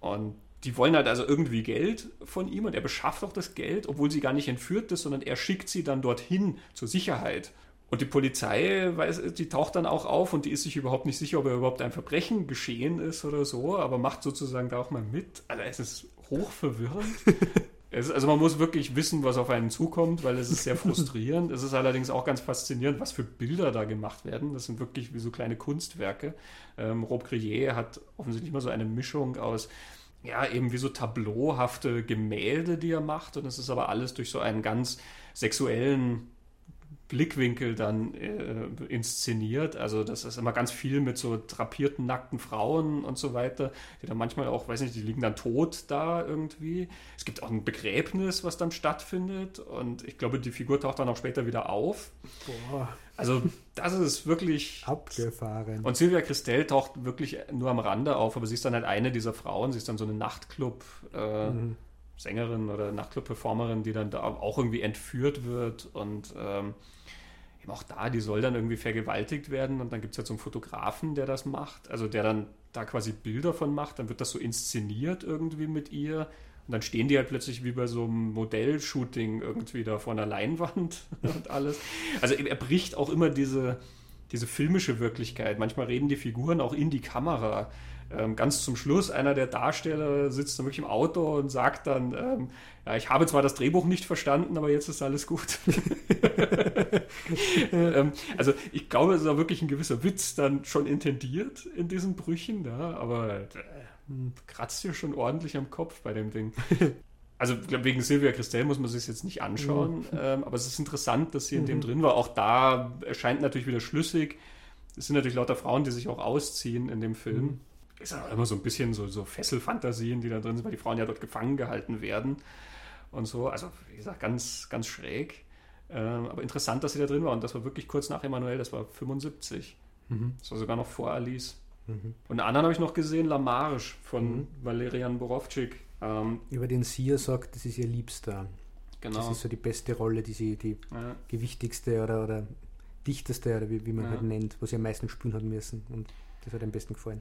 Und die wollen halt also irgendwie Geld von ihm und er beschafft auch das Geld, obwohl sie gar nicht entführt ist, sondern er schickt sie dann dorthin zur Sicherheit. Und die Polizei, weiß, die taucht dann auch auf und die ist sich überhaupt nicht sicher, ob er überhaupt ein Verbrechen geschehen ist oder so, aber macht sozusagen da auch mal mit. Also es ist hochverwirrend. es, also man muss wirklich wissen, was auf einen zukommt, weil es ist sehr frustrierend. es ist allerdings auch ganz faszinierend, was für Bilder da gemacht werden. Das sind wirklich wie so kleine Kunstwerke. Ähm, Rob Grillet hat offensichtlich immer so eine Mischung aus ja, eben wie so tableauhafte Gemälde, die er macht. Und es ist aber alles durch so einen ganz sexuellen Blickwinkel dann äh, inszeniert. Also das ist immer ganz viel mit so drapierten, nackten Frauen und so weiter, die dann manchmal auch, weiß nicht, die liegen dann tot da irgendwie. Es gibt auch ein Begräbnis, was dann stattfindet und ich glaube, die Figur taucht dann auch später wieder auf. Boah. Also das ist wirklich abgefahren. Und Silvia Christel taucht wirklich nur am Rande auf, aber sie ist dann halt eine dieser Frauen. Sie ist dann so eine Nachtclub. Äh, mhm. Oder Nachtclub-Performerin, die dann da auch irgendwie entführt wird und ähm, eben auch da, die soll dann irgendwie vergewaltigt werden und dann gibt es halt so einen Fotografen, der das macht, also der dann da quasi Bilder von macht, dann wird das so inszeniert irgendwie mit ihr und dann stehen die halt plötzlich wie bei so einem Modellshooting irgendwie da vor einer Leinwand und alles. Also er bricht auch immer diese, diese filmische Wirklichkeit. Manchmal reden die Figuren auch in die Kamera. Ähm, ganz zum Schluss, einer der Darsteller sitzt dann wirklich im Auto und sagt dann, ähm, ja, ich habe zwar das Drehbuch nicht verstanden, aber jetzt ist alles gut. ähm, also ich glaube, es ist auch wirklich ein gewisser Witz dann schon intendiert in diesen Brüchen, ja, aber äh, kratzt dir schon ordentlich am Kopf bei dem Ding. Also wegen Silvia Christel muss man sich jetzt nicht anschauen, mhm. ähm, aber es ist interessant, dass sie in mhm. dem drin war. Auch da erscheint natürlich wieder schlüssig. Es sind natürlich lauter Frauen, die sich auch ausziehen in dem Film. Mhm. Ist auch immer so ein bisschen so, so Fesselfantasien, die da drin sind, weil die Frauen ja dort gefangen gehalten werden und so. Also, wie gesagt, ganz, ganz schräg. Ähm, aber interessant, dass sie da drin war. Und das war wirklich kurz nach Emanuel, das war 75. Mhm. Das war sogar noch vor Alice. Mhm. Und einen anderen habe ich noch gesehen, La Marche von mhm. Valerian Borowczyk. Ähm, Über den sie ja sagt, das ist ihr Liebster. Genau. Das ist so die beste Rolle, die sie, die ja. gewichtigste oder, oder dichteste, oder wie, wie man ja. halt nennt, wo sie am meisten spielen hat müssen. Und das hat am besten gefallen.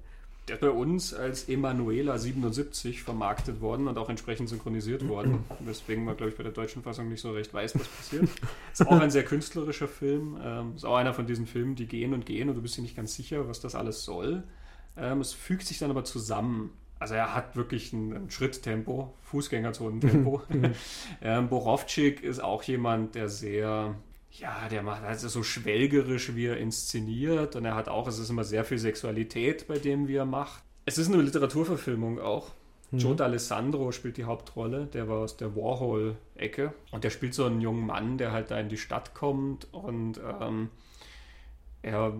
Der ist bei uns als Emanuela 77 vermarktet worden und auch entsprechend synchronisiert worden, weswegen man, glaube ich, bei der deutschen Fassung nicht so recht weiß, was passiert. ist auch ein sehr künstlerischer Film. Ähm, ist auch einer von diesen Filmen, die gehen und gehen und du bist dir nicht ganz sicher, was das alles soll. Ähm, es fügt sich dann aber zusammen. Also er hat wirklich ein, ein Schritttempo, Fußgängerzonentempo. ähm, Borowczyk ist auch jemand, der sehr, ja, der macht also so schwelgerisch, wie er inszeniert. Und er hat auch, es ist immer sehr viel Sexualität bei dem, wie er macht. Es ist eine Literaturverfilmung auch. Mhm. Joe D'Alessandro spielt die Hauptrolle, der war aus der Warhol-Ecke. Und der spielt so einen jungen Mann, der halt da in die Stadt kommt und ähm, er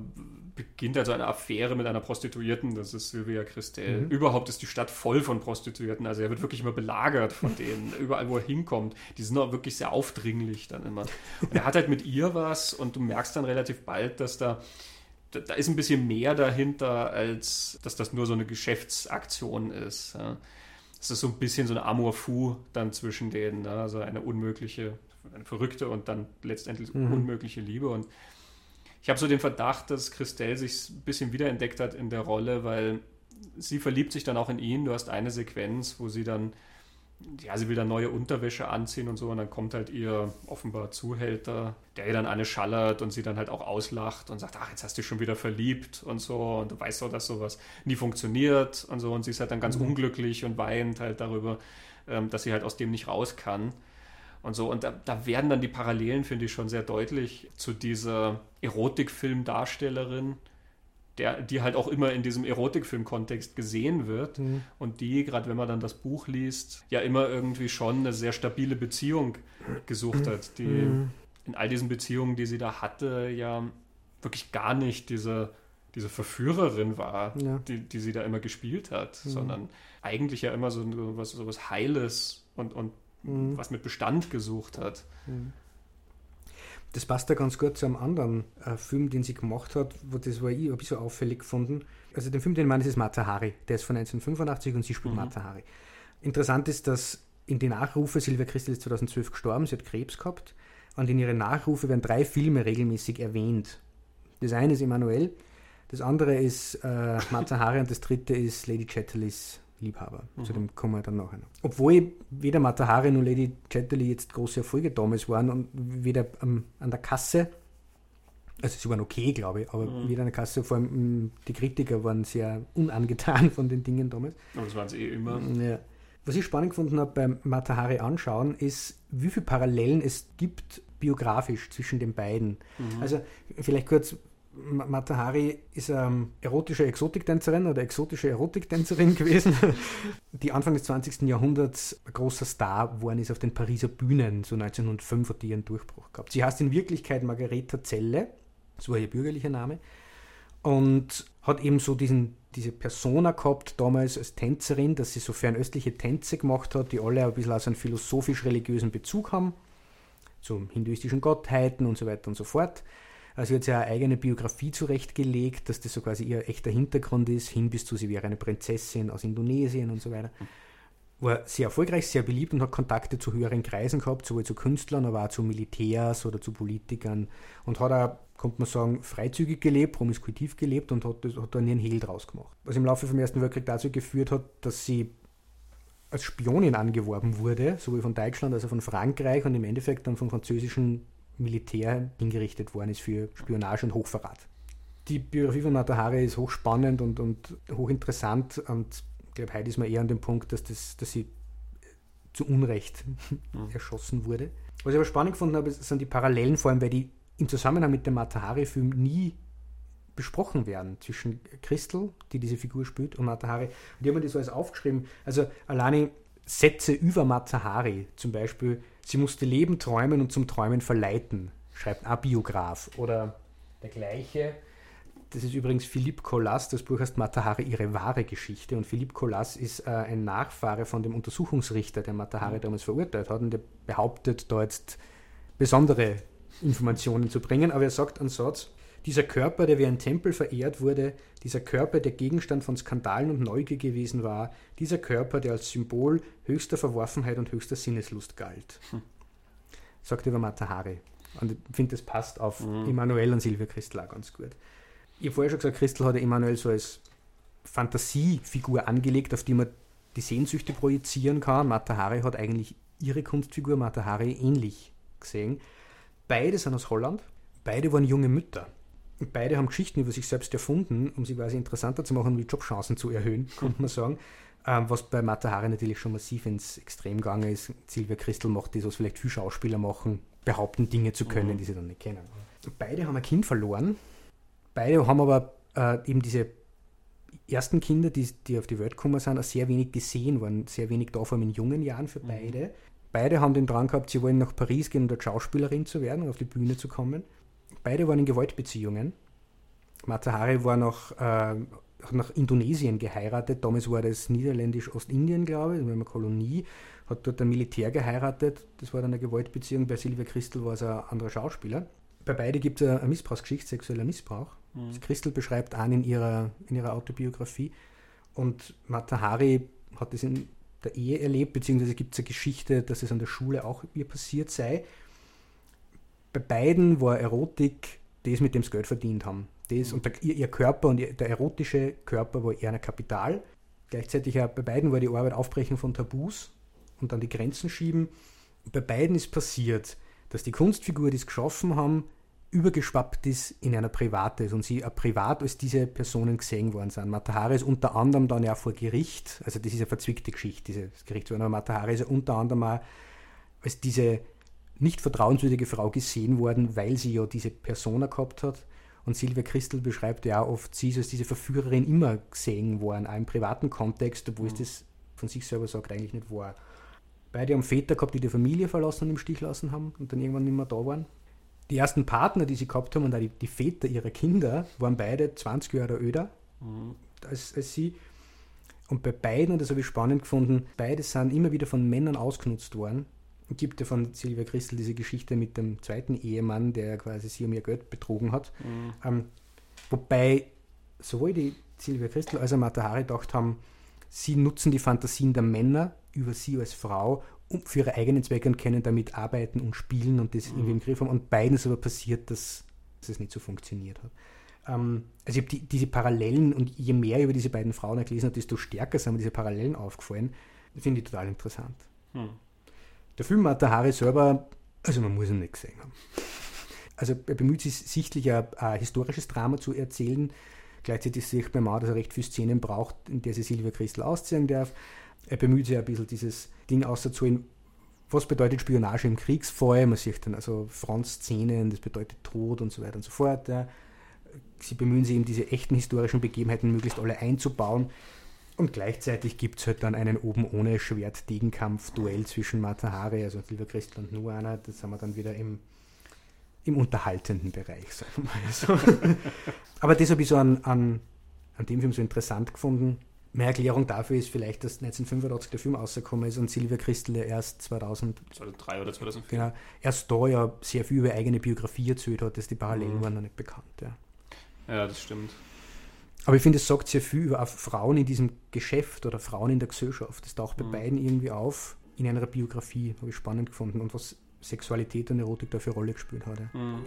beginnt also eine Affäre mit einer Prostituierten, das ist Sylvia Christel. Mhm. Überhaupt ist die Stadt voll von Prostituierten, also er wird wirklich immer belagert von denen, überall wo er hinkommt. Die sind auch wirklich sehr aufdringlich dann immer. Und er hat halt mit ihr was und du merkst dann relativ bald, dass da da ist ein bisschen mehr dahinter, als dass das nur so eine Geschäftsaktion ist. Ja. Es ist so ein bisschen so eine Amour fou dann zwischen denen, ne? also eine unmögliche, eine verrückte und dann letztendlich mhm. unmögliche Liebe und ich habe so den Verdacht, dass Christelle sich ein bisschen wiederentdeckt hat in der Rolle, weil sie verliebt sich dann auch in ihn. Du hast eine Sequenz, wo sie dann, ja, sie will dann neue Unterwäsche anziehen und so, und dann kommt halt ihr offenbar Zuhälter, der ihr dann eine schallert und sie dann halt auch auslacht und sagt, ach, jetzt hast du dich schon wieder verliebt und so, und du weißt doch, dass sowas nie funktioniert und so, und sie ist halt dann ganz mhm. unglücklich und weint halt darüber, ähm, dass sie halt aus dem nicht raus kann und so. Und da, da werden dann die Parallelen, finde ich, schon sehr deutlich zu dieser Erotikfilmdarstellerin, der, die halt auch immer in diesem Erotikfilm-Kontext gesehen wird mhm. und die, gerade wenn man dann das Buch liest, ja immer irgendwie schon eine sehr stabile Beziehung gesucht hat, die mhm. in all diesen Beziehungen, die sie da hatte, ja wirklich gar nicht diese, diese Verführerin war, ja. die, die sie da immer gespielt hat, mhm. sondern eigentlich ja immer so, was, so was Heiles und, und mhm. was mit Bestand gesucht hat. Mhm. Das passt da ganz gut zu einem anderen äh, Film, den sie gemacht hat, wo das war ich ein bisschen auffällig gefunden. Also den Film, den ich meine, ist Mata Hari. Der ist von 1985 und sie spielt mhm. Mata Hari. Interessant ist, dass in den Nachrufe, Silvia Christel ist 2012 gestorben, sie hat Krebs gehabt, und in ihren Nachrufe werden drei Filme regelmäßig erwähnt. Das eine ist Emanuel, das andere ist äh, Mata Hari und das dritte ist Lady Chatterleys Liebhaber. Mhm. Zu dem kommen wir dann nachher noch. Obwohl weder Matahari noch Lady Chatterley jetzt große Erfolge damals waren und weder ähm, an der Kasse, also sie waren okay, glaube ich, aber mhm. weder an der Kasse, vor allem mm, die Kritiker waren sehr unangetan von den Dingen damals. Aber das waren sie eh immer. Ja. Was ich spannend gefunden habe beim Matahari anschauen, ist, wie viele Parallelen es gibt biografisch zwischen den beiden. Mhm. Also vielleicht kurz, Mata Hari ist eine erotische Exotiktänzerin oder exotische Erotiktänzerin gewesen, die Anfang des 20. Jahrhunderts ein großer Star geworden ist auf den Pariser Bühnen. So 1905 hat die ihren Durchbruch gehabt. Sie heißt in Wirklichkeit Margareta Zelle, so war ihr bürgerlicher Name, und hat eben so diesen, diese Persona gehabt, damals als Tänzerin, dass sie so fernöstliche Tänze gemacht hat, die alle ein bisschen aus einem philosophisch-religiösen Bezug haben, zu hinduistischen Gottheiten und so weiter und so fort also sie hat ja eine eigene Biografie zurechtgelegt, dass das so quasi ihr echter Hintergrund ist, hin bis zu sie wäre eine Prinzessin aus Indonesien und so weiter. War sehr erfolgreich, sehr beliebt und hat Kontakte zu höheren Kreisen gehabt, sowohl zu Künstlern, aber auch zu Militärs oder zu Politikern und hat auch, könnte man sagen, freizügig gelebt, promiskuitiv gelebt und hat, hat da nie einen Hehl draus gemacht. Was im Laufe vom Ersten Weltkrieg dazu geführt hat, dass sie als Spionin angeworben wurde, sowohl von Deutschland als auch von Frankreich und im Endeffekt dann vom französischen Militär hingerichtet worden ist für Spionage und Hochverrat. die Biografie von Matahari ist hochspannend und, und hochinteressant und ich glaube, heute ist man eher an dem Punkt, dass, das, dass sie zu Unrecht mhm. erschossen wurde. Was ich aber spannend gefunden habe, sind die Parallelen, vor allem weil die im Zusammenhang mit dem Matahari-Film nie besprochen werden zwischen Christel, die diese Figur spielt, und Matahari. Und die haben mir das alles aufgeschrieben. Also alleine Sätze über Matahari, zum Beispiel, sie musste leben, träumen und zum Träumen verleiten, schreibt ein Biograf. Oder der gleiche, das ist übrigens Philippe Collas, das Buch heißt Matahari, ihre wahre Geschichte. Und Philippe Collas ist äh, ein Nachfahre von dem Untersuchungsrichter, der Matahari mhm. damals verurteilt hat. Und der behauptet da jetzt besondere Informationen zu bringen. Aber er sagt einen Satz, dieser Körper, der wie ein Tempel verehrt wurde, dieser Körper, der Gegenstand von Skandalen und Neugier gewesen war, dieser Körper, der als Symbol höchster Verworfenheit und höchster Sinneslust galt. Hm. Sagt über Matahari. Und ich finde, das passt auf mhm. Emanuel und Silvia Christel auch ganz gut. Ich habe vorher schon gesagt, Christel hat Emanuel so als Fantasiefigur angelegt, auf die man die Sehnsüchte projizieren kann. Matahari hat eigentlich ihre Kunstfigur Matahari ähnlich gesehen. Beide sind aus Holland, beide waren junge Mütter. Beide haben Geschichten über sich selbst erfunden, um sie quasi interessanter zu machen, um die Jobchancen zu erhöhen, könnte man sagen. Ähm, was bei Matahari natürlich schon massiv ins Extrem gegangen ist. Silvia Christel macht das, was vielleicht viele Schauspieler machen, behaupten, Dinge zu können, mhm. die sie dann nicht kennen. Beide haben ein Kind verloren, Beide haben aber äh, eben diese ersten Kinder, die, die auf die Welt gekommen sind, auch sehr wenig gesehen, waren sehr wenig da, vor allem in jungen Jahren für mhm. beide. Mhm. Beide haben den Drang gehabt, sie wollen nach Paris gehen, um dort Schauspielerin zu werden und auf die Bühne zu kommen. Beide waren in Gewaltbeziehungen. Matahari war nach, äh, nach Indonesien geheiratet. Damals war das niederländisch-Ostindien, glaube ich, das war eine Kolonie. Hat dort ein Militär geheiratet. Das war dann eine Gewaltbeziehung. Bei Silvia Christel war es ein anderer Schauspieler. Bei beide gibt es eine Missbrauchsgeschichte, sexueller Missbrauch. Mhm. Christel beschreibt an in ihrer, in ihrer Autobiografie. Und Matahari hat das in der Ehe erlebt, beziehungsweise gibt es eine Geschichte, dass es an der Schule auch ihr passiert sei. Bei beiden war Erotik das, mit dem sie Geld verdient haben. Das, mhm. Und der, ihr, Körper und ihr, der erotische Körper war eher ein Kapital. Gleichzeitig auch bei beiden war die Arbeit Aufbrechen von Tabus und dann die Grenzen schieben. Und bei beiden ist passiert, dass die Kunstfigur, die sie geschaffen haben, übergeschwappt ist in einer Privates und sie privat als diese Personen gesehen worden sind. Matahari ist unter anderem dann ja vor Gericht, also das ist eine verzwickte Geschichte, dieses Gerichtsverfahren, aber Matahari ist ja unter anderem auch als diese nicht vertrauenswürdige Frau gesehen worden, weil sie ja diese Persona gehabt hat. Und Silvia Christel beschreibt ja auch oft, sie ist als diese Verführerin immer gesehen worden, auch im privaten Kontext, obwohl mhm. es das von sich selber sagt, eigentlich nicht war. Beide haben Väter gehabt, die die Familie verlassen und im Stich lassen haben und dann irgendwann nicht mehr da waren die ersten Partner, die sie gehabt haben, und auch die, die Väter ihrer Kinder, waren beide 20 Jahre älter mhm. als, als sie. Und bei beiden, und das habe ich spannend gefunden, beide sind immer wieder von Männern ausgenutzt worden. Gibt ja von Silvia Christel diese Geschichte mit dem zweiten Ehemann, der quasi sie um ihr Geld betrogen hat. Mhm. Ähm, wobei sowohl die Silvia Christel als auch Mata Hari gedacht haben, sie nutzen die Fantasien der Männer über sie als Frau, für ihre eigenen Zwecke und können damit arbeiten und spielen und das mhm. irgendwie im Griff haben. Und beiden ist aber passiert, dass, dass es nicht so funktioniert hat. Ähm, also ich habe die, diese Parallelen und je mehr über diese beiden Frauen gelesen habe, desto stärker sind mir diese Parallelen aufgefallen. Finde ich total interessant. Mhm. Der Film Matahari selber, also man muss ihn nicht gesehen haben. Also er bemüht sich sichtlich ein, ein historisches Drama zu erzählen. Gleichzeitig sieht man auch, dass er recht viele Szenen braucht, in der sie Silvia Christel ausziehen darf. Er bemüht sich ein bisschen dieses Ding auszuholen, was bedeutet Spionage im Kriegsfall. Man sieht dann also Frontszenen, das bedeutet Tod und so weiter und so fort. Sie bemühen sich eben diese echten historischen Begebenheiten möglichst alle einzubauen. Und gleichzeitig gibt es halt dann einen oben ohne Schwert-Degenkampf-Duell zwischen Matahari, also Silver Christel und Nuana. Das haben wir dann wieder im, im unterhaltenden Bereich, sagen wir mal so. Aber das habe ich so an, an, an dem Film so interessant gefunden Mehr Erklärung dafür ist vielleicht, dass 1985 der Film rausgekommen ist und Silvia Christel ja erst 2000, 2003 oder 2004. Genau, erst da ja sehr viel über eigene Biografie erzählt hat, dass die Parallelen mhm. waren noch nicht bekannt. Ja. ja, das stimmt. Aber ich finde, es sagt sehr viel über Frauen in diesem Geschäft oder Frauen in der Gesellschaft. Das taucht bei mhm. beiden irgendwie auf in einer Biografie, habe ich spannend gefunden und was Sexualität und Erotik da für Rolle gespielt hat. Mhm.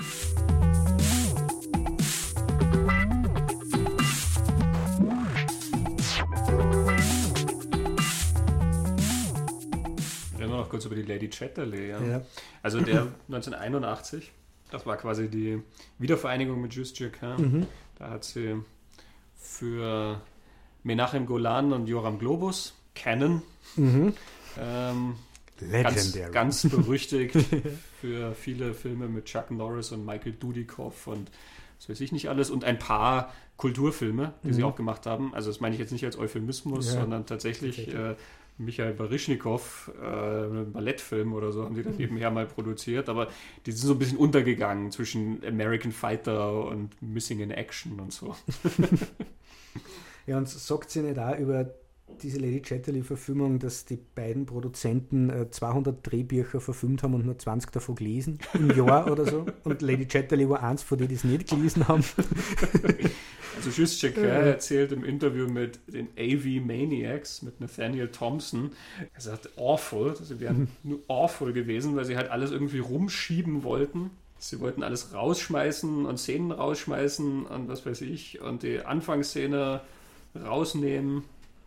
kurz über die Lady Chatterley. Ja. ja. Also der 1981 Das war quasi die Wiedervereinigung mit Justjik. Ja? Mhm. Da hat sie für Menachem Golan und Joram Globus, Canon, mhm. ähm, ganz, ganz berüchtigt für viele Filme mit Chuck Norris und Michael Dudikoff und das weiß ich nicht alles und ein paar Kulturfilme, die mhm. sie auch gemacht haben. Also das meine ich jetzt nicht als Euphemismus, ja. sondern tatsächlich äh, Michael Baryschnikow, äh, Ballettfilm oder so, haben die dann nebenher mal produziert, aber die sind so ein bisschen untergegangen zwischen American Fighter und Missing in Action und so. ja, und sagt sie nicht auch über diese Lady Chatterley-Verfilmung, dass die beiden Produzenten äh, 200 Drehbücher verfilmt haben und nur 20 davon gelesen im Jahr oder so. Und Lady Chatterley war eins von denen, die es nicht gelesen haben. Also Schuschek erzählt im Interview mit den AV Maniacs, mit Nathaniel Thompson, er sagt awful, sie wären nur awful gewesen, weil sie halt alles irgendwie rumschieben wollten. Sie wollten alles rausschmeißen und Szenen rausschmeißen und was weiß ich und die Anfangsszene rausnehmen,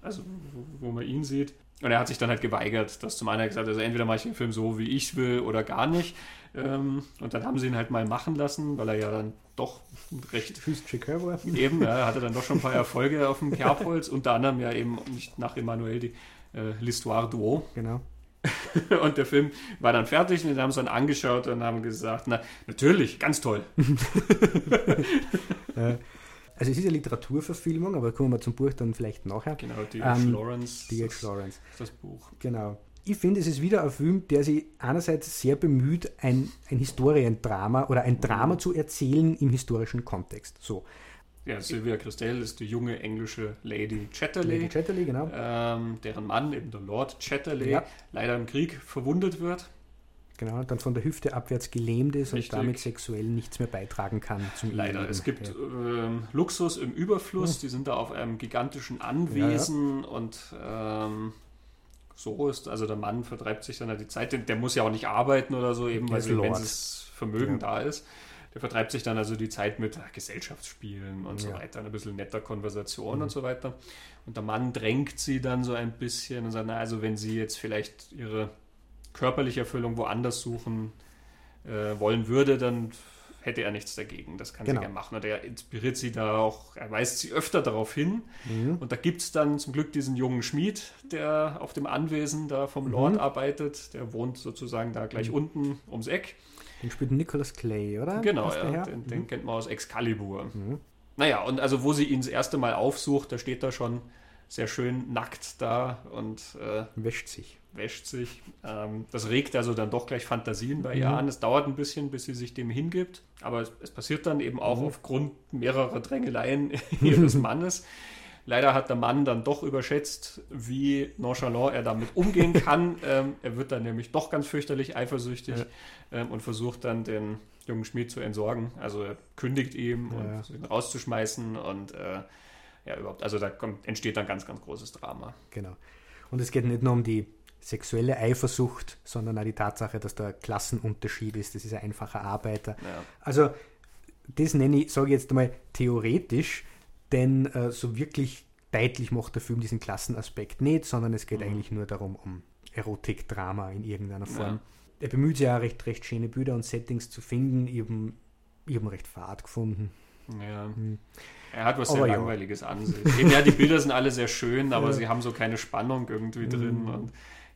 also wo, wo man ihn sieht. Und er hat sich dann halt geweigert, das zum einen gesagt, also entweder mache ich den Film so, wie ich will oder gar nicht. Ähm, und dann haben sie ihn halt mal machen lassen, weil er ja dann doch recht war. Eben, ja, hatte dann doch schon ein paar Erfolge auf dem Kerbholz, unter anderem ja eben nicht nach Emmanuel die äh, L'Histoire d'O. Genau. und der Film war dann fertig und wir haben es dann angeschaut und haben gesagt, na, natürlich, ganz toll. also es ist eine Literaturverfilmung, aber kommen wir zum Buch dann vielleicht nachher. Genau, D.H. Ähm, Lawrence. D.H. Lawrence. Das Buch. Genau ich finde, es ist wieder ein Film, der sich einerseits sehr bemüht, ein, ein Historiendrama oder ein Drama zu erzählen im historischen Kontext. So. Ja, Sylvia Christel ist die junge englische Lady Chatterley, Lady Chatterley genau. Ähm, deren Mann, eben der Lord Chatterley, ja. leider im Krieg verwundet wird. Genau, dann von der Hüfte abwärts gelähmt ist Richtig. und damit sexuell nichts mehr beitragen kann zum Leider. Leben. Es gibt ähm, Luxus im Überfluss, ja. die sind da auf einem gigantischen Anwesen ja, und ähm, so ist. Also der Mann vertreibt sich dann halt die Zeit, der muss ja auch nicht arbeiten oder so, eben weil das Vermögen ja. da ist. Der vertreibt sich dann also die Zeit mit Gesellschaftsspielen und ja. so weiter, ein bisschen netter Konversation mhm. und so weiter. Und der Mann drängt sie dann so ein bisschen und sagt, na, also wenn sie jetzt vielleicht ihre körperliche Erfüllung woanders suchen äh, wollen würde, dann hätte er nichts dagegen. Das kann genau. gerne machen. Und er inspiriert sie da auch, er weist sie öfter darauf hin. Mhm. Und da gibt es dann zum Glück diesen jungen Schmied, der auf dem Anwesen da vom mhm. Lord arbeitet. Der wohnt sozusagen da gleich mhm. unten ums Eck. Den spielt Nicholas Clay, oder? Genau, ja, den, den, mhm. kennt man aus Excalibur. Mhm. Naja, und also wo sie ihn das erste Mal aufsucht, da steht er schon sehr schön nackt da und äh, wäscht sich wäscht sich. Ähm, das regt also dann doch gleich Fantasien bei ihr mhm. an. Es dauert ein bisschen, bis sie sich dem hingibt, aber es, es passiert dann eben auch mhm. aufgrund mehrerer Drängeleien ihres Mannes. Leider hat der Mann dann doch überschätzt, wie nonchalant er damit umgehen kann. ähm, er wird dann nämlich doch ganz fürchterlich eifersüchtig ja. ähm, und versucht dann den jungen Schmied zu entsorgen. Also er kündigt ihm ja, und ja. ihn rauszuschmeißen und äh, ja, überhaupt, also da kommt, entsteht dann ganz, ganz großes Drama. Genau. Und es geht nicht nur um die sexuelle Eifersucht, sondern auch die Tatsache, dass da Klassenunterschied ist. Das ist ein einfacher Arbeiter. Ja. Also das nenne ich, sage ich jetzt einmal, theoretisch, denn äh, so wirklich deutlich macht der Film diesen Klassenaspekt nicht, sondern es geht mhm. eigentlich nur darum, um Erotik, Drama in irgendeiner Form. Ja. Er bemüht sich ja recht, recht schöne Bilder und Settings zu finden. Habe hab recht fad gefunden. Ja. Hm. Er hat was aber sehr Langweiliges an sich. ja, die Bilder sind alle sehr schön, aber ja. sie haben so keine Spannung irgendwie drin. Mhm. Und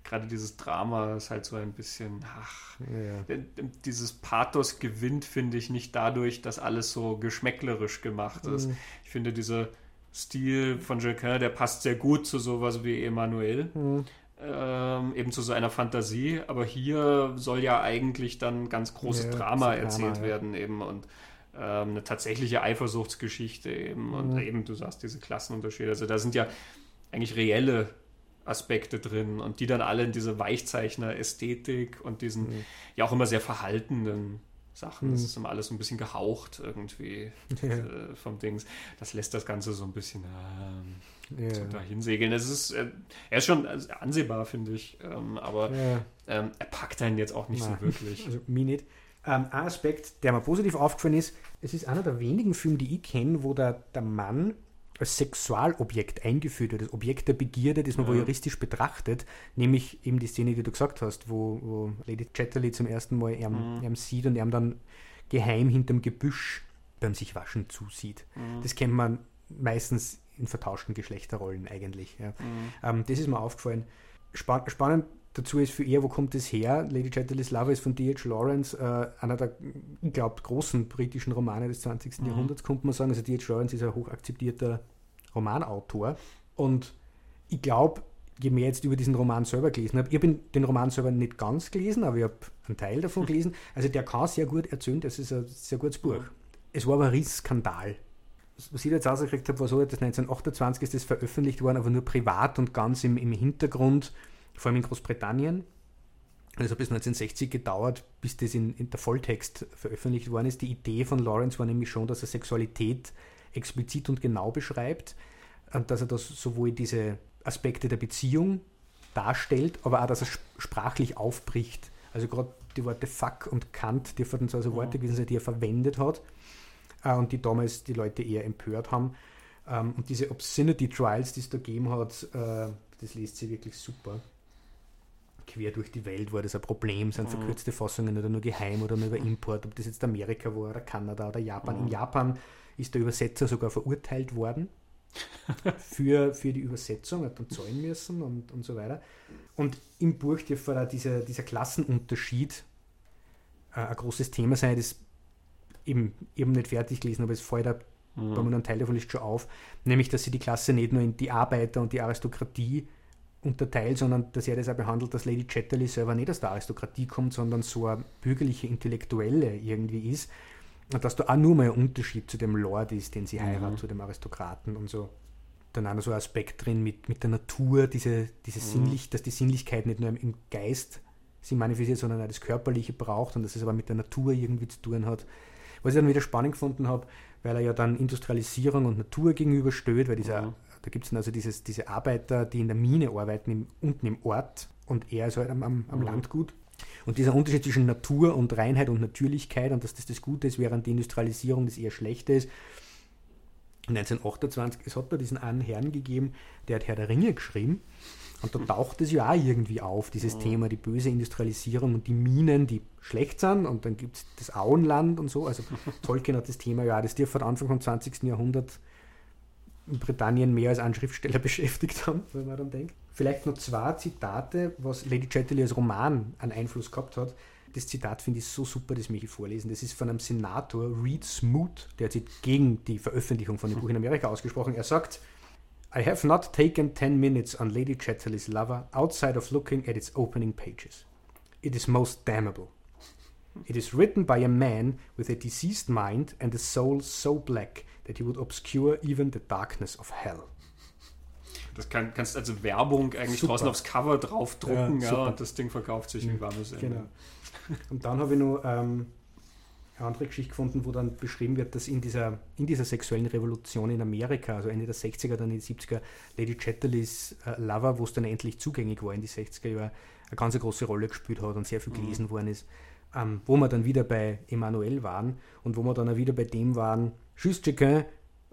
gerade dieses Drama ist halt so ein bisschen, ach, ja. dieses Pathos gewinnt, finde ich, nicht dadurch, dass alles so geschmäcklerisch gemacht ist. Mhm. Ich finde, dieser Stil von Jacquin, der passt sehr gut zu sowas wie Emmanuel. Mhm. Ähm, eben zu so einer Fantasie, aber hier soll ja eigentlich dann ganz großes ja, Drama erzählt Drama, werden eben und ähm, eine tatsächliche Eifersuchtsgeschichte eben mhm. und eben du sagst diese Klassenunterschiede, also da sind ja eigentlich reelle Aspekte drin und die dann alle in diese Weichzeichner-Ästhetik und diesen mhm. ja auch immer sehr verhaltenen Sachen. Mhm. Das ist immer alles so ein bisschen gehaucht irgendwie ja. äh, vom Dings. Das lässt das Ganze so ein bisschen äh, ja. so dahin segeln. Es ist, äh, er ist schon ansehbar, finde ich, ähm, aber ja. Ähm, er packt einen jetzt auch nicht Nein. so wirklich. Also mir nicht. Ähm, ein Aspekt, der mir positiv aufgefallen ist, es ist einer der wenigen Filme, die ich kenne, wo der, der Mann als Sexualobjekt eingeführt wird, das Objekt der Begierde, das man ja. voyeuristisch betrachtet, nämlich eben die Szene, die du gesagt hast, wo, wo Lady Chatterley zum ersten Mal ihm, mhm. sieht und ihm dann geheim hinterm Gebüsch beim sich waschen zusieht. Mhm. Das kennt man meistens in vertauschten Geschlechterrollen eigentlich. Ja. Mhm. Ähm, das ist mir aufgefallen. Span spannend dazu ist für ihr, wo kommt es her? Lady Chatterley's Lover ist von D.H. Lawrence, äh, einer der, ich glaube, großen britischen Romane des 20. Mhm. Jahrhunderts, könnte man sagen. Also D.H. Lawrence ist ein hochakzeptierter Romanautor. Und ich glaube, je mehr jetzt über diesen Roman selber gelesen habe, ich habe den Roman selber nicht ganz gelesen, aber ich habe einen Teil davon gelesen. Also der kann sehr gut erzählen, das ist ein sehr gutes Buch. Es war aber ein Riesenskandal. Was ich jetzt ausgekriegt habe, war so, dass 1928 ist das veröffentlicht worden, aber nur privat und ganz im, im Hintergrund, vor allem in Großbritannien. Hat bis 1960 gedauert, bis das in, in, der Volltext veröffentlicht worden ist. Die Idee von Lawrence war nämlich schon, dass er Sexualität explizit und genau beschreibt und dass er das sowohl diese Aspekte der Beziehung darstellt, aber auch, dass er sprachlich aufbricht. Also gerade die Worte Fuck und Kant, die von also Worte gewesen sind, die er verwendet hat äh, und die damals die Leute eher empört haben. Ähm, und diese Obscenity Trials, die es da gegeben hat, äh, das liest sie wirklich super. Quer durch die Welt war das ein Problem, sind mhm. verkürzte Fassungen oder nur geheim oder nur über Import, ob das jetzt Amerika war oder Kanada oder Japan. Mhm. In Japan ist der Übersetzer sogar verurteilt worden für, für die Übersetzung, hat dann zahlen müssen und, und so weiter. Und im Buch dürfte dieser, dieser Klassenunterschied äh, ein großes Thema sein, das eben, eben nicht fertig gelesen, aber es fällt da, mhm. wenn man einen Teil davon liest, schon auf, nämlich, dass sie die Klasse nicht nur in die Arbeiter und die Aristokratie unterteilt, sondern dass er das auch behandelt, dass Lady Chatterley selber nicht aus der Aristokratie kommt, sondern so eine bürgerliche Intellektuelle irgendwie ist und dass da auch nur mal ein Unterschied zu dem Lord ist, den sie mhm. heiraten, zu dem Aristokraten und so. Dann auch noch so ein Aspekt drin mit, mit der Natur, diese, diese mhm. Sinnlich, dass die Sinnlichkeit nicht nur im Geist sie manifestiert, sondern auch das Körperliche braucht und dass es aber mit der Natur irgendwie zu tun hat. Was ich dann wieder spannend gefunden habe, weil er ja dann Industrialisierung und Natur gegenübersteht, weil dieser, mhm. Da gibt es dann also dieses, diese Arbeiter, die in der Mine arbeiten, im, unten im Ort und er ist halt am, am, am mhm. Landgut und dieser Unterschied zwischen Natur und Reinheit und Natürlichkeit und dass das das Gute ist, während die Industrialisierung das eher Schlechte ist. 1928, es hat da diesen einen Herrn gegeben, der hat Herr der Ringe geschrieben. Und da taucht es ja auch irgendwie auf, dieses ja. Thema, die böse Industrialisierung und die Minen, die schlecht sind. Und dann gibt es das Auenland und so. Also Tolkien hat das Thema ja, das dürfte Anfang vom 20. Jahrhundert in Britannien mehr als einen Schriftsteller beschäftigt haben, wenn man dann denkt. Vielleicht noch zwei Zitate, was Lady Chatterley als Roman einen Einfluss gehabt hat. Das Zitat finde ich so super, das möchte ich vorlesen. Das ist von einem Senator, Reed Smoot, der hat sich gegen die Veröffentlichung von dem Buch in Amerika ausgesprochen. Er sagt, I have not taken 10 minutes on Lady Chatterley's Lover outside of looking at its opening pages. It is most damnable. It is written by a man with a diseased mind and a soul so black that he would obscure even the darkness of hell. Das kann, kannst also Werbung eigentlich super. draußen aufs Cover draufdrucken ja, ja, und das Ding verkauft sich mhm. wie warmes Ende. Genau. Und dann habe ich noch ähm, eine andere Geschichte gefunden, wo dann beschrieben wird, dass in dieser, in dieser sexuellen Revolution in Amerika, also Ende der 60er, dann in den 70er, Lady Chatterleys äh, Lover, wo es dann endlich zugänglich war in die 60er Jahre, eine ganz große Rolle gespielt hat und sehr viel mhm. gelesen mhm. worden ist. Ähm, wo wir dann wieder bei Emmanuel waren und wo wir dann auch wieder bei dem waren, Juste Chacun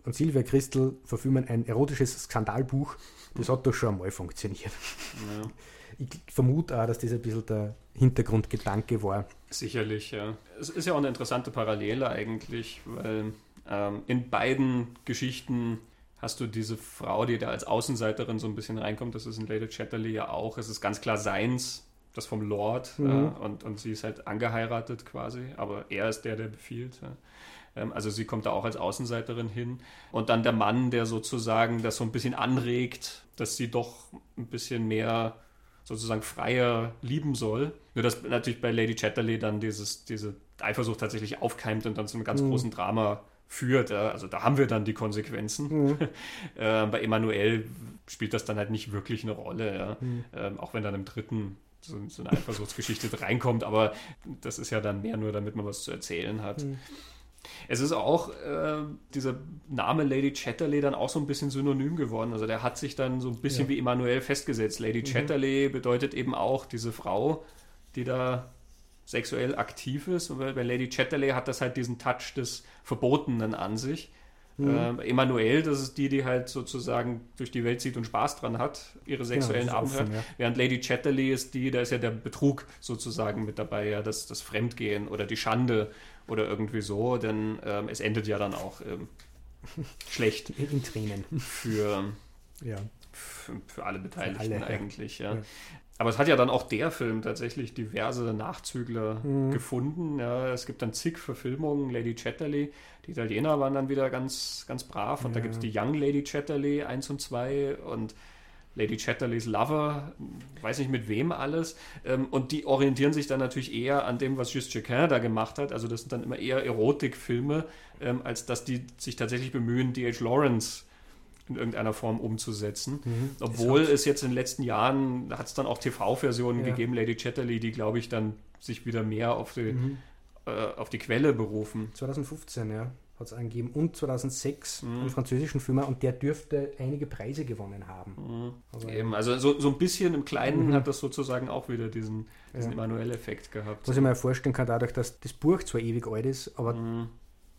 und Silvia Christel verfilmen ein erotisches Skandalbuch. Das hat doch schon einmal funktioniert. Ja. Ich vermute auch, dass das ein bisschen der Hintergrundgedanke war. Sicherlich, ja. Es ist ja auch eine interessante Parallele eigentlich, weil ähm, in beiden Geschichten hast du diese Frau, die da als Außenseiterin so ein bisschen reinkommt. Das ist in Lady Chatterley ja auch. Es ist ganz klar seins, das vom Lord. Mhm. Äh, und, und sie ist halt angeheiratet quasi, aber er ist der, der befiehlt. Ja. Ähm, also sie kommt da auch als Außenseiterin hin. Und dann der Mann, der sozusagen das so ein bisschen anregt, dass sie doch ein bisschen mehr sozusagen freier lieben soll. Nur dass natürlich bei Lady Chatterley dann dieses, diese Eifersucht tatsächlich aufkeimt und dann zu einem ganz mhm. großen Drama führt. Also da haben wir dann die Konsequenzen. Mhm. äh, bei Emanuel spielt das dann halt nicht wirklich eine Rolle, ja. mhm. ähm, auch wenn dann im dritten so, so eine Eifersuchtsgeschichte reinkommt, aber das ist ja dann mehr nur, damit man was zu erzählen hat. Es ist auch äh, dieser Name Lady Chatterley dann auch so ein bisschen synonym geworden. Also der hat sich dann so ein bisschen ja. wie Emanuel festgesetzt. Lady mhm. Chatterley bedeutet eben auch diese Frau, die da sexuell aktiv ist. Und bei Lady Chatterley hat das halt diesen Touch des Verbotenen an sich. Mhm. Äh, Emanuel, das ist die, die halt sozusagen durch die Welt zieht und Spaß dran hat, ihre sexuellen genau, Abenteuer. Ja. Während Lady Chatterley ist die, da ist ja der Betrug sozusagen mit dabei, ja, das, das Fremdgehen oder die Schande oder irgendwie so, denn ähm, es endet ja dann auch ähm, schlecht. In Tränen. Für, ja. für, für, alle Beteiligten für alle, eigentlich, ja. ja. Aber es hat ja dann auch der Film tatsächlich diverse Nachzügler mhm. gefunden. Ja, es gibt dann zig Verfilmungen. Lady Chatterley, die Italiener waren dann wieder ganz, ganz brav. Und ja. da gibt es die Young Lady Chatterley 1 und 2 und Lady Chatterleys Lover, weiß nicht mit wem alles. Ähm, und die orientieren sich dann natürlich eher an dem, was Just Jacquin da gemacht hat. Also das sind dann immer eher Erotikfilme, ähm, als dass die sich tatsächlich bemühen, D.H. Lawrence in irgendeiner Form umzusetzen. Mhm. Obwohl es jetzt in den letzten Jahren, hat es dann auch TV-Versionen ja. gegeben, Lady Chatterley, die, glaube ich, dann sich wieder mehr auf die, mhm. äh, auf die Quelle berufen. 2015, ja hat es angegeben, und 2006 mhm. einen französischen Film und der dürfte einige Preise gewonnen haben. Mhm. Also, Eben, also so, so ein bisschen im Kleinen mhm. hat das sozusagen auch wieder diesen, diesen ja. Emanuel-Effekt gehabt. Was ich mir vorstellen kann, dadurch, dass das Buch zwar ewig alt ist, aber mhm.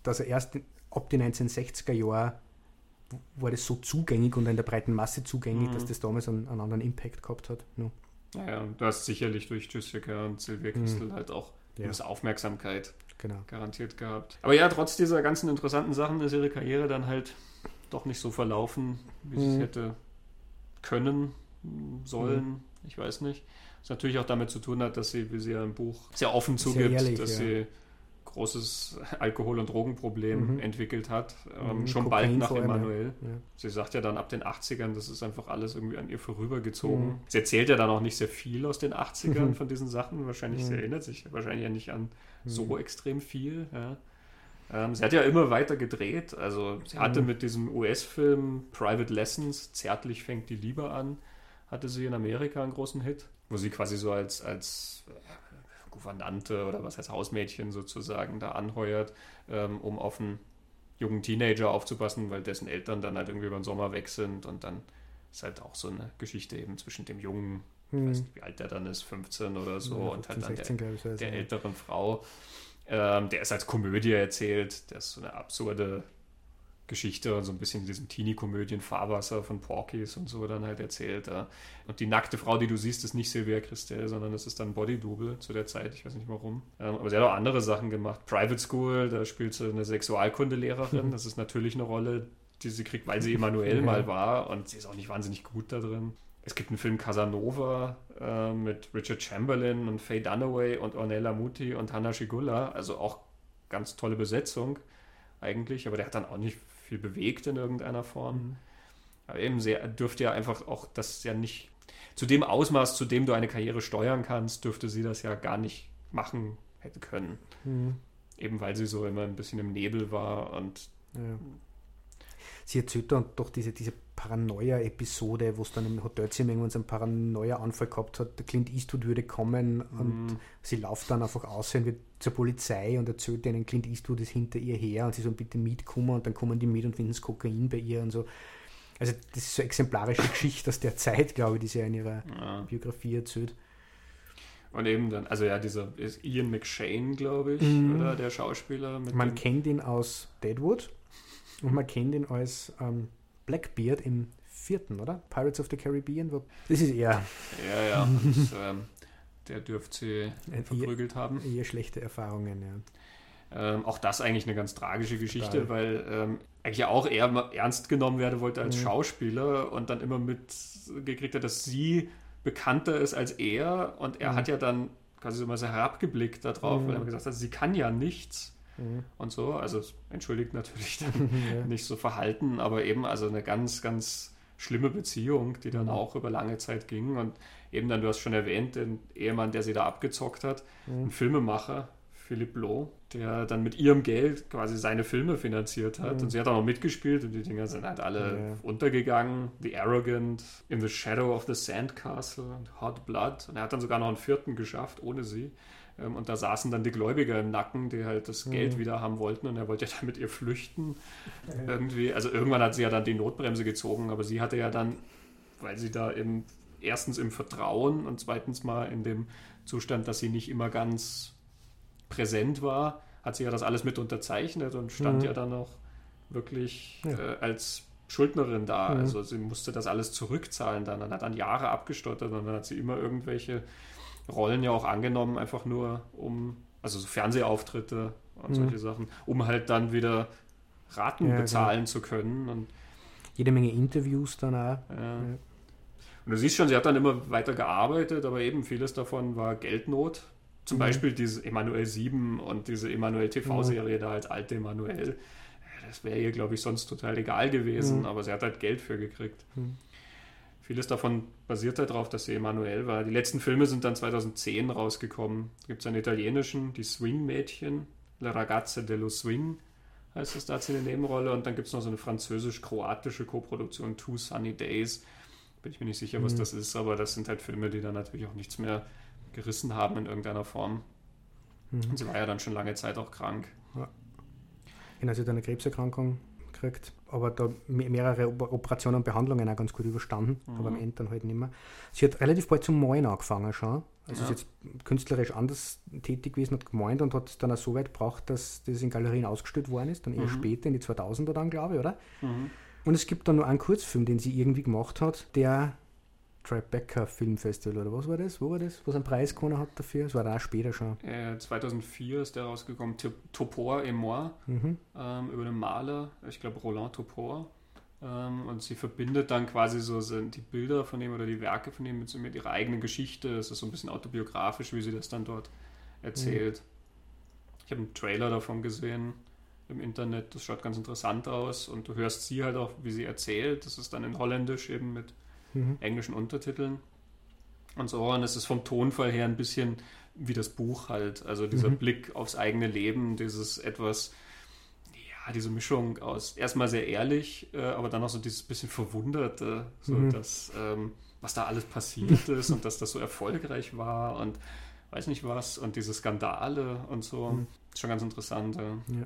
dass er erst ab den 1960er Jahren war das so zugänglich und in der breiten Masse zugänglich, dass mhm. das damals einen, einen, anderen Impact gehabt hat. No. Naja, du hast sicherlich durch Jessica und Christel mhm. halt auch ja. Aufmerksamkeit genau. garantiert gehabt. Aber ja, trotz dieser ganzen interessanten Sachen ist ihre Karriere dann halt doch nicht so verlaufen, wie mhm. sie es hätte können, sollen. Mhm. Ich weiß nicht. Was natürlich auch damit zu tun hat, dass sie, wie sie ja im Buch sehr offen zugibt, ehrlich, dass ja. sie großes Alkohol- und Drogenproblem mhm. entwickelt hat, ähm, mhm, schon Kokain bald nach Emanuel. Ja. Sie sagt ja dann ab den 80ern, das ist einfach alles irgendwie an ihr vorübergezogen. Mhm. Sie erzählt ja dann auch nicht sehr viel aus den 80ern mhm. von diesen Sachen. Wahrscheinlich, sie mhm. erinnert sich wahrscheinlich ja nicht an so mhm. extrem viel. Ja. Ähm, sie hat ja immer weiter gedreht. Also sie hatte mit diesem US-Film Private Lessons, Zärtlich fängt die Liebe an, hatte sie in Amerika einen großen Hit, wo sie quasi so als, als Gouvernante oder was heißt Hausmädchen sozusagen da anheuert, ähm, um auf einen jungen Teenager aufzupassen, weil dessen Eltern dann halt irgendwie über den Sommer weg sind und dann ist halt auch so eine Geschichte eben zwischen dem Jungen, hm. ich weiß nicht, wie alt der dann ist, 15 oder so, ja, und halt dann 16, der, der, der älteren Frau. Ähm, der ist als Komödie erzählt, der ist so eine absurde Geschichte und so ein bisschen diesem Teenie-Komödien Fahrwasser von Porkies und so dann halt erzählt. Und die nackte Frau, die du siehst, ist nicht Sylvia Christel, sondern das ist dann Body-Double zu der Zeit, ich weiß nicht warum. Ähm, aber sie hat auch andere Sachen gemacht. Private School, da spielt sie eine Sexualkundelehrerin, das ist natürlich eine Rolle, die sie kriegt, weil sie Emanuel mal war und sie ist auch nicht wahnsinnig gut da drin. Es gibt einen Film Casanova äh, mit Richard Chamberlain und Faye Dunaway und Ornella Muti und Hannah Shigula, also auch ganz tolle Besetzung eigentlich, aber der hat dann auch nicht viel bewegt in irgendeiner Form. Mhm. Aber eben sehr, dürfte ja einfach auch das ja nicht, zu dem Ausmaß, zu dem du eine Karriere steuern kannst, dürfte sie das ja gar nicht machen hätte können. Mhm. Eben weil sie so immer ein bisschen im Nebel war und ja. Sie erzählt dann doch diese, diese Paranoia-Episode, wo es dann im Hotelzimmer irgendwann so einen Paranoia-Anfall gehabt hat, der Clint Eastwood würde kommen mm. und mhm. sie läuft dann einfach aus und wird zur Polizei und erzählt ihnen, Clint Eastwood ist hinter ihr her und sie so bitte mitkommen und dann kommen die mit und finden das Kokain bei ihr und so. Also das ist so eine exemplarische Geschichte aus der Zeit, glaube ich, die sie in ihrer ja. Biografie erzählt. Und eben dann, also ja, dieser ist Ian McShane, glaube ich, mm. oder der Schauspieler. Man kennt ihn aus Deadwood und man kennt ihn als ähm, Blackbeard im vierten, oder? Pirates of the Caribbean. Das ist eher. Ja, ja. Das, ähm, der dürfte sie verprügelt haben. Eher schlechte Erfahrungen, ja. Ähm, auch das eigentlich eine ganz tragische Geschichte, Total. weil ähm, eigentlich auch er ernst genommen werden wollte als mhm. Schauspieler und dann immer mitgekriegt hat, dass sie bekannter ist als er und er mhm. hat ja dann quasi so herabgeblickt darauf, mhm. weil er gesagt hat, sie kann ja nichts mhm. und so. Also entschuldigt natürlich dann ja. nicht so Verhalten, aber eben also eine ganz, ganz schlimme Beziehung, die dann mhm. auch über lange Zeit ging. Und eben dann, du hast schon erwähnt, den Ehemann, der sie da abgezockt hat, mhm. ein Filmemacher, Philipp Loh, der dann mit ihrem Geld quasi seine Filme finanziert hat. Mhm. Und sie hat auch noch mitgespielt und die Dinger sind halt alle ja. untergegangen. The Arrogant, In the Shadow of the Sandcastle und Hot Blood. Und er hat dann sogar noch einen vierten geschafft, ohne sie. Ähm, und da saßen dann die Gläubiger im Nacken, die halt das Geld mhm. wieder haben wollten und er wollte ja dann mit ihr flüchten. Mhm. Irgendwie. Also irgendwann hat sie ja dann die Notbremse gezogen, aber sie hatte ja dann, weil sie da im, erstens im Vertrauen und zweitens mal in dem Zustand, dass sie nicht immer ganz präsent war, hat sie ja das alles mit unterzeichnet und stand mhm. ja dann auch wirklich ja. äh, als Schuldnerin da. Mhm. Also sie musste das alles zurückzahlen dann. Dann hat dann Jahre abgestottert und dann hat sie immer irgendwelche Rollen ja auch angenommen, einfach nur um, also so Fernsehauftritte, und mhm. solche Sachen, um halt dann wieder Raten ja, bezahlen genau. zu können. Und Jede Menge Interviews dann auch. Ja. Und du siehst schon, sie hat dann immer weiter gearbeitet, aber eben vieles davon war Geldnot. Zum mhm. Beispiel diese Emanuel 7 und diese Emanuel TV-Serie da als alte Emanuel. Das wäre ihr, glaube ich, sonst total egal gewesen, mhm. aber sie hat halt Geld für gekriegt. Mhm. Vieles davon basiert halt darauf, dass sie Emanuel war. Die letzten Filme sind dann 2010 rausgekommen. Da gibt es einen italienischen, die Swing-Mädchen, La Ragazza dello Swing heißt das da als eine Nebenrolle. Und dann gibt es noch so eine französisch-kroatische Koproduktion, Two Sunny Days. Bin ich mir nicht sicher, was mhm. das ist, aber das sind halt Filme, die dann natürlich auch nichts mehr gerissen haben in irgendeiner Form. Mhm. Und sie war ja dann schon lange Zeit auch krank. Ja. Genau, sie hat eine Krebserkrankung gekriegt, aber da mehrere Operationen und Behandlungen auch ganz gut überstanden, mhm. aber am Ende dann halt nicht mehr. Sie hat relativ bald zum Malen angefangen schon. Also ja. ist jetzt künstlerisch anders tätig gewesen, hat gemeint und hat dann auch so weit gebraucht, dass das in Galerien ausgestellt worden ist, dann eher mhm. später, in die 2000er dann, glaube ich, oder? Mhm. Und es gibt dann nur einen Kurzfilm, den sie irgendwie gemacht hat, der Tribeca Filmfestival oder was war das? Wo war das? Was einen Preis gewonnen hat dafür? Das war da auch später schon. Äh, 2004 ist der rausgekommen, Topor et moi, mhm. ähm, über den Maler, ich glaube Roland Topor. Ähm, und sie verbindet dann quasi so die Bilder von ihm oder die Werke von ihm mit, mit ihrer eigenen Geschichte. Es ist so ein bisschen autobiografisch, wie sie das dann dort erzählt. Mhm. Ich habe einen Trailer davon gesehen im Internet. Das schaut ganz interessant aus und du hörst sie halt auch, wie sie erzählt. Das ist dann in Holländisch eben mit mhm. englischen Untertiteln und so. Und es ist vom Tonfall her ein bisschen wie das Buch halt. Also dieser mhm. Blick aufs eigene Leben, dieses etwas, ja, diese Mischung aus erstmal sehr ehrlich, äh, aber dann auch so dieses bisschen Verwunderte, so mhm. dass, ähm, was da alles passiert ist und dass das so erfolgreich war und weiß nicht was und diese Skandale und so. Mhm. Schon ganz interessant. Ja. ja.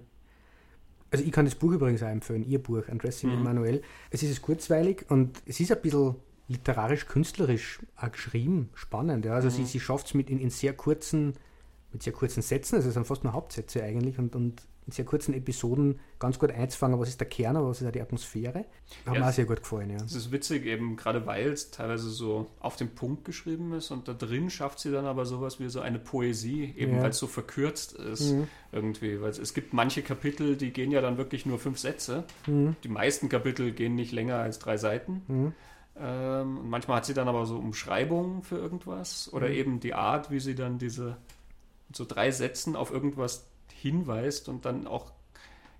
Also ich kann das Buch übrigens auch empfehlen, ihr Buch, Undressing mhm. Manuel. Es ist kurzweilig und es ist ein bisschen literarisch-künstlerisch geschrieben, spannend. Ja. Also mhm. sie, sie schafft es mit in, in, sehr kurzen, mit sehr kurzen Sätzen, also es sind fast nur Hauptsätze eigentlich und, und in sehr kurzen Episoden ganz gut einzufangen, was ist der Kern, aber was ist die Atmosphäre. Hat ja, mir auch sehr gut gefallen. Ja. Es ist witzig, eben gerade weil es teilweise so auf den Punkt geschrieben ist und da drin schafft sie dann aber sowas wie so eine Poesie, eben ja. weil es so verkürzt ist mhm. irgendwie. Weil es gibt manche Kapitel, die gehen ja dann wirklich nur fünf Sätze. Mhm. Die meisten Kapitel gehen nicht länger als drei Seiten. Mhm. Ähm, manchmal hat sie dann aber so Umschreibungen für irgendwas oder mhm. eben die Art, wie sie dann diese so drei Sätzen auf irgendwas hinweist und dann auch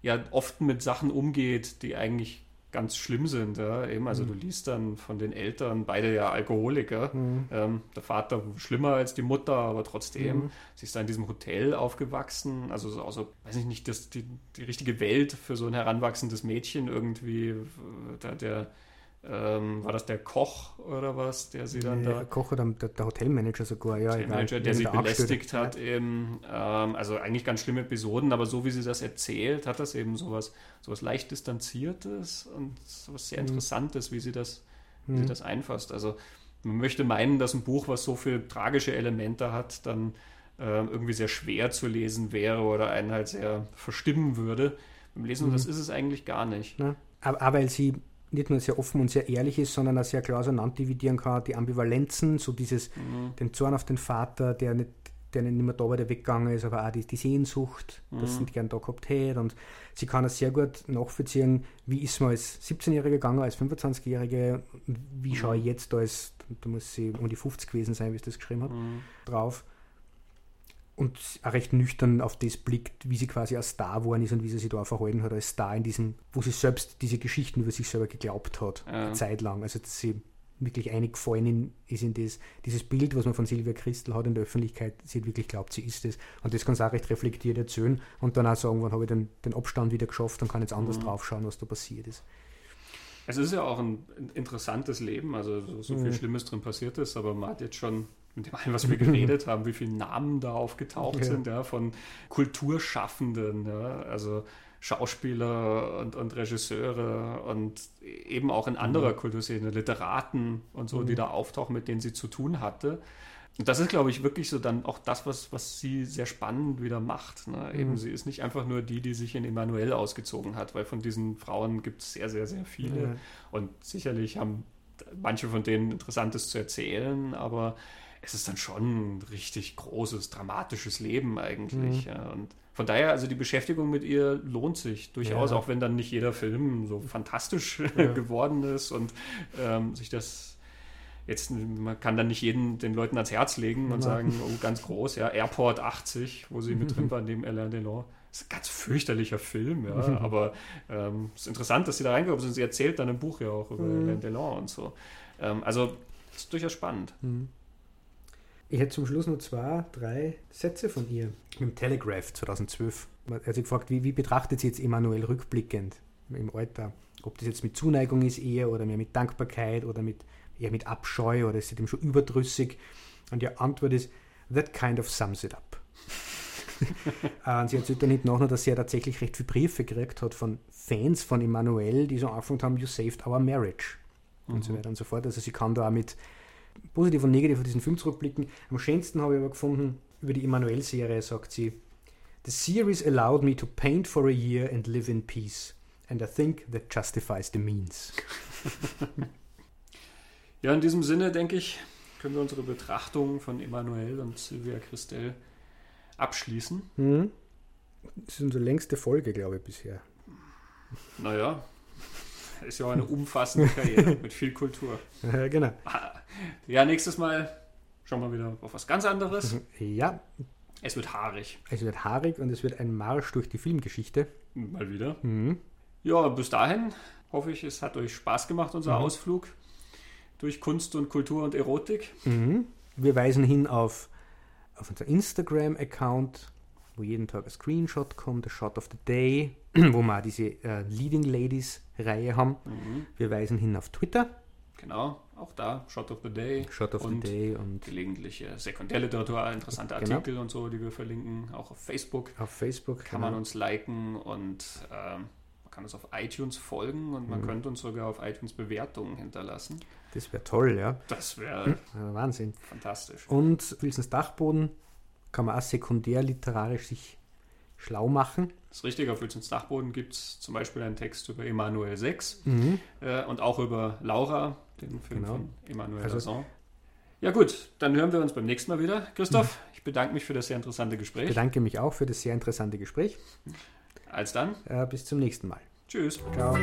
ja oft mit Sachen umgeht, die eigentlich ganz schlimm sind. Ja? Eben, also mhm. du liest dann von den Eltern, beide ja Alkoholiker, mhm. ähm, der Vater schlimmer als die Mutter, aber trotzdem, mhm. sie ist da in diesem Hotel aufgewachsen, also so, also, weiß ich nicht, das, die, die richtige Welt für so ein heranwachsendes Mädchen irgendwie, da der ähm, war das der Koch oder was, der sie dann nee, da. Der Koch oder der, der Hotelmanager sogar, ja. Hotelmanager, der sie belästigt hat, ja. eben. Ähm, also eigentlich ganz schlimme Episoden, aber so wie sie das erzählt, hat das eben sowas, sowas leicht Distanziertes und sowas sehr mhm. Interessantes, wie sie das, wie sie mhm. das einfasst. Also man möchte meinen, dass ein Buch, was so viele tragische Elemente hat, dann äh, irgendwie sehr schwer zu lesen wäre oder einen halt sehr verstimmen würde. Beim Lesen, mhm. das ist es eigentlich gar nicht. Ja. Aber, aber weil sie nicht nur sehr offen und sehr ehrlich ist, sondern auch sehr klar auseinanderdividieren kann, die Ambivalenzen, so dieses, mhm. den Zorn auf den Vater, der nicht, der nicht mehr da war, der weggegangen ist, aber auch die, die Sehnsucht, mhm. dass sie nicht gern da gehabt hätte. Und sie kann es sehr gut nachvollziehen, wie ist man als 17-Jährige gegangen, als 25-Jährige, wie schaue ich mhm. jetzt da als, da muss sie um die 50 gewesen sein, wie es das geschrieben hat, mhm. drauf und auch recht nüchtern auf das blickt, wie sie quasi als Star geworden ist und wie sie sich da verhalten hat als Star in diesem, wo sie selbst diese Geschichten über sich selber geglaubt hat, ja. eine Zeit lang. Also dass sie wirklich eingefallen ist in das, dieses Bild, was man von Silvia Christel hat in der Öffentlichkeit, sie hat wirklich glaubt, sie ist es. Und das kann sie auch recht reflektiert erzählen und dann auch sagen, wann habe ich den, den Abstand wieder geschafft und kann jetzt anders mhm. draufschauen, was da passiert ist. Es ist ja auch ein interessantes Leben, also so, so viel mhm. Schlimmes drin passiert ist, aber man hat jetzt schon mit dem allen, was wir geredet haben, wie viele Namen da aufgetaucht ja. sind, ja, von Kulturschaffenden, ja, also Schauspieler und, und Regisseure und eben auch in anderer mhm. Kulturszene, Literaten und so, mhm. die da auftauchen, mit denen sie zu tun hatte. Und das ist, glaube ich, wirklich so dann auch das, was, was sie sehr spannend wieder macht. Ne? Eben, mhm. sie ist nicht einfach nur die, die sich in Emanuel ausgezogen hat, weil von diesen Frauen gibt es sehr, sehr, sehr viele. Und sicherlich haben manche von denen Interessantes zu erzählen, aber es ist dann schon ein richtig großes, dramatisches Leben eigentlich. Mhm. Ja, und von daher, also die Beschäftigung mit ihr lohnt sich durchaus, Ja. auch wenn dann nicht jeder Film so fantastisch Ja. geworden ist und ähm, sich das jetzt, man kann dann nicht jeden den Leuten ans Herz legen und Ja. sagen, oh, ganz groß, ja, Airport 80, wo sie mit drin war, neben Alain Delon. Das ist ein ganz fürchterlicher Film, ja, aber ähm, es ist interessant, dass sie da reingekommen sind. Sie erzählt dann im Buch ja auch über Mhm. Alain Delon und so. Ähm, also, das ist durchaus spannend. Ich hätte zum Schluss noch zwei, drei Sätze von ihr. Mit dem Telegraph 2012. Er hat sich gefragt, wie, wie betrachtet sie jetzt Emanuel rückblickend im Alter? Ob das jetzt mit Zuneigung ist eher oder mehr mit Dankbarkeit oder mit, eher mit Abscheu oder ist sie dem schon überdrüssig? Und die Antwort ist, that kind of sums it up. Äh, und sie erzählt dann hinten auch noch, dass sie ja tatsächlich recht viele Briefe gekriegt hat von Fans von Emanuel, die so angefangen haben, you saved our marriage. Und so weiter und so fort. Also sie kann da auch mit positiv und negativ auf diesen Film zurückblicken. Am schönsten habe ich aber gefunden, über die Emanuel-Serie sagt sie, The series allowed me to paint for a year and live in peace. And I think that justifies the means. Ja, in diesem Sinne, denke ich, können wir unsere Betrachtung von Emanuel und Sylvia Christel abschließen. Hm? Das ist unsere längste Folge, glaube ich, bisher. Naja, ist ja auch eine umfassende Karriere mit viel Kultur. Äh, genau. Ja, nächstes Mal schauen wir wieder auf was ganz anderes. Ja, Es wird haarig. es wird haarig und es wird ein Marsch durch die Filmgeschichte. Mal wieder. Mhm. Ja, bis dahin hoffe ich, es hat euch Spaß gemacht, unser Mhm. Ausflug durch Kunst und Kultur und Erotik. Mhm. Wir weisen hin auf, auf unser Instagram-Account, wo jeden Tag ein Screenshot kommt, der Shot of the Day, wo wir diese äh, Leading Ladies-Reihe haben. Mhm. Wir weisen hin auf Twitter, Genau, auch da, Shot of the Day. Shot of Und the Day und Gelegentliche Sekundärliteratur, interessante Genau. Artikel und so, die wir verlinken. Auch auf Facebook auf Facebook. kann man uns liken und ähm, man kann uns auf iTunes folgen und man Mhm. könnte uns sogar auf iTunes Bewertungen hinterlassen. Das wäre toll, ja. Das wäre Äh, Wahnsinn. fantastisch. Und Wilsons Dachboden kann man auch sekundär literarisch sich schlau machen. Das ist richtig, auf Wilsons Dachboden gibt es zum Beispiel einen Text über Emanuel 6 Mhm. äh, und auch über Laura, den Film Genau. von Emmanuel Also- Lasson. Ja gut, dann hören wir uns beim nächsten Mal wieder. Christoph, ich bedanke mich für das sehr interessante Ich Gespräch. bedanke mich auch für das sehr interessante Gespräch. Als dann, Äh, bis zum nächsten Mal. tschüss. Ciao.